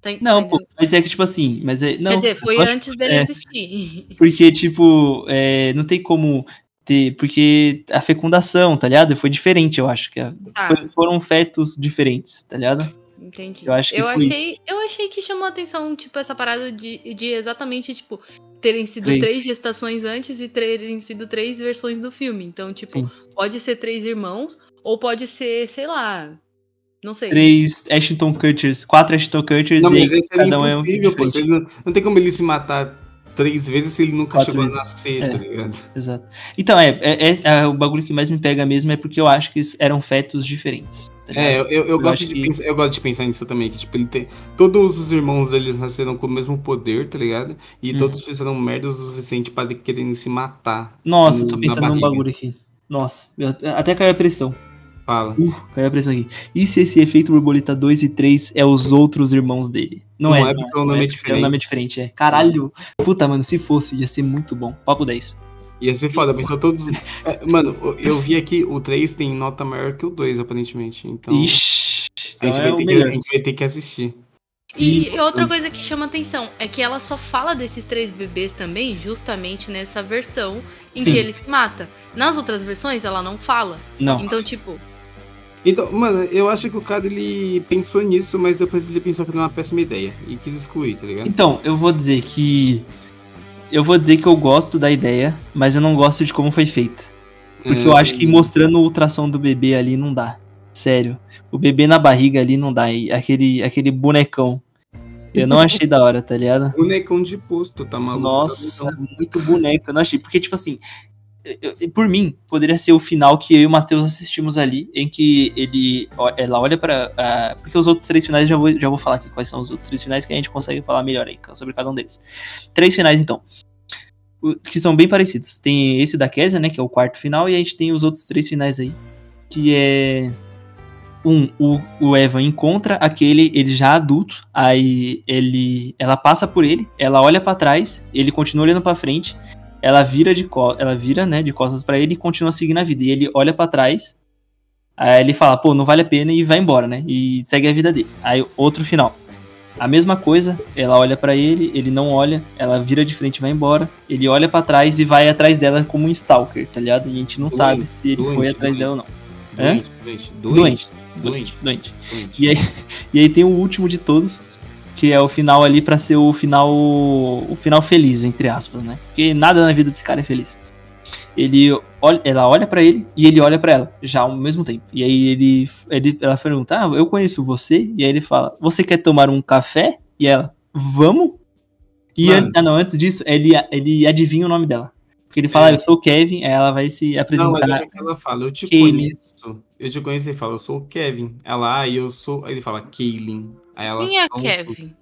Tá, não, tá pô, mas é que, tipo assim, mas é. Não, Quer dizer, foi antes dele é, existir. Porque, tipo, é, não tem como ter. Porque a fecundação, tá ligado? Foi diferente, eu acho. que tá. foi, Foram fetos diferentes, tá ligado? Entendi. Eu, acho que eu achei, eu achei que chamou a atenção, tipo, essa parada de, de exatamente, tipo, terem sido três. três gestações antes e terem sido três versões do filme. Então, tipo, Sim. pode ser três irmãos, ou pode ser, sei lá. Não sei. Três Ashton Kutchers, quatro Ashton Kutchers não, e mas cada um é um pô, não, não tem como ele se matar três vezes se ele nunca Quatro chegou vezes. a nascer, é, tá ligado? Exato. Então, é, é, é, é, o bagulho que mais me pega mesmo é porque eu acho que eram fetos diferentes. Tá é, eu, eu, eu gosto de que... pensar, eu gosto de pensar nisso também, que tipo, ele tem. Todos os irmãos deles nasceram com o mesmo poder, tá ligado? E uhum. todos fizeram merda o suficiente para quererem se matar. Nossa, no, tô pensando num bagulho aqui. Nossa, até caiu a pressão. Fala. Uh, caiu a pressão aqui. E se esse efeito borboleta 2 e 3 é os outros irmãos dele? Não, não é, é porque o nome é, é diferente. o nome é diferente, é. Caralho. Puta, mano, se fosse, ia ser muito bom. Papo 10. Ia ser foda, pensou todos. É, mano, eu vi aqui, o 3 tem nota maior que o 2, aparentemente. Então. Ixi, a, gente então é que, a gente vai ter que assistir. E, e outra coisa que chama atenção é que ela só fala desses três bebês também, justamente nessa versão em Sim. que ele se mata. Nas outras versões, ela não fala. Não. Então, tipo, então, mano, eu acho que o cara ele pensou nisso, mas depois ele pensou que era uma péssima ideia e quis excluir, tá ligado? Então, eu vou dizer que. Eu vou dizer que eu gosto da ideia, mas eu não gosto de como foi feita. Porque é... eu acho que mostrando o ultrassom do bebê ali não dá. Sério. O bebê na barriga ali não dá. E aquele, aquele bonecão. Eu não achei da hora, tá ligado? Bonecão de posto, tá maluco? Nossa, muito boneco. Eu não achei. Porque, tipo assim, eu- por mim, poderia ser o final que eu e o Matheus assistimos ali, em que ele, ela olha pra. ah, porque os outros três finais, já vou, já vou falar aqui quais são os outros três finais que a gente consegue falar melhor aí, sobre cada um deles. Três finais, então. Que são bem parecidos. Tem esse da Késia, né, que é o quarto final, e a gente tem os outros três finais aí, que é. Um, o, o Evan encontra aquele, ele já adulto, aí ele, ela passa por ele, ela olha pra trás, ele continua olhando pra frente, ela vira de ela vira, né, de costas pra ele e continua seguindo a vida. E ele olha pra trás, aí ele fala, pô, não vale a pena e vai embora, né? E segue a vida dele. Aí outro final. A mesma coisa, ela olha pra ele, ele não olha, ela vira de frente e vai embora. Ele olha pra trás e vai atrás dela como um stalker, tá ligado? E a gente não Doente, sabe se ele foi doente, atrás doente. dela ou não. Hã? Doente, doente, Doente. doente, Doente, doente. doente. E aí, e aí tem o último de todos, que é o final ali pra ser o final o final feliz, entre aspas, né? Porque nada na vida desse cara é feliz. Ele olha, ela olha pra ele e ele olha pra ela, já ao mesmo tempo. E aí ele, ele ela pergunta: "Ah, eu conheço você?" E aí ele fala: "Você quer tomar um café?" E ela: "Vamos?" E an- ah, não, antes disso, ele ele adivinha o nome dela. Porque ele fala: É. "Ah, "Eu sou o Kevin", aí ela vai se Não, mas apresentar. é ela fala, eu te Kaylin. conheço. Eu te conheço e fala, eu sou o Kevin. Ela, ah, eu sou. Aí ele fala, Kaylin. Aí ela. Quem é "Não, Kevin?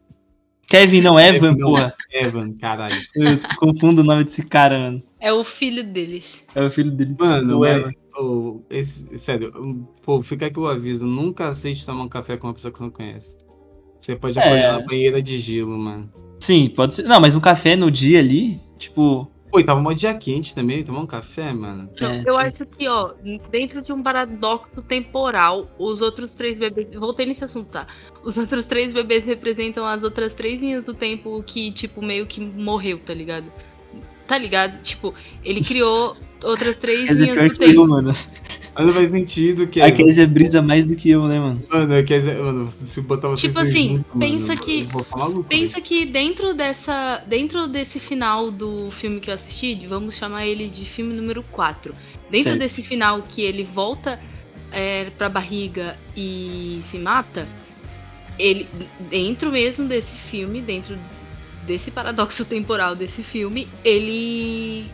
Kevin não Evan, Kevin, não. porra. Evan, caralho. Eu confundo o nome desse cara, mano. É o filho deles. É o filho dele. Mano, O Evan. ô, esse- sério, pô, fica aqui o aviso, nunca aceite tomar um café com uma pessoa que você não conhece. Você pode É. apanhar na banheira de gelo, mano. Sim, pode ser. Não, mas um café no dia ali, tipo. Pô, e tava um dia quente também, tomar um café, mano. Não, É. eu acho que, ó, dentro de um paradoxo temporal, os outros três bebês. Voltei nesse assunto, tá? Os outros três bebês representam as outras três linhas do tempo que, tipo, meio que morreu, tá ligado? Tá ligado? Tipo, ele criou outras três dizer, linhas pior do que eu, tempo. mano. Mas não faz sentido que. A Kézia brisa mais do que eu, né, mano? Mano, quer dizer, mano, se botar vocês Tipo assim, juntos, pensa mano, que- eu maluco, Pensa que dentro dessa. Dentro desse final do filme que eu assisti, vamos chamar ele de filme número 4. Dentro Certo. desse final que ele volta é, pra barriga e se mata, ele. Dentro mesmo desse filme, dentro desse paradoxo temporal desse filme, ele.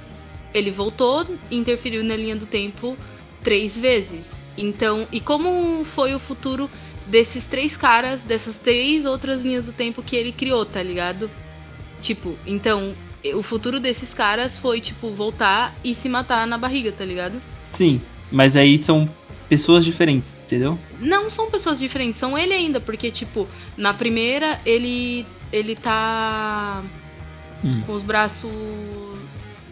Ele voltou e interferiu na linha do tempo três vezes. Então, e como foi o futuro desses três caras, dessas três outras linhas do tempo que ele criou, tá ligado? Tipo, então, o futuro desses caras foi, tipo, voltar e se matar na barriga, tá ligado? Sim, mas aí são pessoas diferentes, entendeu? Não são pessoas diferentes, são ele ainda, porque, tipo, na primeira ele. ele tá. Hum. com os braços.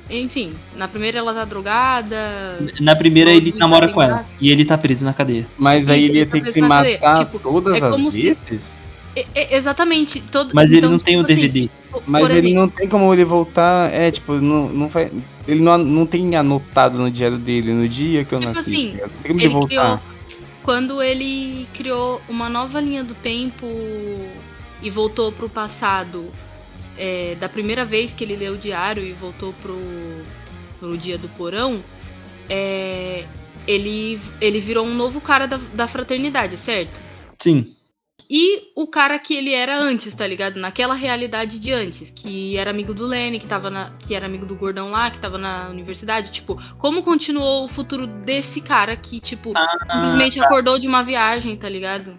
Enfim, na primeira ela tá drogada. Na primeira ele namora tá com ela. E ele tá preso na cadeia. Mas aí ele ia ele ter tá que se matar Tipo, todas é as se- vezes? É- é- exatamente. Todo, Mas ele então, não tem o tipo assim, DVD. Mas ele não tem como ele voltar. É, tipo, não, não vai. Ele não, não tem anotado no diário dele no dia que eu Tipo nasci. assim, tá? Não tem como ele voltar. criou quando ele criou uma nova linha do tempo e voltou pro passado é, da primeira vez que ele leu o diário e voltou pro, pro dia do porão é, ele ele virou um novo cara da, da fraternidade certo Sim. e o cara que ele era antes, tá ligado? Naquela realidade de antes, que era amigo do Lenny, que tava na, que era amigo do gordão lá, que tava na universidade, tipo, como continuou o futuro desse cara que, tipo, simplesmente acordou de uma viagem, tá ligado?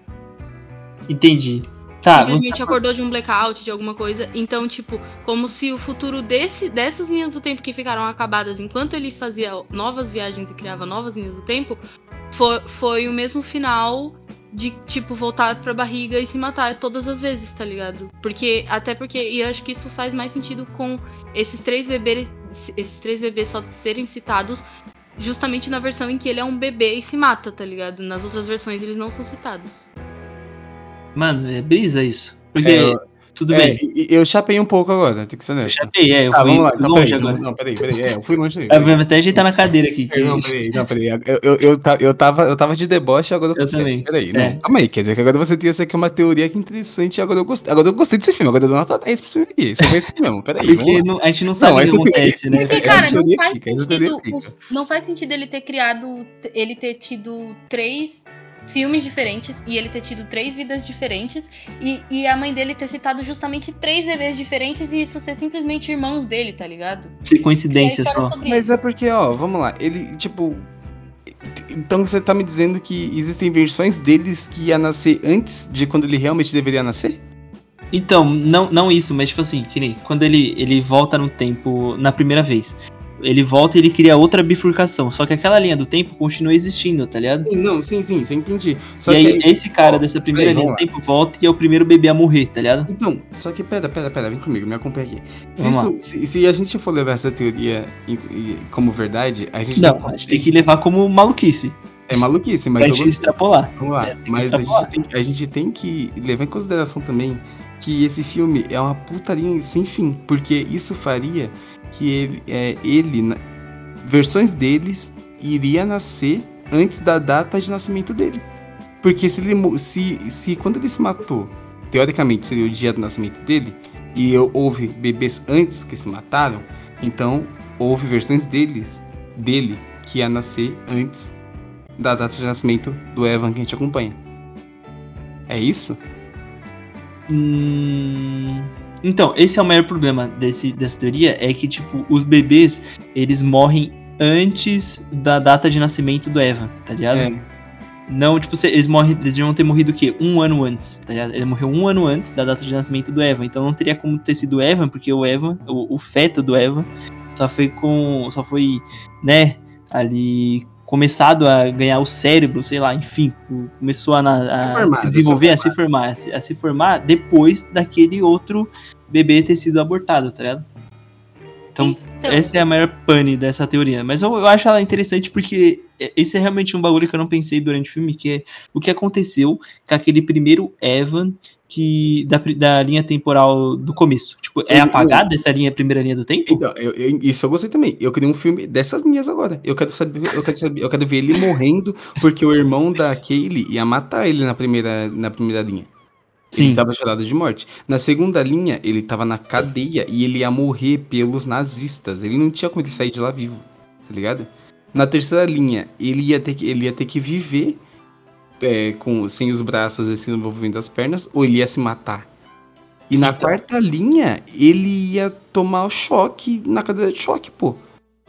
Entendi. Tá, você- simplesmente acordou de um blackout, de alguma coisa. Então, tipo, como se o futuro desse, dessas linhas do tempo que ficaram acabadas enquanto ele fazia novas viagens e criava novas linhas do tempo, foi, foi o mesmo final de, tipo, voltar pra barriga e se matar todas as vezes, tá ligado? Porque, até porque, e eu acho que isso faz mais sentido com esses três bebês, esses três bebês só serem citados justamente na versão em que ele é um bebê e se mata, tá ligado? Nas outras versões eles não são citados. Mano, é brisa isso. Porque, É, eu- tudo É, bem. eu chapei um pouco agora, tem que ser Eu honesto. chapei, é, eu Tá, fui, vamos lá. Então, longe peraí, agora. não, peraí, peraí. É, eu fui longe aí. Eu vou até ajeitar na cadeira aqui. que- Não, peraí, não, peraí. Eu, eu, eu, eu, tava, eu tava de deboche, agora eu tô Eu sério. também. Peraí, É. não. Calma aí, quer dizer que agora você tem essa aqui uma teoria que é interessante. Agora eu gostei, agora eu gostei desse filme. Agora eu dou nota 10 pro filme aqui. Você foi esse mesmo, peraí. Porque não- a gente não sabe o que acontece, né? Porque, É, cara, não faz, sentido, não faz sentido ele ter criado. ele ter tido três filmes diferentes e ele ter tido três vidas diferentes e, e a mãe dele ter citado justamente três bebês diferentes e isso ser simplesmente irmãos dele, tá ligado? Se coincidência a história só. Mas é porque, ó, vamos lá, ele, tipo. Então você tá me dizendo que existem versões deles que ia nascer antes de quando ele realmente deveria nascer? Então, não, não isso, mas tipo assim, que nem quando ele, ele volta no tempo na primeira vez. Ele volta e ele cria outra bifurcação. Só que aquela linha do tempo continua existindo, tá ligado? Sim, Não, sim, sim, você entendi. Só e que aí, esse cara dessa primeira peraí, linha do tempo volta e é o primeiro bebê a morrer, tá ligado? Então, só que pera, pera, pera, vem comigo, me acompanha aqui. Se, isso- se- se a gente for levar essa teoria como verdade, a gente Não, tem a gente tem que levar como maluquice. É maluquice, mas pra eu gente extrapolar. Vamos lá. É, mas a gente, tem, a gente tem que levar em consideração também que esse filme é uma putaria sem fim. Porque isso faria que ele, é, ele na- versões deles iria nascer antes da data de nascimento dele. Porque se ele se, se quando ele se matou, teoricamente seria o dia do nascimento dele, e houve bebês antes que se mataram, então houve versões deles dele que ia nascer antes da data de nascimento do Evan que a gente acompanha. É isso? Hum, Então, esse é o maior problema desse, dessa teoria, é que, tipo, os bebês, eles morrem antes da data de nascimento do Evan, tá ligado? É. Não, tipo, eles morrem, eles vão ter morrido o quê? Um ano antes, tá ligado? Ele morreu um ano antes da data de nascimento do Evan, então não teria como ter sido o Evan, porque o Evan, o, o feto do Evan, só foi com, só foi, né, ali começado a ganhar o cérebro, sei lá, enfim, começou a, a Se formar, se desenvolver, a se formar, a se, a se formar depois daquele outro bebê ter sido abortado, tá ligado? Então, Então, essa é a maior pane dessa teoria. Mas eu, eu acho ela interessante porque é- esse é realmente um bagulho que eu não pensei durante o filme, que é o que aconteceu com aquele primeiro Evan que da, da linha temporal do começo. Tipo, é apagada essa linha, primeira linha do tempo? Então, eu- eu- isso eu gostei também. Eu queria um filme dessas linhas agora. Eu quero saber, eu quero saber, eu quero ver ele morrendo porque o irmão da Kaylee ia matar ele na primeira, na primeira linha. Sim. Ele tava chorado de morte. Na segunda linha, ele tava na cadeia e ele ia morrer pelos nazistas. Ele não tinha como ele sair de lá vivo, tá ligado? Na terceira linha, ele ia ter que, ele ia ter que viver é, com, sem os braços e sem o movimento das pernas, ou ele ia se matar. E na Então. quarta linha, ele ia tomar o choque na cadeira de choque, pô.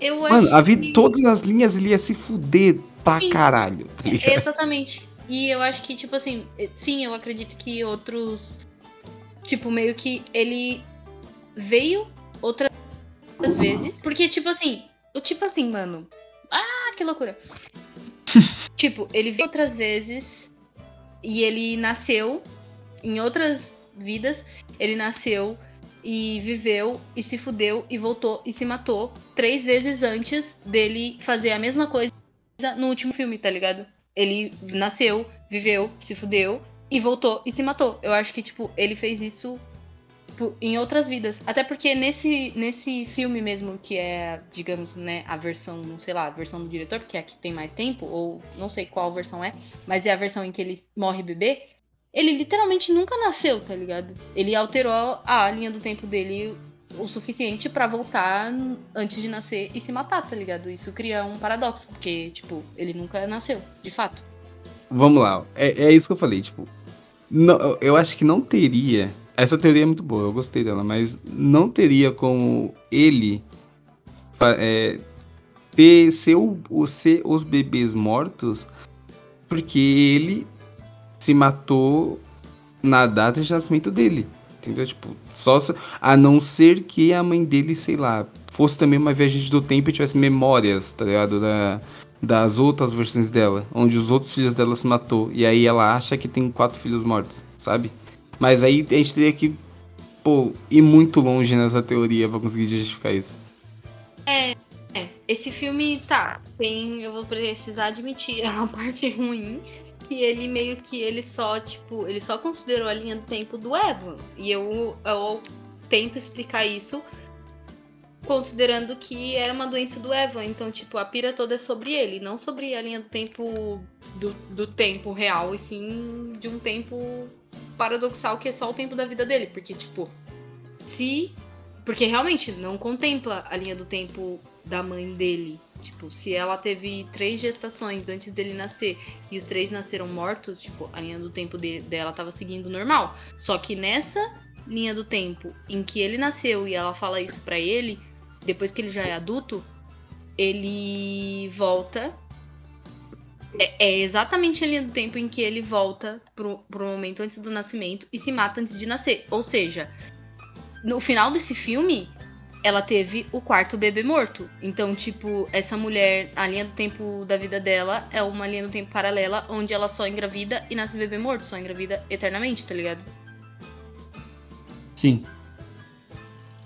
eu Mano, acho a vida, que... todas as linhas ele ia se fuder pra Sim. caralho, tá ligado? Exatamente. E eu acho que, tipo assim, eh, sim, eu acredito que outros. Tipo, meio que ele veio outras vezes. Porque, tipo assim, o tipo assim, mano. Ah, que loucura. tipo, ele veio outras vezes e ele nasceu em outras vidas. Ele nasceu e viveu e se fudeu e voltou e se matou três vezes antes dele fazer a mesma coisa no último filme, tá ligado? Ele nasceu, viveu, se fudeu e voltou e se matou. Eu acho que, tipo, ele fez isso tipo, em outras vidas. Até porque nesse, nesse filme mesmo, que é, digamos, né, a versão, não sei lá, a versão do diretor, porque é que tem mais tempo, ou não sei qual versão é, mas é a versão em que ele morre bebê. Ele literalmente nunca nasceu, tá ligado? Ele alterou a linha do tempo dele o suficiente pra voltar antes de nascer e se matar, tá ligado? Isso cria um paradoxo, porque, tipo, ele nunca nasceu, de fato. Vamos lá, é, é isso que eu falei, tipo. Não, eu acho que não teria. Essa teoria é muito boa, eu gostei dela, mas não teria como ele é, ter ser, o, o- ser os bebês mortos, porque ele se matou na data de nascimento dele. Entendeu? Tipo, só se- a não ser que a mãe dele, sei lá, fosse também uma viajante do tempo e tivesse memórias, tá ligado? Da, das outras versões dela, onde os outros filhos dela se matou. E aí ela acha que tem quatro filhos mortos, sabe? Mas aí a gente teria que, pô, ir muito longe nessa teoria pra conseguir justificar isso. É, esse filme, tá, tem, eu vou precisar admitir, é uma parte ruim, que ele meio que, ele só, tipo, ele só considerou a linha do tempo do Evan. E eu, eu tento explicar isso considerando que era uma doença do Evan. Então, tipo, a pira toda é sobre ele, não sobre a linha do tempo do, do tempo real, e sim de um tempo paradoxal que é só o tempo da vida dele. Porque, tipo, se. Porque realmente não contempla a linha do tempo da mãe dele. Tipo, se ela teve três gestações antes dele nascer e os três nasceram mortos, tipo, a linha do tempo de- dela tava seguindo normal. Só que nessa linha do tempo em que ele nasceu e ela fala isso pra ele, depois que ele já é adulto, ele volta. É, é exatamente a linha do tempo em que ele volta pro, pro momento antes do nascimento e se mata antes de nascer. Ou seja, no final desse filme, ela teve o quarto bebê morto. Então, tipo, essa mulher, a linha do tempo da vida dela é uma linha do tempo paralela onde ela só engravida e nasce bebê morto, só engravida eternamente, tá ligado? Sim.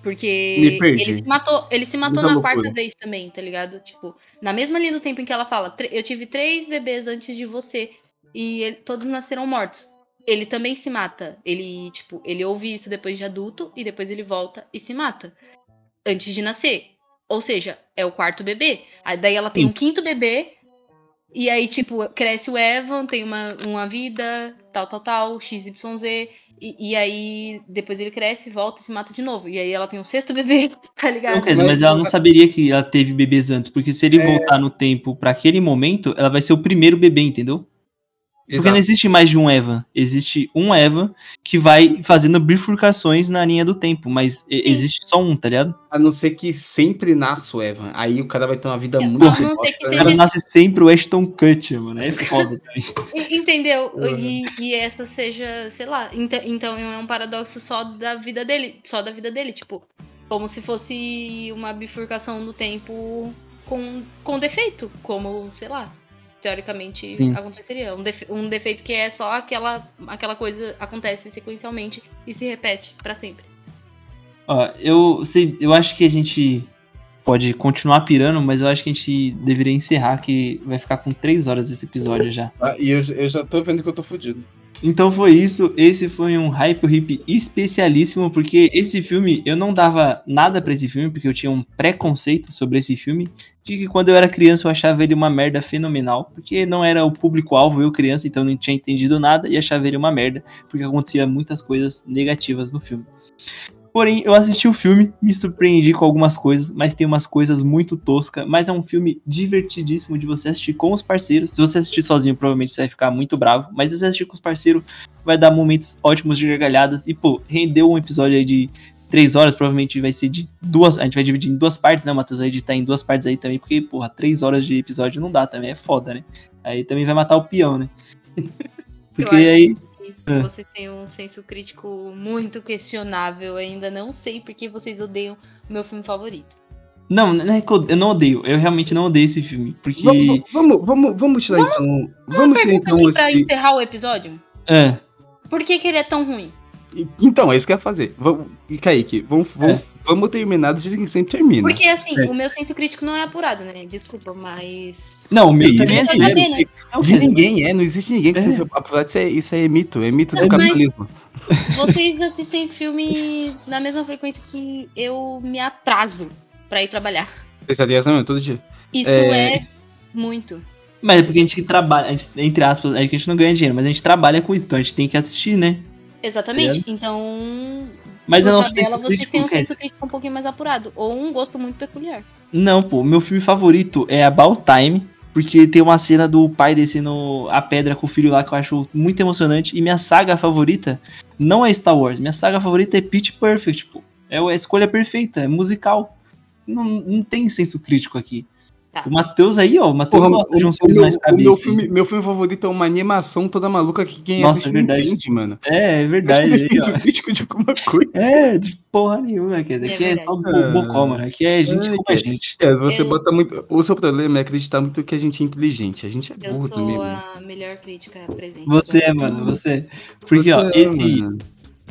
Porque ele se matou, ele se matou Muita na loucura. quarta vez também, tá ligado? Tipo, na mesma linha do tempo em que ela fala, "Tre- eu tive três bebês antes de você e ele- todos nasceram mortos. Ele também se mata. Ele, tipo, ele ouve isso depois de adulto e depois ele volta e se mata. Antes de nascer. Ou seja, é o quarto bebê. Aí daí ela tem Sim. um quinto bebê. E aí, tipo, cresce o Evan, tem uma, uma vida, tal, tal, tal, XYZ. E, e aí, depois ele cresce, volta e se mata de novo. E aí ela tem um sexto bebê, tá ligado? Não, quer dizer, mas ela não saberia que ela teve bebês antes, porque se ele É. voltar no tempo pra aquele momento, ela vai ser o primeiro bebê, entendeu? Porque não existe mais de um Evan. Existe um Evan que vai fazendo bifurcações na linha do tempo, mas existe só um, tá ligado? A não ser que sempre nasça o Evan. Aí o cara vai ter uma vida É, muito não O cara seja- nasce sempre o Ashton Kutcher, mano. É foda também. Entendeu? Uhum. E, e essa seja, sei lá, ent- então é um paradoxo só da vida dele, só da vida dele, tipo, como se fosse uma bifurcação do tempo com, com defeito, como, sei lá, teoricamente Sim. aconteceria. Um, defe- um defeito que é só aquela, aquela coisa acontece sequencialmente e se repete pra sempre. Ó, eu, sei, eu acho que a gente pode continuar pirando, mas eu acho que a gente deveria encerrar, que vai ficar com três horas esse episódio já. Ah, E eu, eu já tô vendo que eu tô fudido. Então foi isso. Esse foi um Hype Hip especialíssimo, porque esse filme, eu não dava nada pra esse filme, porque eu tinha um preconceito sobre esse filme, de que quando eu era criança eu achava ele uma merda fenomenal, porque não era o público-alvo, eu criança, então não tinha entendido nada e achava ele uma merda, porque acontecia muitas coisas negativas no filme. Porém, eu assisti o filme, me surpreendi com algumas coisas, mas tem umas coisas muito toscas. Mas é um filme divertidíssimo de você assistir com os parceiros. Se você assistir sozinho, provavelmente você vai ficar muito bravo. Mas se você assistir com os parceiros, vai dar momentos ótimos de gargalhadas. E, pô, rendeu um episódio aí de três horas, provavelmente vai ser de duas. A gente vai dividir em duas partes, né? Matheus vai editar em duas partes aí também, porque, porra, três horas de episódio não dá também, é foda, né? Aí também vai matar o peão, né? Porque aí. É. Vocês têm um senso crítico muito questionável. Eu ainda não sei porque vocês odeiam o meu filme favorito. Não, não é que eu, eu não odeio. Eu realmente não odeio esse filme. Porque. Vamos, vamos, vamos, vamos tirar então. Vamos tirar Pergunta então aqui pra esse. encerrar o episódio. É. Por que, que ele é tão ruim? Então, é isso que eu ia fazer. Vamos, e Kaique, vamos, vamos, vamos terminar do jeito que sempre termina. Porque assim, Certo. o meu senso crítico não é apurado, né? Desculpa, mas. Não, o meu também é Eu sabendo. Não, De ninguém, é, não existe ninguém que É. seja apurado. Isso é, isso é mito, é mito Não, do capitalismo. Vocês assistem filme na mesma frequência que eu me atraso pra ir trabalhar. Especialização todo dia. Isso É, é, muito. Mas é porque a gente trabalha, a gente, entre aspas, é que a gente não ganha dinheiro, mas a gente trabalha com isso, então a gente tem que assistir, né? Exatamente. Então. Mas eu não sei se você tem um senso crítico um pouquinho mais apurado. Ou um gosto muito peculiar. Não, pô, meu filme favorito é About Time, porque tem uma cena do pai descendo a pedra com o filho lá que eu acho muito emocionante. E minha saga favorita não é Star Wars, minha saga favorita é Pitch Perfect, pô. É a escolha perfeita, é musical. Não, não tem senso crítico aqui. Tá. O Matheus aí, ó, o Matheus gosta de filmes meu, mais o meu, cabeça. filme, meu filme favorito é uma animação toda maluca que quem Nossa, assiste é verdade. não entende, mano. É, é Acho verdade. que aí, crítico de alguma coisa. É, de porra nenhuma, quer dizer, É aqui é verdade. só bo- Ah. bocó, mano. Aqui é gente Ai, como a que- gente. É, você Eu- bota muito. O seu problema é acreditar muito que a gente é inteligente. A gente é Eu burro sou também, mano. a melhor crítica presente. Você é, mano, você. Porque, Você ó, é, esse. mano.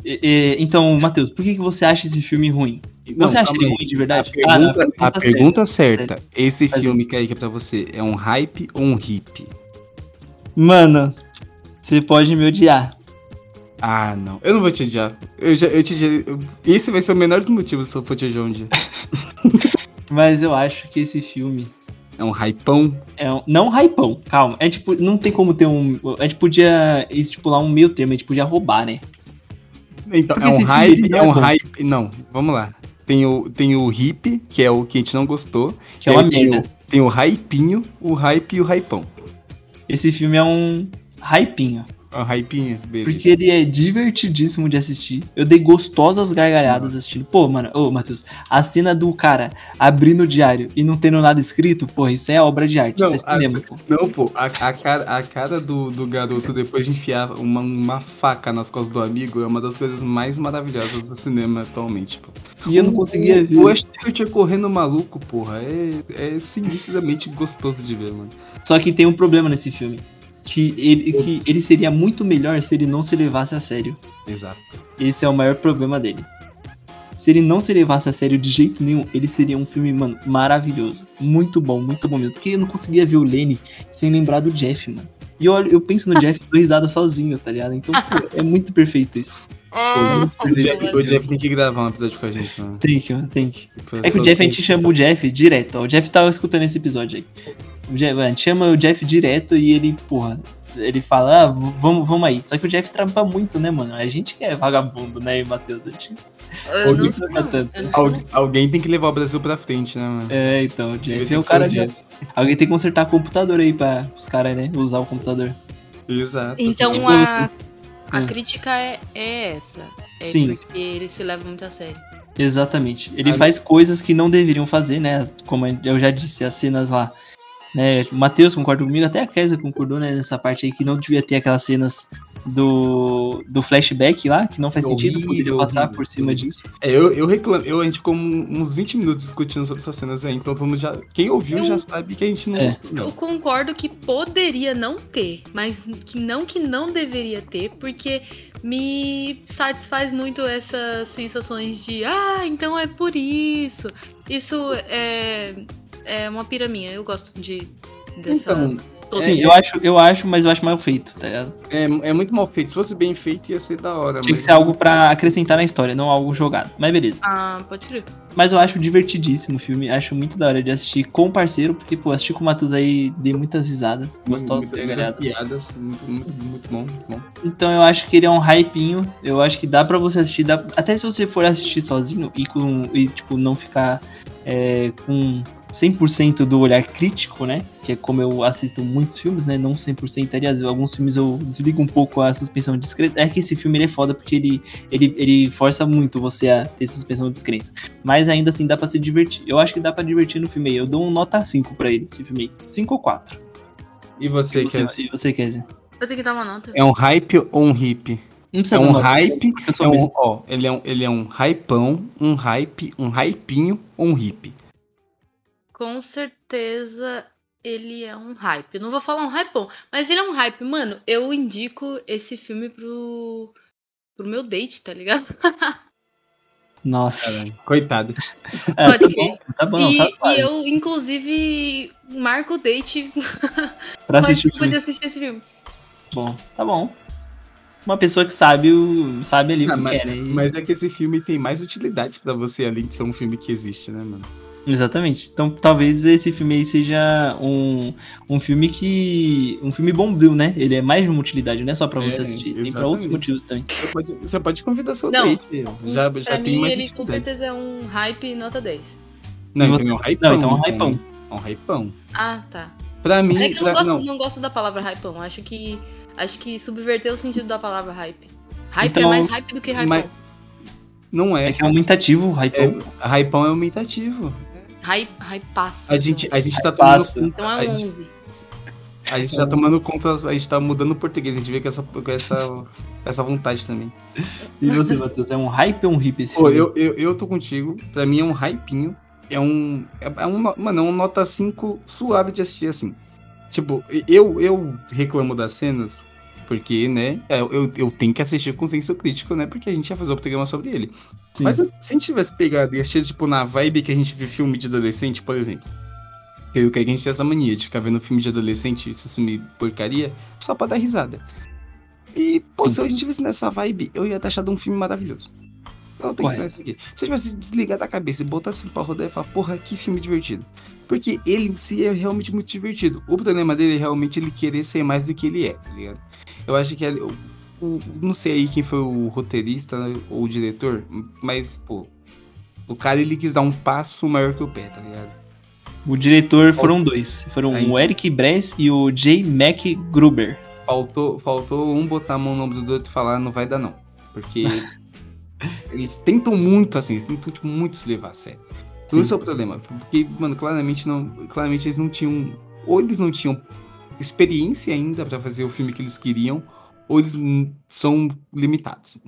É, é, então, Matheus, por que, que você acha esse filme ruim? Não, Você acha ele aí. ruim de verdade? A Ah, não, pergunta, a pergunta certa, esse Mas- filme que é pra você é um hype ou um hip? Mano, você pode me odiar. Ah, não. Eu não vou te odiar. Eu já, eu te eu- Esse vai ser o menor dos motivos se eu for te odiar um dia. Mas eu acho que esse filme É um hypão. é um, não um hypão, calma. É tipo, não tem como ter um. A gente podia estipular um meio termo, a gente podia roubar, né? Então, é um hype, é é um bom. hype. Não, vamos lá. Tem o, tem o hip, que é o que a gente não gostou. Que é uma merda. o, tem o hypinho, o hype e o hypão. Esse filme é um hypinho. O hypinho, beleza. Porque ele é divertidíssimo de assistir. Eu dei gostosas gargalhadas assistindo. Pô, mano, ô, Matheus, a cena do cara abrindo o diário e não tendo nada escrito, porra, isso é obra de arte. Não, isso é cinema, a- pô. Não, pô, a, a cara, a cara do, do garoto depois de enfiar uma, uma faca nas costas do amigo é uma das coisas mais maravilhosas do cinema atualmente, pô. E eu não conseguia o, ver. O Ashton correndo maluco, porra, é, é sinistramente gostoso de ver, mano. Só que tem um problema nesse filme. Que ele, que ele seria muito melhor se ele não se levasse a sério. Exato. Esse é o maior problema dele. Se ele não se levasse a sério de jeito nenhum, ele seria um filme, mano, maravilhoso. Muito bom, muito bom mesmo. Porque eu não conseguia ver o Lenny sem lembrar do Jeff, mano. E eu, olho- eu penso no Jeff dou risada sozinho, tá ligado? Então, pô, é muito perfeito isso. Ah, O Jeff, o Jeff tem que gravar um episódio com a gente, mano. Tem que, mano, tem que. É que o Jeff, a gente chama o Jeff direto, ó. O Jeff tava escutando esse episódio aí. O Jeff, a gente chama o Jeff direto e ele, porra, ele fala, ah, vamos, vamos aí. Só que o Jeff trampa muito, né, mano? A gente que é vagabundo, né, Matheus? A gente... Alguém sei, trampa não. tanto. Eu não sei, Al- não. alguém tem que levar o Brasil pra frente, né, mano? É, então, o Ele Jeff é o cara. Jeff. Alguém tem que consertar computador aí pra os caras, né, usar o computador. Exato. Então a, a Hum. crítica é, é essa. É Sim. porque ele se leva muito a sério. Exatamente. Ele Ah, faz coisas que não deveriam fazer, né? Como eu já disse, as cenas lá. Né? O Matheus concorda comigo, até a Kézia concordou né, nessa parte aí, que não devia ter aquelas cenas do, do flashback lá, que não faz sentido, poderia passar horrível, por cima horrível. disso. É, eu, eu reclamo, eu, a gente ficou uns 20 minutos discutindo sobre essas cenas aí, então todo mundo já. Quem ouviu Eu- já sabe que a gente não É. gostou, Eu não. concordo que poderia não ter, mas que não que não deveria ter, porque me satisfaz muito essas sensações de ah, então é por isso. Isso é, é uma pira minha. Eu gosto de dessa Então, Sim, eu acho, eu acho, mas eu acho mal feito, tá ligado? é, é muito mal feito. Se fosse bem feito, ia ser da hora. Tinha que mas- ser algo pra acrescentar na história, não algo jogado. Mas beleza. Ah, pode crer. Mas eu acho divertidíssimo o filme, acho muito da hora de assistir com o parceiro, porque, pô, assistir com o Matheus aí, dei muitas risadas, gostosas, Muitas gargalhadas. piadas. Muito, muito, muito bom, muito bom. Então eu acho que ele é um hypinho. Eu acho que dá pra você assistir. dá- até se você for assistir sozinho e, com, e tipo, não ficar é, com 100% do olhar crítico, né? Que é como eu assisto muitos filmes, né? Não 100%. Aliás, alguns filmes eu desligo um pouco a suspensão de descrença. É que esse filme ele é foda porque ele, ele, ele força muito você a ter suspensão de descrença. Mas ainda assim dá pra se divertir. Eu acho que dá pra divertir no filme aí. Eu dou um nota 5 pra ele, esse filme aí. 5 ou 4. E você, E você, Cassie? e você quer dizer? Eu tenho que dar uma nota. É um hype ou um hip? Não precisa É dar um nota, hype, porque eu sou É um, ó, ele é um, ele é um hypão, um hype, um hypinho ou um hip? Com certeza ele é um hype. Não vou falar um hypão, mas ele é um hype. Mano, eu indico esse filme pro, pro meu date, tá ligado? Nossa. Coitado. Ah, Pode tá bom, tá bom, e, tá e eu, inclusive, marco o date Pra assistir o poder filme. assistir esse filme. Bom, tá bom. Uma pessoa que sabe, o, sabe ali o Ah, que mas, quer, né? Mas é que esse filme tem mais utilidades pra você, além de ser um filme que existe, né, mano? Exatamente. Então talvez esse filme aí seja um, um filme que. Um filme bombril, né? Ele é mais de uma utilidade, não é só pra você É, assistir. Tem pra outros exatamente. motivos também. Você pode, você pode convidar seu Não. date. Já, pra já tem mim, mais ele com certeza é um hype nota 10. Não, então você- é um hypão. Não, então é um hypão. É um hypão. Ah, tá. Pra mim, É que eu não pra- gosto, não, não gosto da palavra hypão. Acho que. Acho que subverteu o sentido da palavra hype. Hype Então, é mais hype do que hypão. mas- não é. É que é aumentativo, hypão. É, hypão é aumentativo. Hype, hypaço. A gente, a gente tá tomando Então a é um gente- 11. A gente tá tomando conta, a gente tá mudando o português, a gente vê com essa, com essa, essa vontade também. E você, Matheus? É um hype ou um hip esse Pô, filme? eu, eu, eu tô contigo, pra mim é um hypinho, é um, é, é um, mano, é um nota 5 suave de assistir assim. Tipo, eu, eu reclamo das cenas, porque, né, é, eu, eu tenho que assistir com senso crítico, né, porque a gente ia fazer o programa sobre ele. Sim. Mas se a gente tivesse pegado e assistido, tipo, na vibe que a gente vê filme de adolescente, por exemplo. Eu que a gente tem essa mania de ficar vendo filme de adolescente, esse filme porcaria, só pra dar risada. E, pô, Sim. se a gente tivesse nessa vibe, eu ia ter achado um filme maravilhoso. Eu tenho que ensinar isso aqui. Se eu tivesse desligado a cabeça e botasse pra rodar e falar, porra, que filme divertido. Porque ele em si é realmente muito divertido. O problema dele é realmente ele querer ser mais do que ele é, tá ligado? Eu acho que o- o- não sei aí quem foi o roteirista ou o diretor, mas, pô, O cara, ele quis dar um passo maior que o pé, tá ligado? O diretor foram dois. Foram Aí. o Eric Bress e o J. Mac Gruber. Faltou, faltou um botar a mão no ombro do outro e falar, não vai dar não. Porque eles tentam muito, assim, eles tentam tipo, muito se levar a sério. Sim. Esse é o problema. Porque, mano, claramente não. Claramente eles não tinham. Ou eles não tinham experiência ainda pra fazer o filme que eles queriam, ou eles n- são limitados.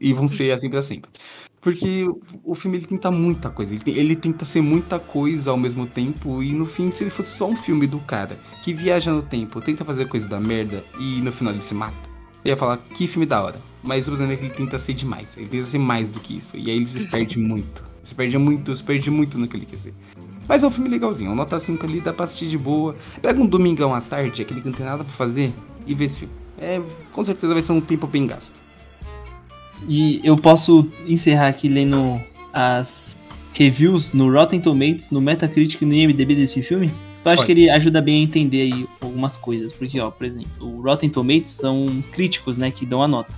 E vão ser assim pra sempre. Porque o- filme ele tenta muita coisa. Ele, ele tenta ser muita coisa ao mesmo tempo. E no fim, se ele fosse só um filme do cara que viaja no tempo, tenta fazer coisa da merda e no final ele se mata, eu ia falar que filme da hora. Mas o problema é que ele tenta ser demais. Ele tenta ser mais do que isso. E aí ele se perde muito. Se perde muito, se perde muito no que ele quer ser. Mas é um filme legalzinho. Nota 5 ali, dá pra assistir de boa. Pega um domingão à tarde, aquele que não tem nada pra fazer, e vê esse filme. É, com certeza vai ser um tempo bem gasto. E eu posso encerrar aqui lendo as reviews no Rotten Tomatoes, no Metacritic e no IMDb desse filme. Eu acho Pode. que ele ajuda bem a entender aí algumas coisas. Porque, ó, por exemplo, o Rotten Tomatoes são críticos, né, que dão a nota.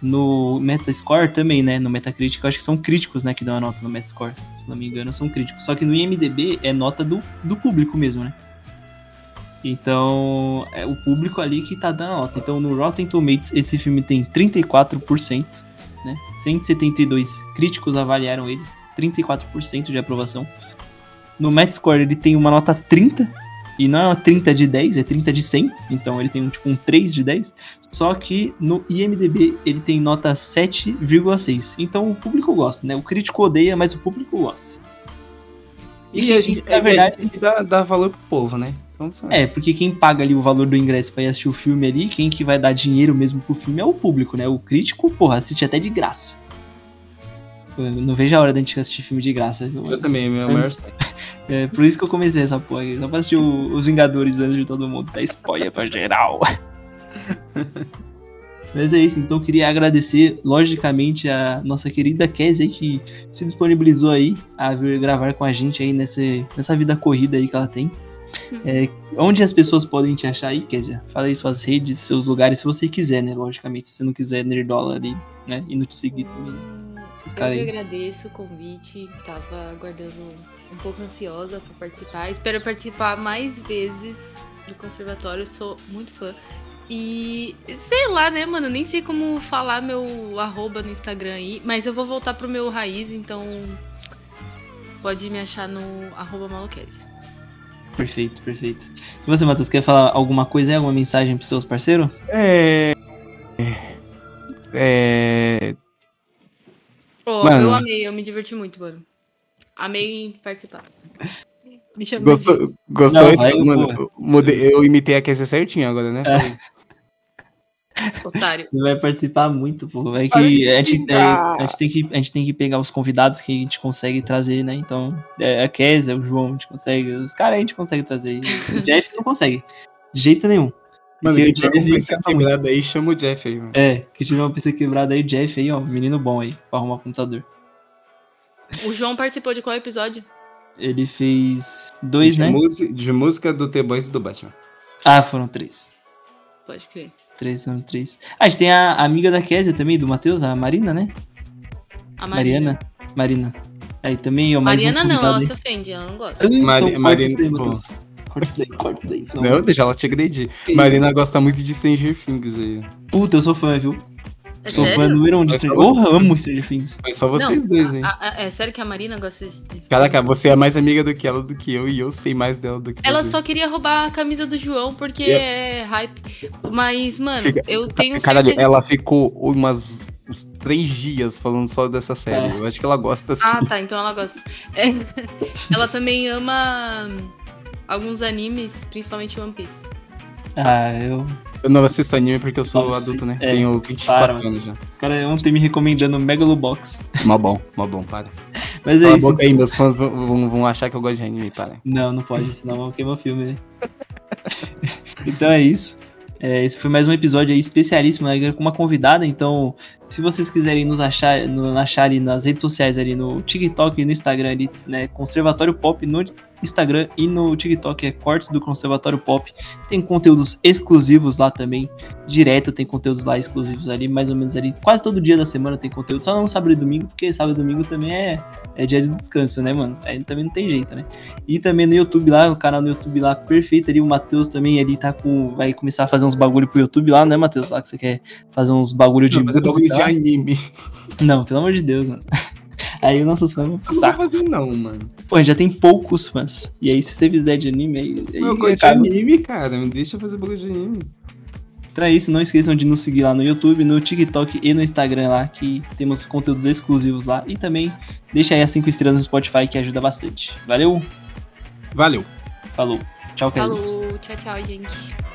No Metascore também, né, no Metacritic, eu acho que são críticos, né, que dão a nota no Metascore. Se não me engano, são críticos. Só que no IMDb é nota do, do público mesmo, né? Então, é o público ali que tá dando a nota. Então, no Rotten Tomatoes, esse filme tem 34%, né? 172 críticos avaliaram ele, 34% de aprovação. No Metascore ele tem uma nota 30, e não é uma 30 de 10, é 30 de 100, então ele tem um, tipo um 3 de 10. Só que no IMDB ele tem nota 7,6. Então o público gosta, né? O crítico odeia, mas o público gosta. E, quem- a gente, na verdade, a gente dá, dá valor pro povo, né? Então, É, porque quem paga ali o valor do ingresso pra ir assistir o filme ali, quem que vai dar dinheiro mesmo pro filme é o público, né? O crítico, porra, assiste até de graça. Eu não vejo a hora da gente assistir filme de graça. viu? Eu também, meu maior Antes- sonho. É por isso que eu comecei essa porra aí, só pra assistir o- os Vingadores antes de todo mundo. Dá spoiler pra geral. Mas é isso, então eu queria agradecer, logicamente, a nossa querida Kézia que se disponibilizou aí a vir gravar com a gente aí nesse, nessa vida corrida aí que ela tem. É, onde as pessoas podem te achar aí, Kézia? Fala aí suas redes, seus lugares, se você quiser, né? Logicamente, se você não quiser nerdola ali, né? E não te seguir também. Esses Eu que agradeço o convite, tava aguardando um pouco ansiosa pra participar. Espero participar mais vezes do conservatório, sou muito fã. E sei lá, né, mano? Nem sei como falar meu arroba no Instagram aí, mas eu vou voltar pro meu raiz, então pode me achar no arroba maluquese. Perfeito, perfeito. E você, Matheus, quer falar alguma coisa alguma mensagem pros seus parceiros? É. É. Pô, Mano. eu amei, eu me diverti muito, mano. Amei participar. Me Gostou? Gostou? Não, Mano, porra. eu mudei- eu imitei a Kézia certinho agora, né? É. de otário. Você vai participar muito, pô. É que de a gente, a, gente tem que a gente tem que pegar os convidados que a gente consegue trazer, né? Então, é, a Kézia, o João, a gente consegue. Os caras a gente consegue trazer. O Jeff não consegue. De jeito nenhum. Mano, Porque quem o tiver canta muito. quebrado aí, chama o Jeff aí, mano. É, que tiver uma PC quebrada aí, o Jeff aí, ó, menino bom aí, pra arrumar computador. O João participou de qual episódio? Ele fez dois, de né? música- de música do The-Boys e do Batman. Ah, foram três. Pode crer. Três, foram três. Ah, a gente tem a amiga da Kézia também, do Matheus, a Marina, né? A Mariana. Mariana. Aí também, ó, mais um Mariana não, convidado ela aí. se ofende, ela não gosta. Então, Mari- corta Marina- Corta isso daí, corta isso daí. senão- Não, deixa ela te agredir. Que Marina gosta muito de Stranger Things aí. Puta, eu sou fã, viu? É sou fã número um de Mas Stranger só Porra, amo Stranger Things. Foi só vocês dois, hein? A- a- é sério que a Marina gosta de. de- Caraca, você é mais amiga do que ela do que eu e eu sei mais dela do que Ela você. só queria roubar a camisa do João porque Yeah. é hype. Mas, mano, Fica- eu tenho Caralho, certeza. ela ficou umas uns três dias falando só dessa série. É. Eu acho que ela gosta assim. Ah, tá, então ela gosta. É, ela também ama alguns animes, principalmente One Piece. Ah, eu. Eu não assisto anime porque eu sou Nossa, adulto, né? é, Tenho 24 para, anos já. O cara ontem me recomendando Megalobox. Mó bom, mó bom, para. Mas é Cala a isso. boca aí, meus fãs vão, vão, achar que eu gosto de anime, para. Não, não pode, senão vão queimar o filme, né? então é isso. É, esse foi mais um episódio aí especialíssimo né, com uma convidada. Então, se vocês quiserem nos achar, nos achar ali nas redes sociais ali no TikTok e no Instagram ali, né? Conservatório Pop no Instagram e no TikTok é Cortes do Conservatório Pop. Tem conteúdos exclusivos lá também. Direto tem conteúdos lá exclusivos ali, mais ou menos ali. Quase todo dia da semana tem conteúdo. Só não sábado e domingo, porque sábado e domingo também é, é dia de descanso, né, mano? Aí também não tem jeito, né? E também no YouTube lá, o canal no YouTube lá, perfeito ali. O Matheus também ali tá com. Vai começar a fazer uns bagulho pro YouTube lá, né, Matheus? Lá que você quer fazer uns bagulho de. Não, fazer bagulho de música. anime. Não, pelo amor de Deus, mano. Aí os nossos fãs vão pro Não vou fazer não, mano. Pô, já tem poucos fãs. E aí, se você fizer de anime, aí. aí Eu gosto de anime, cara. Me deixa fazer bagulho de anime. Então é isso, não esqueçam de nos seguir lá no YouTube, no TikTok e no Instagram lá, que temos conteúdos exclusivos lá. E também deixa aí as 5 estrelas no Spotify, que ajuda bastante. Valeu, Valeu. falou. Tchau, Kelly. Falou, tchau, tchau, gente.